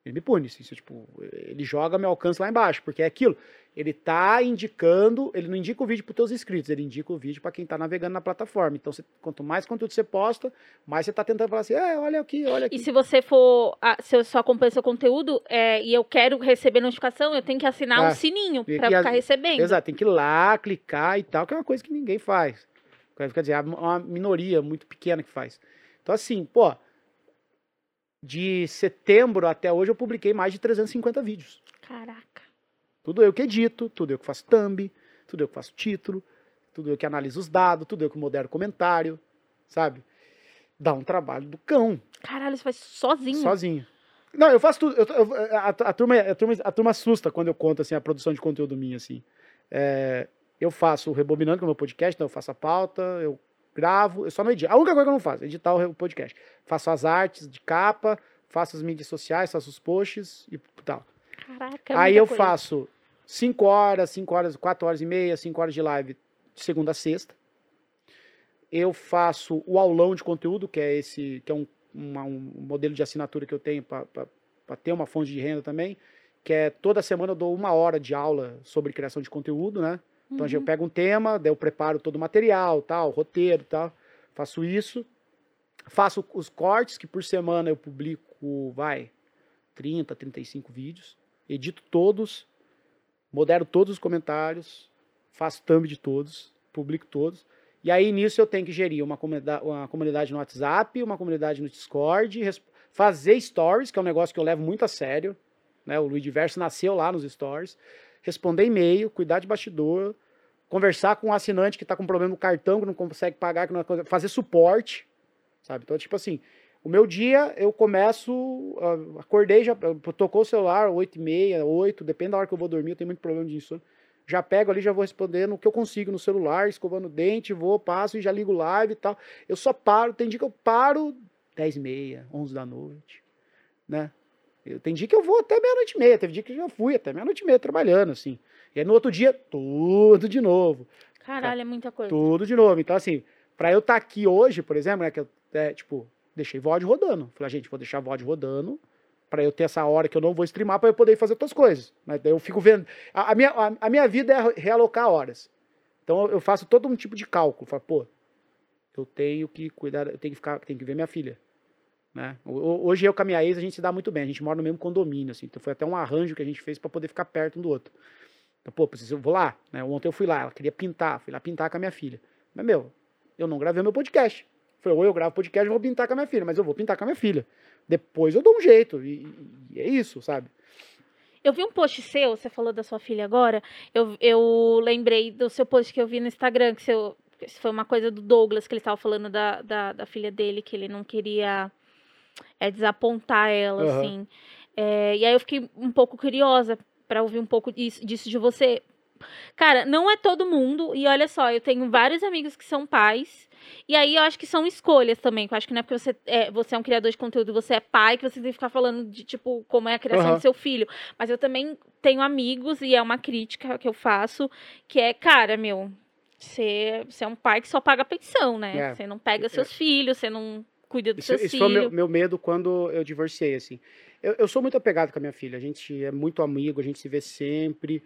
Speaker 2: Ele me pune. Assim, se, tipo, ele joga meu alcance lá embaixo. Porque é aquilo. Ele tá indicando. Ele não indica o vídeo pros teus inscritos. Ele indica o vídeo pra quem tá navegando na plataforma. Então, você- quanto mais conteúdo você posta, mais você tá tentando falar assim: é, olha aqui, olha aqui.
Speaker 1: E se você for, se eu só acompanho seu conteúdo é, e eu quero receber notificação, eu tenho que assinar
Speaker 2: É.
Speaker 1: um sininho
Speaker 2: E-
Speaker 1: pra
Speaker 2: e a-
Speaker 1: ficar recebendo.
Speaker 2: Exato, tem que ir lá, clicar e tal, que é uma coisa que ninguém faz. Quer dizer, é uma minoria muito pequena que faz. Então, assim, pô, de setembro até hoje eu publiquei mais de 350 vídeos.
Speaker 1: Caraca.
Speaker 2: Tudo eu que edito, tudo eu que faço thumb, tudo eu que faço título, tudo eu que analiso os dados, tudo eu que modero comentário, sabe? Dá um trabalho do cão,
Speaker 1: Caralho, você faz sozinho.
Speaker 2: sozinho. Não, eu faço tudo. eu- eu- a, a turma, a, turma, a turma assusta quando eu conto assim, a produção de conteúdo minha. Assim. É, eu faço o Rebobinando, que é o meu podcast, então eu faço a pauta, eu gravo, eu só não edito. A única coisa que eu não faço é editar o podcast. Faço as artes de capa, faço as mídias sociais, faço os posts e tal.
Speaker 1: Caraca, é
Speaker 2: Aí eu
Speaker 1: coisa.
Speaker 2: faço 5 horas, 5 horas, 4 horas e meia, 5 horas de live de segunda a sexta. Eu faço o aulão de conteúdo, que é esse, que é um, uma- um modelo de assinatura que eu tenho para ter uma fonte de renda também, que é toda semana eu dou uma hora de aula sobre criação de conteúdo, né? Então eu
Speaker 1: Uhum.
Speaker 2: pego um tema, daí eu preparo todo o material, tal, roteiro, tal, faço isso, faço os cortes que por semana eu publico, vai, 30, 35 vídeos, edito todos, modero todos os comentários, faço thumb de todos, publico todos. E aí nisso eu tenho que gerir uma comunidade, uma comunidade no WhatsApp, uma comunidade no Discord, fazer stories, que é um negócio que eu levo muito a sério. Né? O Luiz Diverso nasceu lá nos stories. Responder e-mail, cuidar de bastidor, conversar com um assinante que está com problema no cartão, que não consegue pagar, que não é- fazer suporte. Sabe? Então, tipo assim, o meu dia eu começo, ah, acordei, já tocou o celular, 8 e meia, 8, depende da hora que eu vou dormir, eu tenho muito problema de insônia. Já pego ali, já vou respondendo o que eu consigo no celular, escovando o dente, vou, passo e já ligo live e tal. Eu só paro, tem dia que eu paro 10 e meia, 11 da noite, né? Eu, tem dia que eu vou até meia-noite e meia, teve dia que eu já fui até meia-noite e meia trabalhando, assim. E aí no outro dia, tudo de novo.
Speaker 1: Caralho, é muita coisa.
Speaker 2: Tudo de novo. Então, assim, pra eu estar aqui hoje, por exemplo, né, que eu, é, tipo, deixei VOD rodando. Falei, "Ah, gente, vou deixar VOD rodando pra eu ter essa hora que eu não vou streamar pra eu poder fazer outras coisas. Né? Daí eu fico vendo. A, a minha, a, a minha vida é realocar horas. Então eu, eu faço todo um tipo de cálculo. Falo, pô, eu tenho que cuidar, eu tenho que ficar, tenho que ver minha filha. Né? Ho- ho- Hoje eu com a minha ex, a gente se dá muito bem. A gente mora no mesmo condomínio, assim. Então foi até um arranjo que a gente fez pra poder ficar perto um do outro. Então, pô, preciso, eu vou lá. Né? Ontem eu fui lá, ela queria pintar, fui lá pintar com a minha filha. Mas, meu, eu não gravei meu podcast. Falei, ou eu gravo podcast, vou pintar com a minha filha, mas eu vou pintar com a minha filha. Depois eu dou um jeito. E, e é isso, sabe?
Speaker 1: Eu vi um post seu, você falou da sua filha agora. Eu, eu lembrei do seu post que eu vi no Instagram, que seu, foi uma coisa do Douglas, que ele estava falando da, da, da filha dele, que ele não queria é, desapontar ela,
Speaker 2: Aham.
Speaker 1: assim. É, e aí eu fiquei um pouco curiosa para ouvir um pouco disso, disso de você. Cara, não é todo mundo, e olha só, eu tenho vários amigos que são pais, E aí eu acho que são escolhas também. Eu acho que não é porque você é, você é um criador de conteúdo, você é pai, que você tem que ficar falando de, tipo, como é a criação
Speaker 2: Aham.
Speaker 1: do seu filho. Mas eu também tenho amigos, e é uma crítica que eu faço, que é, cara, meu, você, você é um pai que só paga pensão, né?
Speaker 2: É.
Speaker 1: Você não pega seus filhos, você não cuida dos
Speaker 2: Isso,
Speaker 1: seus
Speaker 2: isso foi meu, meu medo quando eu divorciei, assim. Eu, eu sou muito apegado com a minha filha. A gente é muito amigo, a gente se vê sempre.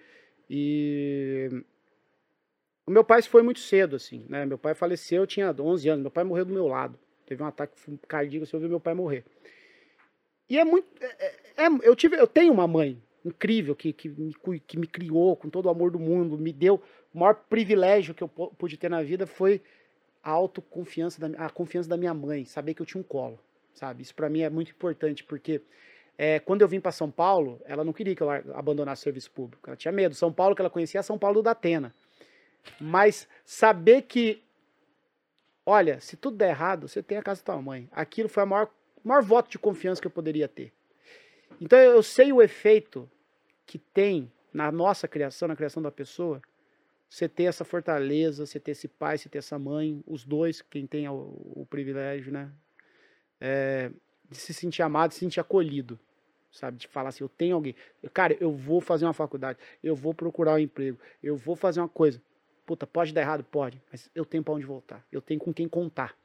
Speaker 2: E o meu pai se foi muito cedo, assim, né? Meu pai faleceu, eu tinha 11 anos. Meu pai morreu do meu lado. Teve um ataque cardíaco, assim, eu vi meu pai morrer. E é muito... é- é- é- eu, tive, eu tenho uma mãe incrível que, que, me, que me criou com todo o amor do mundo, me deu... O maior privilégio que eu pu- pude ter na vida foi a autoconfiança, da, a confiança da minha mãe, saber que eu tinha um colo, sabe? Isso pra mim é muito importante, porque é, quando eu vim para São Paulo, ela não queria que eu abandonasse o serviço público, ela tinha medo. São Paulo que ela conhecia é São Paulo da Atena. Mas saber que, olha, se tudo der errado, você tem a casa da tua mãe. Aquilo foi o maior, maior voto de confiança que eu poderia ter. Então eu sei o efeito que tem na nossa criação, na criação da pessoa, você ter essa fortaleza, você ter esse pai, você ter essa mãe, os dois, quem tem o, o privilégio, né? É, de se sentir amado, de se sentir acolhido, sabe? De falar assim, eu tenho alguém. Cara, eu vou fazer uma faculdade, eu vou procurar um emprego, eu vou fazer uma coisa. Puta, pode dar errado? Pode, mas eu tenho pra onde voltar, eu tenho com quem contar.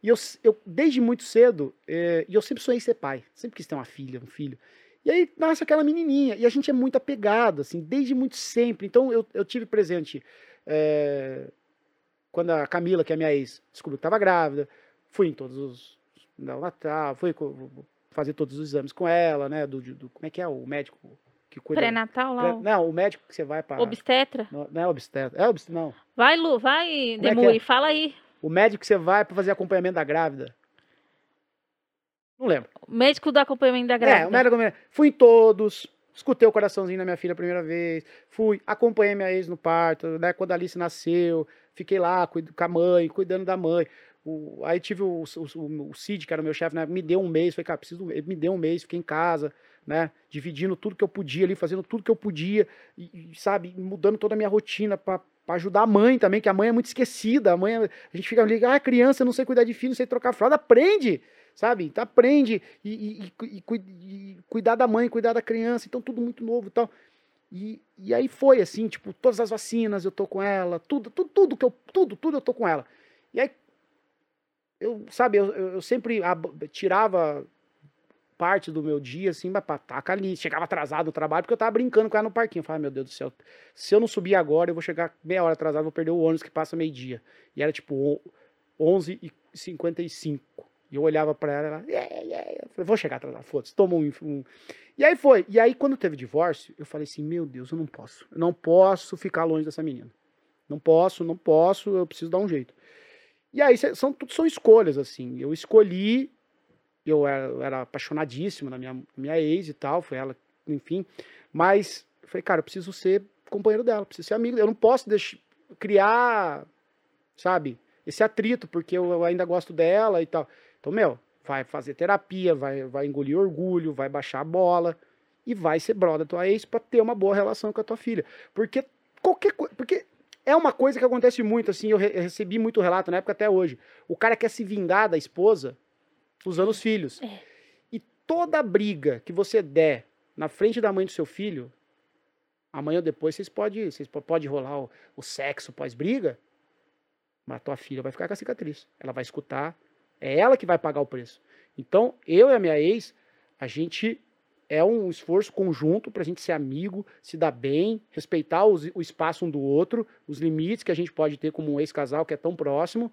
Speaker 2: E eu, eu desde muito cedo, é, e eu sempre sonhei ser pai, sempre quis ter uma filha, um filho. E aí nasce aquela menininha, e a gente é muito apegado, assim, desde muito sempre. Então eu, eu tive presente é, quando a Camila, que é minha ex, descobriu que estava grávida, fui em todos os. No Natal, fui fazer todos os exames com ela, né? Do, do- como é que é o médico que cuida?
Speaker 1: Pré-natal lá,
Speaker 2: Pré- Não, o médico que você vai para.
Speaker 1: obstetra.
Speaker 2: Não, não é obstetra. É obstetra, não.
Speaker 1: Vai, Lu, vai,
Speaker 2: é que
Speaker 1: Demui,
Speaker 2: é?
Speaker 1: fala aí.
Speaker 2: O médico que você vai para fazer acompanhamento da grávida. Não lembro.
Speaker 1: Médico do acompanhamento da
Speaker 2: É,
Speaker 1: grávida.
Speaker 2: o médico. Fui em todos. Escutei o coraçãozinho da minha filha a primeira vez. Fui, acompanhei minha ex no parto, né? Quando a Alice nasceu, fiquei lá cuido, com a mãe, cuidando da mãe. O- aí tive o, o, o, Cid, que era o meu chefe, né? Me deu um mês. Falei, cara, preciso. Ele me deu um mês, fiquei em casa, né? Dividindo tudo que eu podia ali, fazendo tudo que eu podia, e, sabe, mudando toda a minha rotina pra, pra ajudar a mãe também, que a mãe é muito esquecida. A mãe, é- a gente fica ali, ah, criança, não sei cuidar de filho, não sei trocar fralda. Aprende! Sabe? Então aprende e, e- e e cui- cuidar da mãe, cuidar da criança, então tudo muito novo e tal. E, aí foi assim, tipo, todas as vacinas eu tô com ela, tudo, tudo, tudo que eu, tudo, tudo eu tô com ela. E aí, eu, sabe, eu, eu sempre tirava parte do meu dia, assim, pra taca ali, chegava atrasado no trabalho, porque eu tava brincando com ela no parquinho. Eu falava, meu Deus do céu, se eu não subir agora, eu vou chegar meia hora atrasado, vou perder o ônibus que passa meio-dia. E era tipo o- 11h55. E eu olhava pra ela, ela, yeah, yeah. Eu falei, vou chegar atrasado, foda-se, um, um. E aí foi. E aí, quando teve divórcio, eu falei assim, meu Deus, eu não posso. Eu não posso ficar longe dessa menina. Não posso, não posso, eu preciso dar um jeito. E aí, são, tudo são escolhas, assim. Eu escolhi, eu era, eu era apaixonadíssimo na minha, minha ex e tal, foi ela, enfim. Mas, eu falei, cara, eu preciso ser companheiro dela, preciso ser amigo. Eu não posso deixar, criar, sabe, esse atrito, porque eu, eu ainda gosto dela e tal. Então, meu, vai fazer terapia, vai, vai engolir orgulho, vai baixar a bola e vai ser brother da tua ex pra ter uma boa relação com a tua filha. Porque qualquer coisa. Porque é uma coisa que acontece muito, assim, eu, re- eu recebi muito relato na época até hoje. O cara quer se vingar da esposa usando os filhos.
Speaker 1: É.
Speaker 2: E toda briga que você der na frente da mãe do seu filho, amanhã ou depois vocês podem vocês po- pode rolar o, o sexo pós-briga, mas a tua filha vai ficar com a cicatriz. Ela vai escutar, é ela que vai pagar o preço. Então, eu e a minha ex, a gente é um esforço conjunto pra gente ser amigo, se dar bem, respeitar os- o espaço um do outro, os limites que a gente pode ter como um ex-casal que é tão próximo,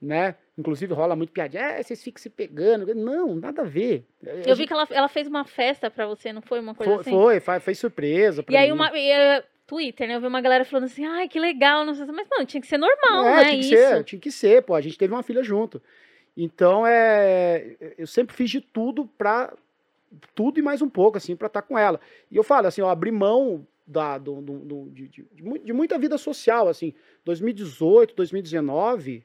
Speaker 2: né? Inclusive rola muito piadinha, é, vocês ficam se pegando. Não, nada a ver.
Speaker 1: Eu vi que ela, ela fez uma festa pra você, não foi uma coisa
Speaker 2: foi,
Speaker 1: assim?
Speaker 2: foi, fa- fez surpresa
Speaker 1: E aí
Speaker 2: mim.
Speaker 1: uma. e, eh, Twitter, né? Eu vi uma galera falando assim, ai, que legal, não sei se. Mas, mano, tinha que ser normal,
Speaker 2: é,
Speaker 1: né?
Speaker 2: tinha que
Speaker 1: Isso.
Speaker 2: ser, tinha que ser, pô. A gente teve uma filha junto. Então, é, eu sempre fiz de tudo pra tudo e mais um pouco, assim, pra estar com ela. E eu falo, assim, eu abri mão da, do, do- do- de, de- de mu- de muita vida social, assim. 2018, 2019,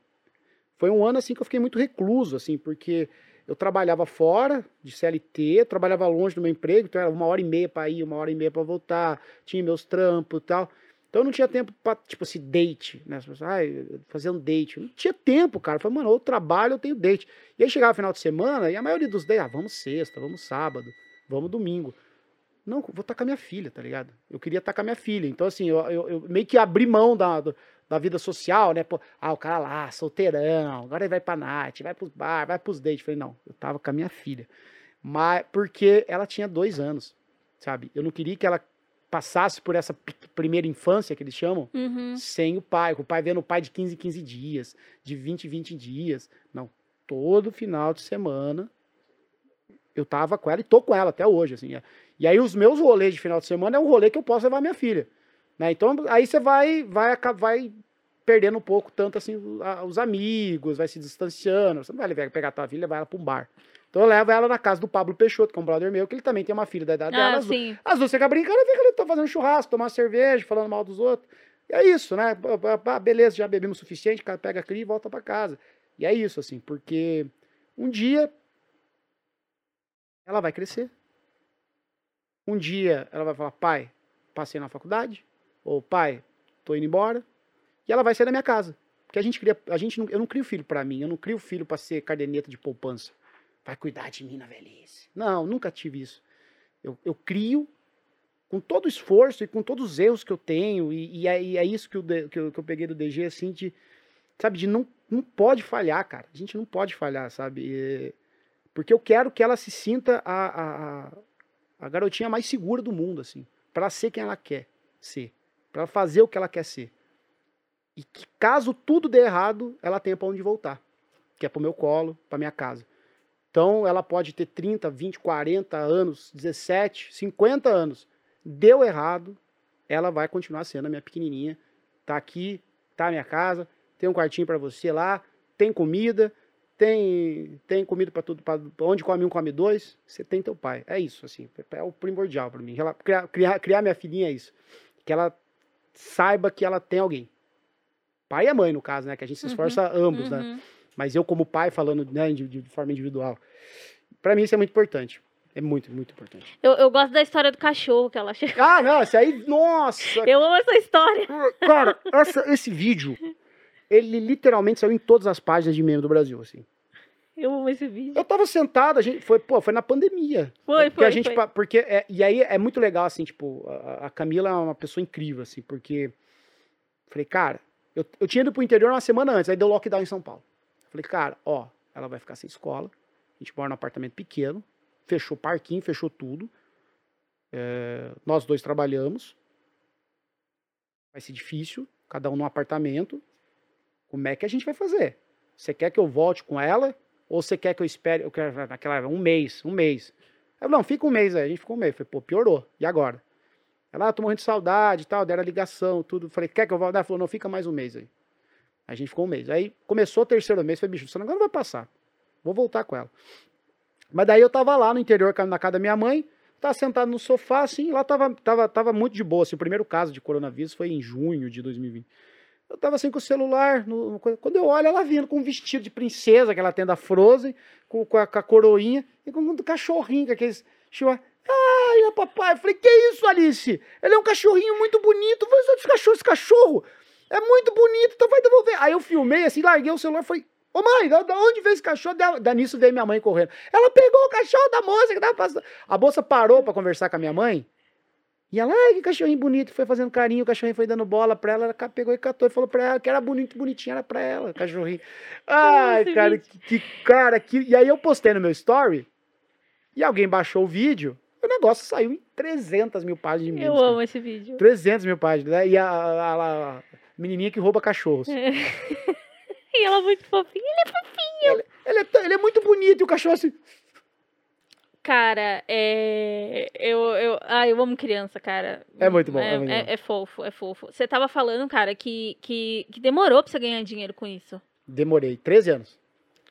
Speaker 2: foi um ano, assim, que eu fiquei muito recluso, assim, porque eu trabalhava fora de CLT, trabalhava longe do meu emprego, então era uma hora e meia pra ir, uma hora e meia pra voltar, tinha meus trampos e tal. Então eu não tinha tempo pra, tipo assim, date, né? Ai, fazer um date. Não tinha tempo, cara. Eu falei, mano, eu trabalho, eu tenho date. E aí chegava final de semana e a maioria dos dates, ah, vamos sexta, vamos sábado, vamos domingo. Não, vou estar com a minha filha, tá ligado? Eu queria estar com a minha filha. Então, assim, eu, eu, eu meio que abri mão da, da vida social, né? Pô, ah, o cara lá, solteirão, agora ele vai pra night, vai pros bar, vai pros dates. Falei, não, eu tava com a minha filha. Mas, porque ela tinha dois anos, sabe? Eu não queria que ela passasse por essa primeira infância, que eles chamam,
Speaker 1: Uhum.
Speaker 2: sem o pai, com o pai vendo o pai de 15 em 15 dias, de 20 em 20 dias. Não, todo final de semana eu tava com ela e tô com ela até hoje, assim. E aí os meus rolês de final de semana é um rolê que eu posso levar minha filha, né? Então aí você vai vai vai perdendo um pouco tanto assim a- os amigos, vai se distanciando. Você não vai pegar tua filha e levar ela pra um bar. Então eu levo ela na casa do Pablo Peixoto, que é um brother meu, que ele também tem uma filha da idade dela.
Speaker 1: Ah,
Speaker 2: as duas-
Speaker 1: sim.
Speaker 2: às vezes você fica brincando, fica ali, tô fazendo churrasco, tomando cerveja, falando mal dos outros. E é isso, né? Pá, Beleza, já bebemos o suficiente, pega a cria e volta pra casa. E é isso, assim, porque um dia ela vai crescer. Um dia ela vai falar, pai, passei na faculdade, ou pai, tô indo embora, e ela vai sair da minha casa. Porque a gente cria, a gente não, eu não crio filho pra mim, eu não crio filho pra ser caderneta de poupança. Vai cuidar de mim na velhice. Não, nunca tive isso. Eu, eu crio com todo o esforço e com todos os erros que eu tenho, e, e é, e é isso que de- que, eu, que eu peguei do DG, assim, de, sabe, de não, não pode falhar, cara. A gente não pode falhar, sabe? E- porque eu quero que ela se sinta a, a, a, garotinha mais segura do mundo, assim, pra ela ser quem ela quer ser, pra ela fazer o que ela quer ser. E que caso tudo dê errado, ela tenha pra onde voltar, que é pro meu colo, pra minha casa. Então ela pode ter 30, 20, 40 anos, 17, 50 anos. Deu errado, ela vai continuar sendo a minha pequenininha. Tá aqui, tá a minha casa, tem um quartinho pra você lá, tem comida, tem tem comida pra tudo, pra, onde come um, come dois. Você tem teu pai. É isso, assim, é o primordial pra mim. Rela- Criar, criar, criar minha filhinha é isso. Que ela saiba que ela tem alguém. Pai e mãe, no caso, né? Que a gente se
Speaker 1: Uhum,
Speaker 2: esforça ambos, né? Mas eu, como pai, falando né, de, de forma individual, pra mim isso é muito importante. É muito, muito importante.
Speaker 1: Eu, eu gosto da história do cachorro que ela chega.
Speaker 2: Ah, não, esse aí, nossa!
Speaker 1: Eu amo essa história.
Speaker 2: Cara, essa- esse vídeo, ele literalmente saiu em todas as páginas de meme do Brasil, assim.
Speaker 1: Eu amo esse vídeo.
Speaker 2: Eu tava sentado, a gente, foi, pô, foi na pandemia.
Speaker 1: Foi,
Speaker 2: porque
Speaker 1: foi,
Speaker 2: a gente,
Speaker 1: foi.
Speaker 2: porque, é, e aí é muito legal, assim, tipo, a, a Camila é uma pessoa incrível, assim, porque, falei, cara, eu, eu tinha ido pro interior uma semana antes, aí deu lockdown em São Paulo. Falei, cara, ó, ela vai ficar sem escola, a gente mora num apartamento pequeno, fechou parquinho, fechou tudo, é, nós dois trabalhamos, vai ser difícil, cada um num apartamento, como é que a gente vai fazer? Você quer que eu volte com ela? Ou você quer que eu espere? Eu quero naquela um mês, um mês. Eu, não, fica um mês aí. A gente ficou um mês. Falei, pô, piorou. E agora? Ela, ah, tô morrendo de saudade e tal, deram a ligação, tudo. Falei, quer que eu volte? Ela falou, não, fica mais um mês aí. A gente ficou um mês. Aí começou o terceiro mês, falei, bicho, agora não vai passar. Vou voltar com ela. Mas daí eu tava lá no interior, na casa da minha mãe, tava sentado no sofá, assim, lá tava, tava, tava muito de boa. Assim, o primeiro caso de coronavírus foi em junho de 2020. Eu tava assim com o celular, no- no- quando eu olho ela vindo com um vestido de princesa que ela tem da Frozen, com, com, a, com a coroinha e com um cachorrinho, com aqueles chihuahua. Ai, papai, eu falei, que isso, Alice? Ele é um cachorrinho muito bonito, usar esse cachorro, esse cachorro é muito bonito, então vai devolver. Aí eu filmei assim, larguei o celular e falei, ô mãe, da, da onde veio esse cachorro? Da, da nisso veio minha mãe correndo. Ela pegou o cachorro da moça que tava passando. A moça parou pra conversar com a minha mãe, e ela, ai, que cachorrinho bonito, foi fazendo carinho, o cachorrinho foi dando bola pra ela, ela pegou e catou e falou pra ela que era bonito, bonitinho, era pra ela, o cachorrinho. Ai, cara, que, que cara, que... E aí eu postei no meu story, e alguém baixou o vídeo, o negócio saiu em 300 mil páginas de memes.
Speaker 1: Eu amo esse vídeo.
Speaker 2: 300 mil páginas, né? E a- a- a menininha que rouba cachorros.
Speaker 1: E ela é muito fofinha.
Speaker 2: Ele, é, tão- ele é muito bonito, e o cachorro assim...
Speaker 1: Cara, é. Eu, eu, ah, eu amo criança, cara.
Speaker 2: É muito bom,
Speaker 1: É,
Speaker 2: é muito
Speaker 1: é-
Speaker 2: bom.
Speaker 1: é fofo, é fofo. Você tava falando, cara, que, que, que demorou pra você ganhar dinheiro com isso.
Speaker 2: Demorei 13 anos.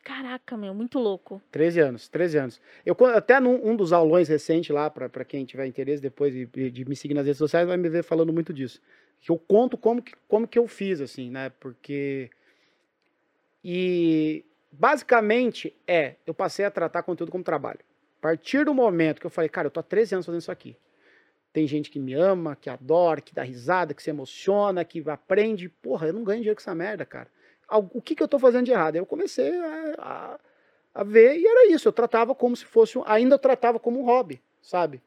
Speaker 1: Caraca, meu, muito louco.
Speaker 2: 13 anos, 13 anos. Eu até num um dos aulões recentes lá, para quem tiver interesse depois de, de me seguir nas redes sociais, vai me ver falando muito disso. Que eu conto como que, como que eu fiz, assim, né? Porque. E basicamente é, eu passei a tratar conteúdo como trabalho. A partir do momento que eu falei, cara, eu tô há 13 anos fazendo isso aqui. Tem gente que me ama, que adora, que dá risada, que se emociona, que aprende. Porra, eu não ganho dinheiro com essa merda, cara. O que, que eu tô fazendo de errado? Eu comecei a, a, a ver e era isso. Eu tratava como se fosse. Ainda eu tratava como um hobby, sabe?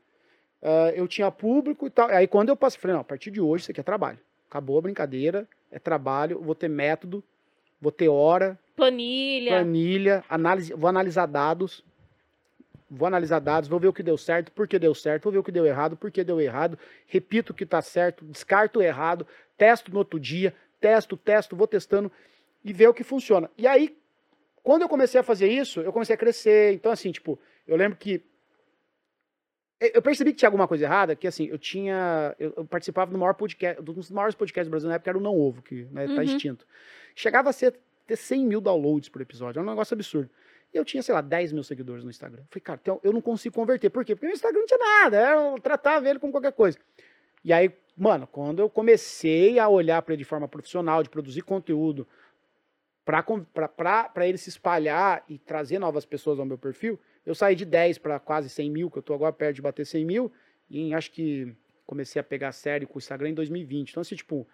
Speaker 2: Uh, eu tinha público e tal. Aí quando eu passei, falei, não, a partir de hoje isso aqui é trabalho. Acabou a brincadeira, é trabalho, vou ter método, vou ter hora.
Speaker 1: Planilha.
Speaker 2: Planilha, análise, vou analisar dados. Vou analisar dados, vou ver o que deu certo, por que deu certo, vou ver o que deu errado, por que deu errado, repito o que está certo, descarto o errado, testo no outro dia, testo, testo, vou testando e ver o que funciona. E aí, quando eu comecei a fazer isso, eu comecei a crescer. Então, assim, tipo, eu lembro que eu percebi que tinha alguma coisa errada, que assim, eu tinha. Eu, eu participava do maior podcast, um dos maiores podcasts do Brasil na época era o Não Ovo, que né, tá uhum. extinto. Chegava a ser, ter 100 mil downloads por episódio, era um negócio absurdo. E eu tinha, sei lá, 10 mil seguidores no Instagram. falei, cara, então eu não consigo converter. Por quê? Porque o Instagram não tinha nada, eu tratava ele como qualquer coisa. E aí, mano, quando eu comecei a olhar para ele de forma profissional, de produzir conteúdo, para ele se espalhar e trazer novas pessoas ao meu perfil, eu saí de 10 para quase 100 mil, que eu estou agora perto de bater 100 mil, e acho que comecei a pegar sério com o Instagram em 2020. Então, assim, tipo,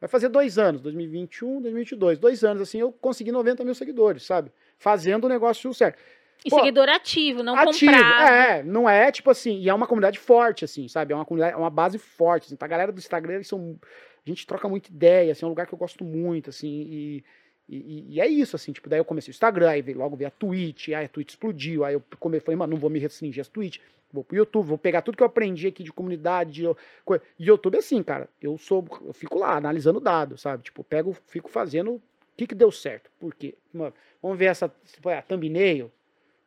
Speaker 2: vai fazer dois anos, 2021, 2022, dois anos, assim, eu consegui 90 mil seguidores, sabe? Fazendo o negócio certo.
Speaker 1: E Pô, seguidor ativo, não ativo, comprado.
Speaker 2: É, não é tipo assim, e é uma comunidade forte, assim, sabe? É uma comunidade, é uma base forte. Assim, tá? A galera do Instagram, eles são. A gente troca muita ideia, assim, é um lugar que eu gosto muito, assim, e e, e, é isso, assim, tipo, daí eu comecei o Instagram, aí logo veio a Twitch, aí a Twitch explodiu, aí eu comecei, falei, mano, não vou me restringir às Twitch, vou pro YouTube, vou pegar tudo que eu aprendi aqui de comunidade, de, e YouTube é assim, cara, eu sou, eu fico lá, analisando dados, sabe, tipo, pego, fico fazendo o que que deu certo, por quê? Mano, vamos ver essa, tipo, a thumbnail,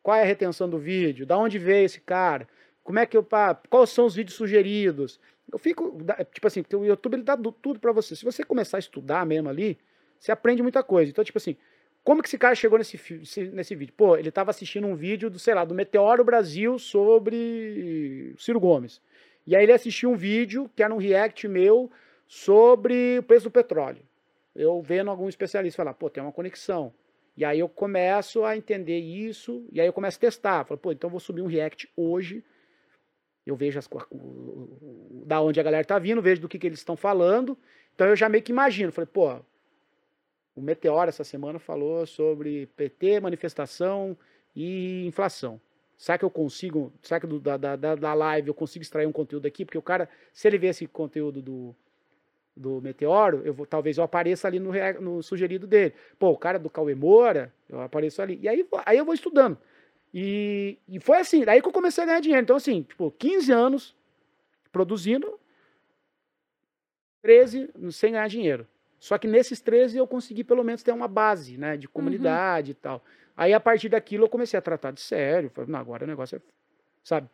Speaker 2: qual é a retenção do vídeo, da onde veio esse cara, como é que eu, pá, quais são os vídeos sugeridos, eu fico, tipo assim, porque o YouTube ele dá tudo para você, se você começar a estudar mesmo ali, você aprende muita coisa. Então, tipo assim, como que esse cara chegou nesse, nesse vídeo? Pô, ele estava assistindo um vídeo do, sei lá, do Meteoro Brasil sobre Ciro Gomes. E aí ele assistiu um vídeo que era um react meu sobre o preço do petróleo. Eu vendo algum especialista falar, pô, tem uma conexão. E aí eu começo a entender isso, e aí eu começo a testar. Falo, pô, então eu vou subir um react hoje. Eu vejo as, da onde a galera tá vindo, vejo do que, que eles estão falando. Então eu já meio que imagino. Falei, pô, o Meteoro essa semana falou sobre PT, manifestação e inflação. Será que eu consigo, será que do, da, da, da live eu consigo extrair um conteúdo aqui? Porque o cara, se ele ver esse conteúdo do, do Meteoro, eu vou, talvez eu apareça ali no, no sugerido dele. Pô, o cara do Cauê Moura, eu apareço ali. E aí, aí eu vou estudando. E, e foi assim, daí que eu comecei a ganhar dinheiro. Então, assim, tipo, 15 anos produzindo, 13 sem ganhar dinheiro. Só que nesses 13 eu consegui pelo menos ter uma base, né, de comunidade uhum. e tal. Aí a partir daquilo eu comecei a tratar de sério, falei, não, agora o negócio é, sabe?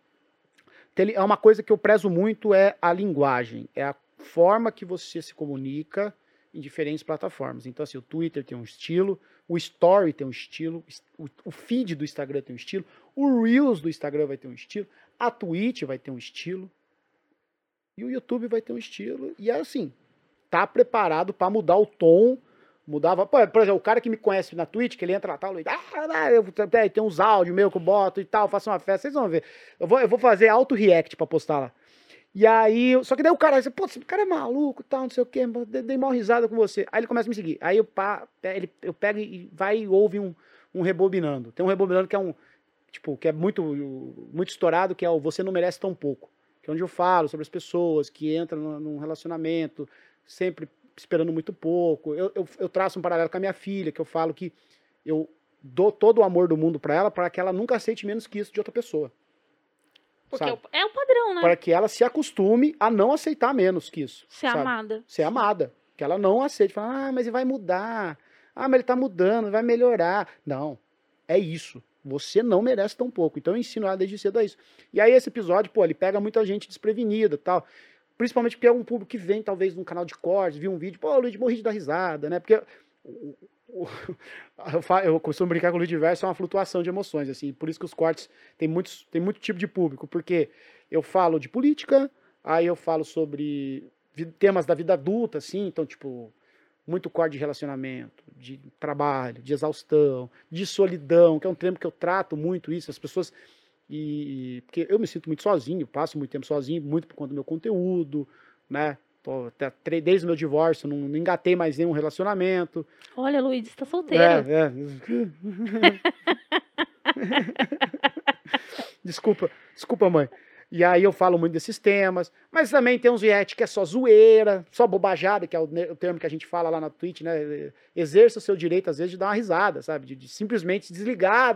Speaker 2: É uma coisa que eu prezo muito é a linguagem, é a forma que você se comunica em diferentes plataformas. Então assim, o Twitter tem um estilo, o Story tem um estilo, o feed do Instagram tem um estilo, o Reels do Instagram vai ter um estilo, a Twitch vai ter um estilo, e o YouTube vai ter um estilo, e é assim, tá preparado para mudar o tom, mudava, por exemplo, o cara que me conhece na Twitch, que ele entra lá, tal, ele, ah, eu, tem uns áudios meu que eu boto e tal, faço uma festa, vocês vão ver. Eu vou, eu vou fazer auto react para postar lá. E aí, só que daí o cara, pô, esse cara é maluco, tal, não sei o quê, dei mal risada com você. Aí ele começa a me seguir. Aí eu, pá, ele, eu pego e vai e ouve um, um rebobinando. Tem um rebobinando que é um, tipo, que é muito, muito estourado, que é o Você Não Merece Tão Pouco. Que é onde eu falo sobre as pessoas que entram num relacionamento, sempre esperando muito pouco. Eu, eu, eu, traço um paralelo com a minha filha, que eu falo que eu dou todo o amor do mundo para ela, para que ela nunca aceite menos que isso de outra pessoa.
Speaker 1: Porque sabe? é o padrão, né?
Speaker 2: Para que ela se acostume a não aceitar menos que isso.
Speaker 1: Ser sabe? amada.
Speaker 2: Ser amada. Que ela não aceite. Fala, ah, mas ele vai mudar. Ah, mas ele tá mudando, vai melhorar. Não. É isso. Você não merece tão pouco. Então eu ensino ela desde cedo a isso. E aí esse episódio, pô, ele pega muita gente desprevenida tal. Principalmente porque é um público que vem, talvez, num canal de cortes, viu um vídeo, pô, Luiz morri de dar risada, né? Porque eu costumo brincar com o Luiz Diverso, é uma flutuação de emoções, assim, por isso que os cortes tem, muitos, tem muito tipo de público, porque eu falo de política, aí eu falo sobre temas da vida adulta, assim, então, tipo, muito corte de relacionamento, de trabalho, de exaustão, de solidão, que é um tema que eu trato muito isso, as pessoas E porque eu me sinto muito sozinho, passo muito tempo sozinho, muito por conta do meu conteúdo, né? Tô, até, desde o meu divórcio, não, não engatei mais nenhum relacionamento.
Speaker 1: Olha, Luiz, está solteiro.
Speaker 2: É, é. desculpa, desculpa, mãe. E aí eu falo muito desses temas, mas também tem uns viet que é só zoeira, só bobajada, que é o, o, termo que a gente fala lá na Twitch, né? Exerça o seu direito, às vezes, de dar uma risada, sabe? De, de simplesmente desligar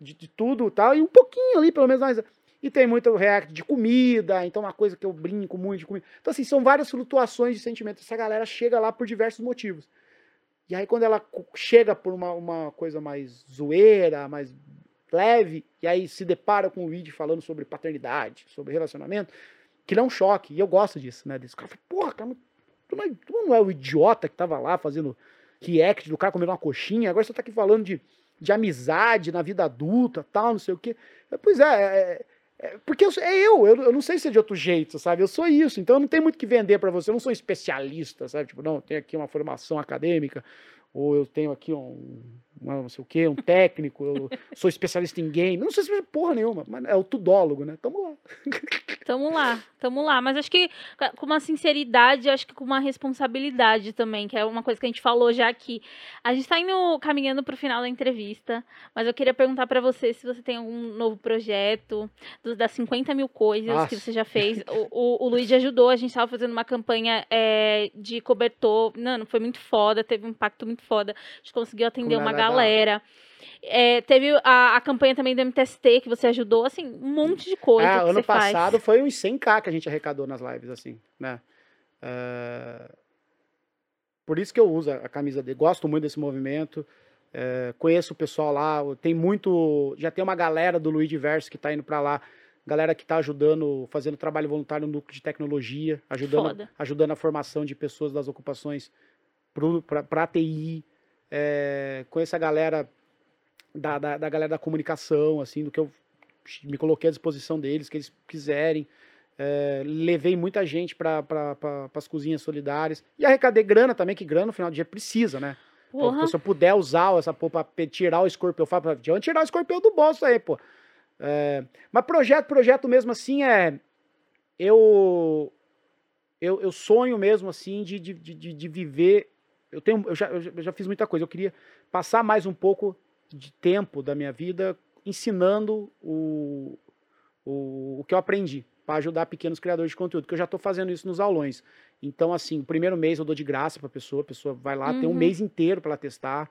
Speaker 2: de, de tudo tal, e um pouquinho ali, pelo menos, mais. E tem muito react de comida, então uma coisa que eu brinco muito de comida. Então, assim, são várias flutuações de sentimento. Essa galera chega lá por diversos motivos. E aí, quando ela chega por uma, uma coisa mais zoeira, mais leve, e aí se depara com um vídeo falando sobre paternidade, sobre relacionamento, que é um choque. E eu gosto disso, né? Desse cara fala, porra, cara, tu não, é, tu não é o idiota que tava lá fazendo react do cara comendo uma coxinha, agora você tá aqui falando de, de amizade na vida adulta, tal, não sei o quê. Pois é, é, é porque eu, é eu, eu, eu não sei se é de outro jeito, sabe? Eu sou isso, então eu não tenho muito que vender para você, eu não sou especialista, sabe? Tipo, não, eu tenho aqui uma formação acadêmica, ou eu tenho aqui um, não sei o quê, um técnico, eu sou especialista em game. Não sei se é porra nenhuma, mas é o tudólogo, né? Tamo lá.
Speaker 1: Tamo lá, tamo lá. Mas acho que com uma sinceridade, acho que com uma responsabilidade também, que é uma coisa que a gente falou já aqui. A gente tá indo caminhando pro final da entrevista, mas eu queria perguntar para você se você tem algum novo projeto, dos, das 50 mil coisas Nossa. que você já fez. O, o, o Luiz ajudou, a gente tava fazendo uma campanha é, de cobertor. Não, foi muito foda, teve um impacto muito foda. A gente conseguiu atender uma galera. É, teve a, a, campanha também do MTST que você ajudou, assim, um monte de coisa. É,
Speaker 2: ano passado faz. foi uns 100k que a gente arrecadou nas lives, assim, né? Uh, por isso que eu uso a camisa dele. Gosto muito desse movimento. Uh, conheço o pessoal lá. Tem muito. Já tem uma galera do Luiz Diverso que está indo para lá. Galera que está ajudando, fazendo trabalho voluntário no núcleo de tecnologia, ajudando, ajudando a formação de pessoas das ocupações para TI. É, conheço a galera da, da, da, galera da comunicação, assim, do que eu me coloquei à disposição deles, que eles quiserem. É, levei muita gente para pra, as cozinhas solidárias. E arrecadei grana também, que grana no final do dia precisa, né? Então, se eu puder usar essa porra pra tirar o escorpião, fala pra tirar o escorpião do bolso aí, pô. É, mas projeto, projeto mesmo assim é. Eu. Eu, eu sonho mesmo assim de, de, de, de viver. Eu, tenho, eu, já, eu já fiz muita coisa. Eu queria passar mais um pouco de tempo da minha vida ensinando o, o, o que eu aprendi para ajudar pequenos criadores de conteúdo, que eu já estou fazendo isso nos aulões. Então, assim, o primeiro mês eu dou de graça para a pessoa, a pessoa vai lá, uhum. tem um uhum. mês inteiro para ela testar.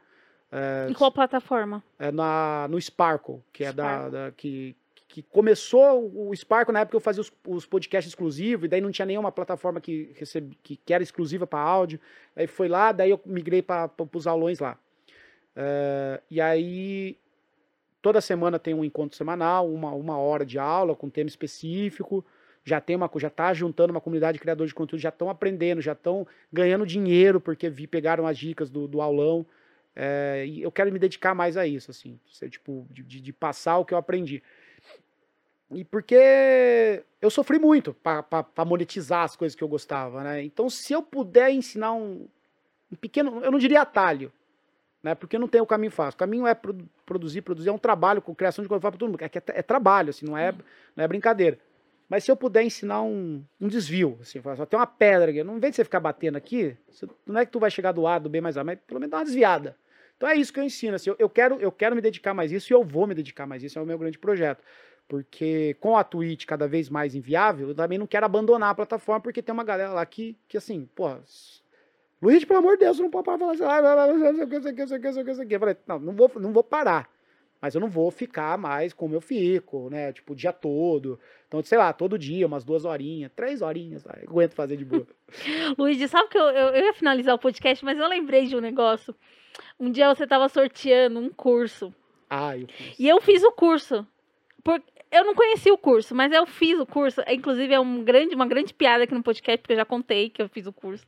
Speaker 1: É, em qual plataforma?
Speaker 2: É na, no Sparkle, que Sparkle. é da, da que, que começou o Sparkle na época eu fazia os, os podcasts exclusivos, e daí não tinha nenhuma plataforma que, recebe, que, que era exclusiva para áudio. Aí foi lá, daí eu migrei para os aulões lá. Uh, e aí, toda semana tem um encontro semanal, uma, uma hora de aula com tema específico. Já tem uma já tá juntando uma comunidade de criadores de conteúdo, já estão aprendendo, já estão ganhando dinheiro porque vi, pegaram as dicas do, do aulão. É, e eu quero me dedicar mais a isso, assim, ser, tipo, de, de, passar o que eu aprendi. E porque eu sofri muito para monetizar as coisas que eu gostava, né? Então, se eu puder ensinar um, um pequeno, eu não diria atalho, né? Porque não tem o caminho fácil. O caminho é produzir, produzir é um trabalho com criação de conteúdo para todo mundo. É, é, é, trabalho, assim, não é, não é brincadeira. Mas se eu puder ensinar um, um desvio, assim, só tem uma pedra aqui, não vem de você ficar batendo aqui, você, não é que tu vai chegar do A, do B mais A, mas pelo menos dá uma desviada. Então é isso que eu ensino. Assim, eu, eu, quero, eu quero me dedicar mais isso e eu vou me dedicar mais isso, é o meu grande projeto. Porque com a Twitch cada vez mais inviável, eu também não quero abandonar a plataforma, porque tem uma galera lá que, que assim, pô, Luiz, pelo amor de Deus, não pode parar falar assim, ah, eu falei, não, não vou, não vou parar. Mas eu não vou ficar mais como eu fico, né? Tipo, o dia todo. Então, sei lá, todo dia, umas duas horinhas, três horinhas, tá? eu aguento fazer de boa.
Speaker 1: Luiz, sabe que eu, eu, eu, ia finalizar o podcast, mas eu lembrei de um negócio. Um dia você tava sorteando um curso.
Speaker 2: Ah, eu fiz.
Speaker 1: E eu fiz o curso. Por, eu não conheci o curso, mas eu fiz o curso. Inclusive, é um grande, uma grande piada aqui no podcast, porque eu já contei que eu fiz o curso.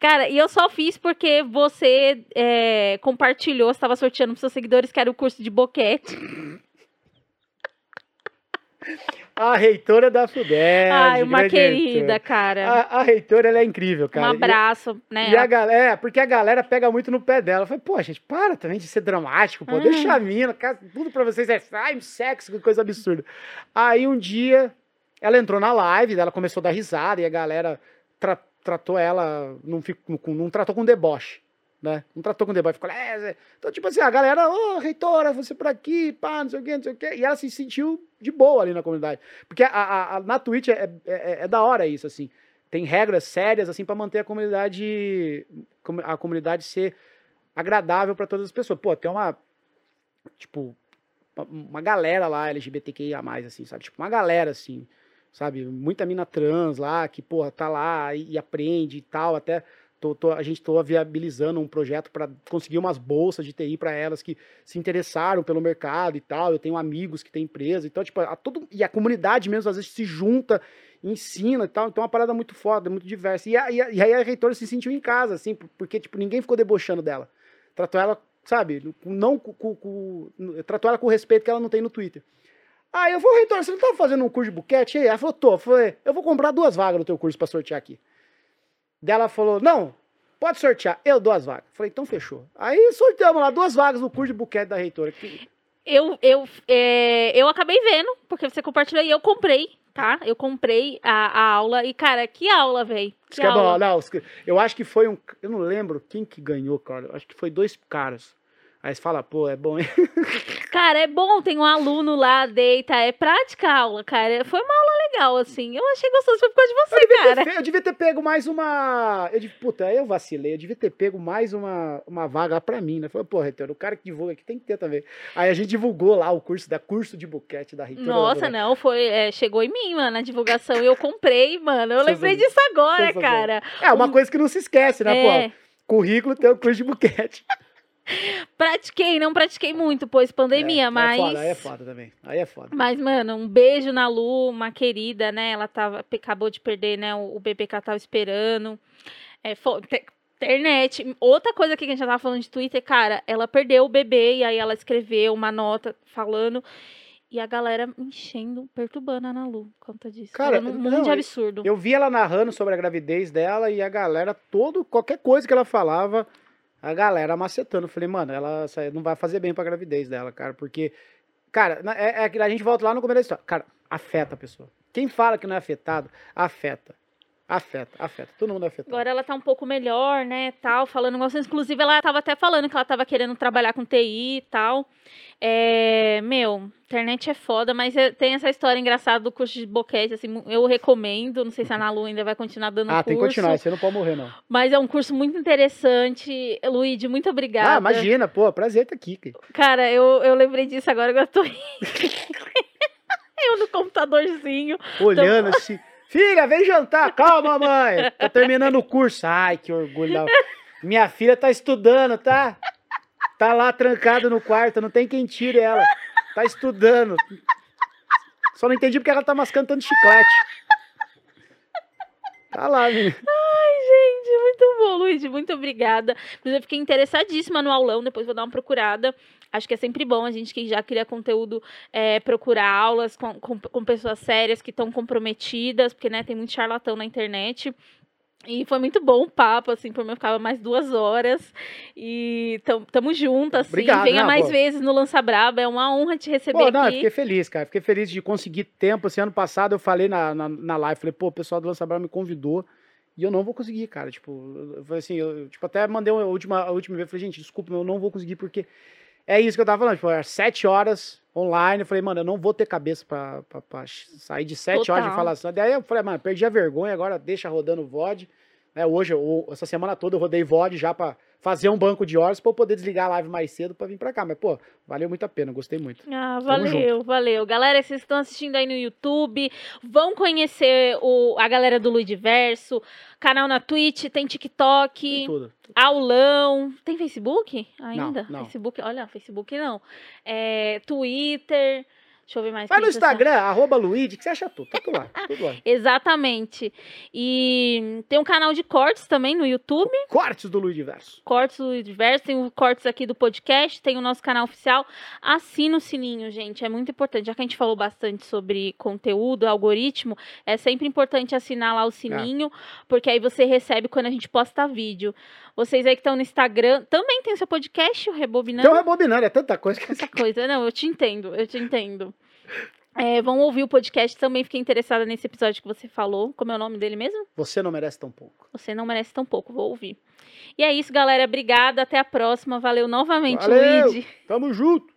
Speaker 1: Cara, e eu só fiz porque você é, compartilhou, estava sorteando para seus seguidores que era o curso de boquete.
Speaker 2: A reitora da FUDES.
Speaker 1: Ai, uma querida,
Speaker 2: reitora.
Speaker 1: cara.
Speaker 2: A, a reitora, ela é incrível,
Speaker 1: um
Speaker 2: cara. E-
Speaker 1: abraço, né?
Speaker 2: E a galera, é, porque a galera pega muito no pé dela. Falei, pô, gente, para também de ser dramático, pô,
Speaker 1: Ah.
Speaker 2: deixa a mina, tudo pra vocês é ai, sexo, que coisa absurda. Aí um dia, ela entrou na live, ela começou a dar risada e a galera tra- tratou ela, não, ficou, não tratou com deboche, né? Não tratou com deboche, ficou, é, Zé." então tipo assim, a galera, ô, reitora, você por aqui, pá, não sei o quê, não sei o quê, e ela se sentiu de boa ali na comunidade. Porque a, a- a- na Twitch é, é- é da hora isso, assim tem regras sérias assim para manter a comunidade com- a comunidade ser agradável para todas as pessoas. Pô, tem uma tipo uma galera lá LGBTQIA+, assim, sabe? Tipo uma galera assim, sabe? Muita mina trans lá que, porra, tá lá e, e aprende e tal, até tô- tô- a gente tô viabilizando um projeto para conseguir umas bolsas de TI para elas que se interessaram pelo mercado e tal. Eu tenho amigos que têm empresa, então tipo, a todo e a comunidade mesmo às vezes se junta ensina e tal, então é uma parada muito foda, muito diversa. E, a- e a- e aí a reitora se sentiu em casa, assim, por- porque, tipo, ninguém ficou debochando dela. Tratou ela, sabe, não com, com- tratou ela com o respeito que ela não tem no Twitter. Aí eu falei, reitora, você não tá fazendo um curso de buquete aí? Ela falou, tô. Eu falei, eu vou comprar duas vagas no teu curso pra sortear aqui. Daí ela falou, não, pode sortear, eu dou as vagas. Falei, então fechou. Aí sorteamos lá duas vagas no curso de buquete da reitora.
Speaker 1: Eu, eu, é, eu acabei vendo, porque você compartilhou e eu comprei, tá? Eu comprei a, a aula e, cara, que aula, velho.
Speaker 2: Que bom, não, eu acho que foi um. Eu não lembro quem que ganhou, cara. Eu acho que foi dois caras. Aí você fala, pô, é bom, hein?
Speaker 1: Cara, é bom, tem um aluno lá, deita, é prática a aula, cara. Foi uma aula legal, assim. Eu achei gostoso, foi por causa de
Speaker 2: Eu
Speaker 1: você,
Speaker 2: ter,
Speaker 1: cara.
Speaker 2: fe- eu devia ter pego mais uma. Eu, puta, eu vacilei. Eu devia ter pego mais uma, uma vaga pra mim, né? Falei, pô, reitor, o cara que divulga aqui tem que ter também. Aí a gente divulgou lá o curso da curso de buquete da reitora.
Speaker 1: Nossa, não, foi. é, chegou em mim, mano, a divulgação e eu comprei, mano. Eu lembrei disso agora, cara.
Speaker 2: É uma coisa que não se esquece, né,
Speaker 1: É,
Speaker 2: pô? Currículo tem o curso de buquete.
Speaker 1: Pratiquei, não pratiquei muito, pois pandemia,
Speaker 2: é,
Speaker 1: mas.
Speaker 2: É foda, aí é foda também. Aí é foda.
Speaker 1: Mas, mano, um beijo na Lu, uma querida, né? Ela tava, acabou de perder, né? O, o bebê que ela tava esperando. É, internet. Outra coisa que a gente já tava falando de Twitter, cara, ela perdeu o bebê e aí ela escreveu uma nota falando. E a galera enchendo, perturbando a Ana Lu por conta disso.
Speaker 2: Cara,
Speaker 1: um monte de
Speaker 2: eu-
Speaker 1: absurdo.
Speaker 2: Eu vi ela narrando sobre a gravidez dela e a galera, todo, qualquer coisa que ela falava, a galera macetando. Falei, mano, ela não vai fazer bem pra gravidez dela, cara, porque, cara, é, é a gente volta lá no começo da história. Cara, afeta a pessoa. Quem fala que não é afetado, afeta. Afeta, afeta. Todo mundo afetado.
Speaker 1: Agora ela tá um pouco melhor, né, tal, falando. Inclusive, ela tava até falando que ela tava querendo trabalhar com TI e tal. É, meu, internet é foda, mas é- tem essa história engraçada do curso de boquete, assim, eu recomendo. Não sei se a Ana Lu ainda vai continuar dando
Speaker 2: ah,
Speaker 1: curso.
Speaker 2: tem que continuar, você não pode morrer, não.
Speaker 1: Mas é um curso muito interessante. Luíde, muito obrigada.
Speaker 2: Ah, imagina, pô, prazer estar aqui. cara.
Speaker 1: Cara, eu, eu lembrei disso agora que eu tô eu no computadorzinho.
Speaker 2: Olhando assim. Filha, vem jantar. Calma, mãe. Tô terminando o curso. Ai, que orgulho. Minha filha tá estudando, tá? Tá lá trancada no quarto, não tem quem tire ela. Tá estudando. Só não entendi porque ela tá mascando tanto chiclete. Tá lá, menina.
Speaker 1: Gente, muito bom, Luíde. Muito obrigada. Inclusive, eu fiquei interessadíssima no aulão. Depois vou dar uma procurada. Acho que é sempre bom a gente que já cria conteúdo é, procurar aulas com, com, com pessoas sérias que estão comprometidas, porque né, tem muito charlatão na internet. E foi muito bom o papo, assim, por mim eu ficava mais duas horas. E tam, tamo junto, assim.
Speaker 2: Obrigado,
Speaker 1: Venha mais
Speaker 2: pô?
Speaker 1: vezes no Lança Braba. É uma honra te receber
Speaker 2: Pô, não, eu
Speaker 1: aqui.
Speaker 2: fiquei feliz, cara. Fiquei feliz de conseguir tempo. Esse ano passado eu falei na, na, na live, falei, pô, o pessoal do Lança Brava me convidou e eu não vou conseguir, cara. Tipo, eu falei assim, eu tipo, até mandei uma última, a última vez, falei, gente, desculpa, eu não vou conseguir porque é isso que eu tava falando, tipo, era sete horas online, eu falei, mano, eu não vou ter cabeça pra, pra, pra sair de sete horas de
Speaker 1: Total.
Speaker 2: falação. Daí eu falei, mano, perdi a vergonha, agora deixa rodando o VOD. Né, hoje, eu- essa semana toda eu rodei VOD já pra fazer um banco de horas pra eu poder desligar a live mais cedo pra vir pra cá. Mas, pô, valeu muito a pena, gostei muito.
Speaker 1: Ah, valeu, valeu. Galera, vocês estão assistindo aí no YouTube, vão conhecer o, a galera do Luidiverso, canal na Twitch, tem TikTok,
Speaker 2: Tem tudo.
Speaker 1: aulão. Tem Facebook ainda?
Speaker 2: não.
Speaker 1: Facebook, olha, Facebook não. É, Twitter. Deixa eu ver mais.
Speaker 2: Vai no
Speaker 1: tá-
Speaker 2: Instagram, arroba Luigi, que você acha tudo. Tá tudo lá. Tudo lá.
Speaker 1: Exatamente. E tem um canal de cortes também no YouTube.
Speaker 2: Cortes do Luigi Verso.
Speaker 1: Cortes do Diverso, tem o cortes aqui do podcast, tem o nosso canal oficial. Assina o sininho, gente. É muito importante. Já que a gente falou bastante sobre conteúdo, algoritmo, é sempre importante assinar lá o sininho, porque aí você recebe quando a gente posta vídeo. Vocês aí que estão no Instagram, também tem o seu podcast, o Rebobinando.
Speaker 2: Então, rebobinando, é tanta coisa que
Speaker 1: Essa coisa, não, eu te entendo, eu te entendo. É, vão ouvir o podcast também, fiquei interessada nesse episódio que você falou. Como é o nome dele mesmo?
Speaker 2: você não merece tão pouco.
Speaker 1: Você não merece tão pouco, vou ouvir. E é isso, galera. Obrigada. Até a próxima. Valeu novamente,
Speaker 2: Valeu.
Speaker 1: Luigi.
Speaker 2: Tamo junto.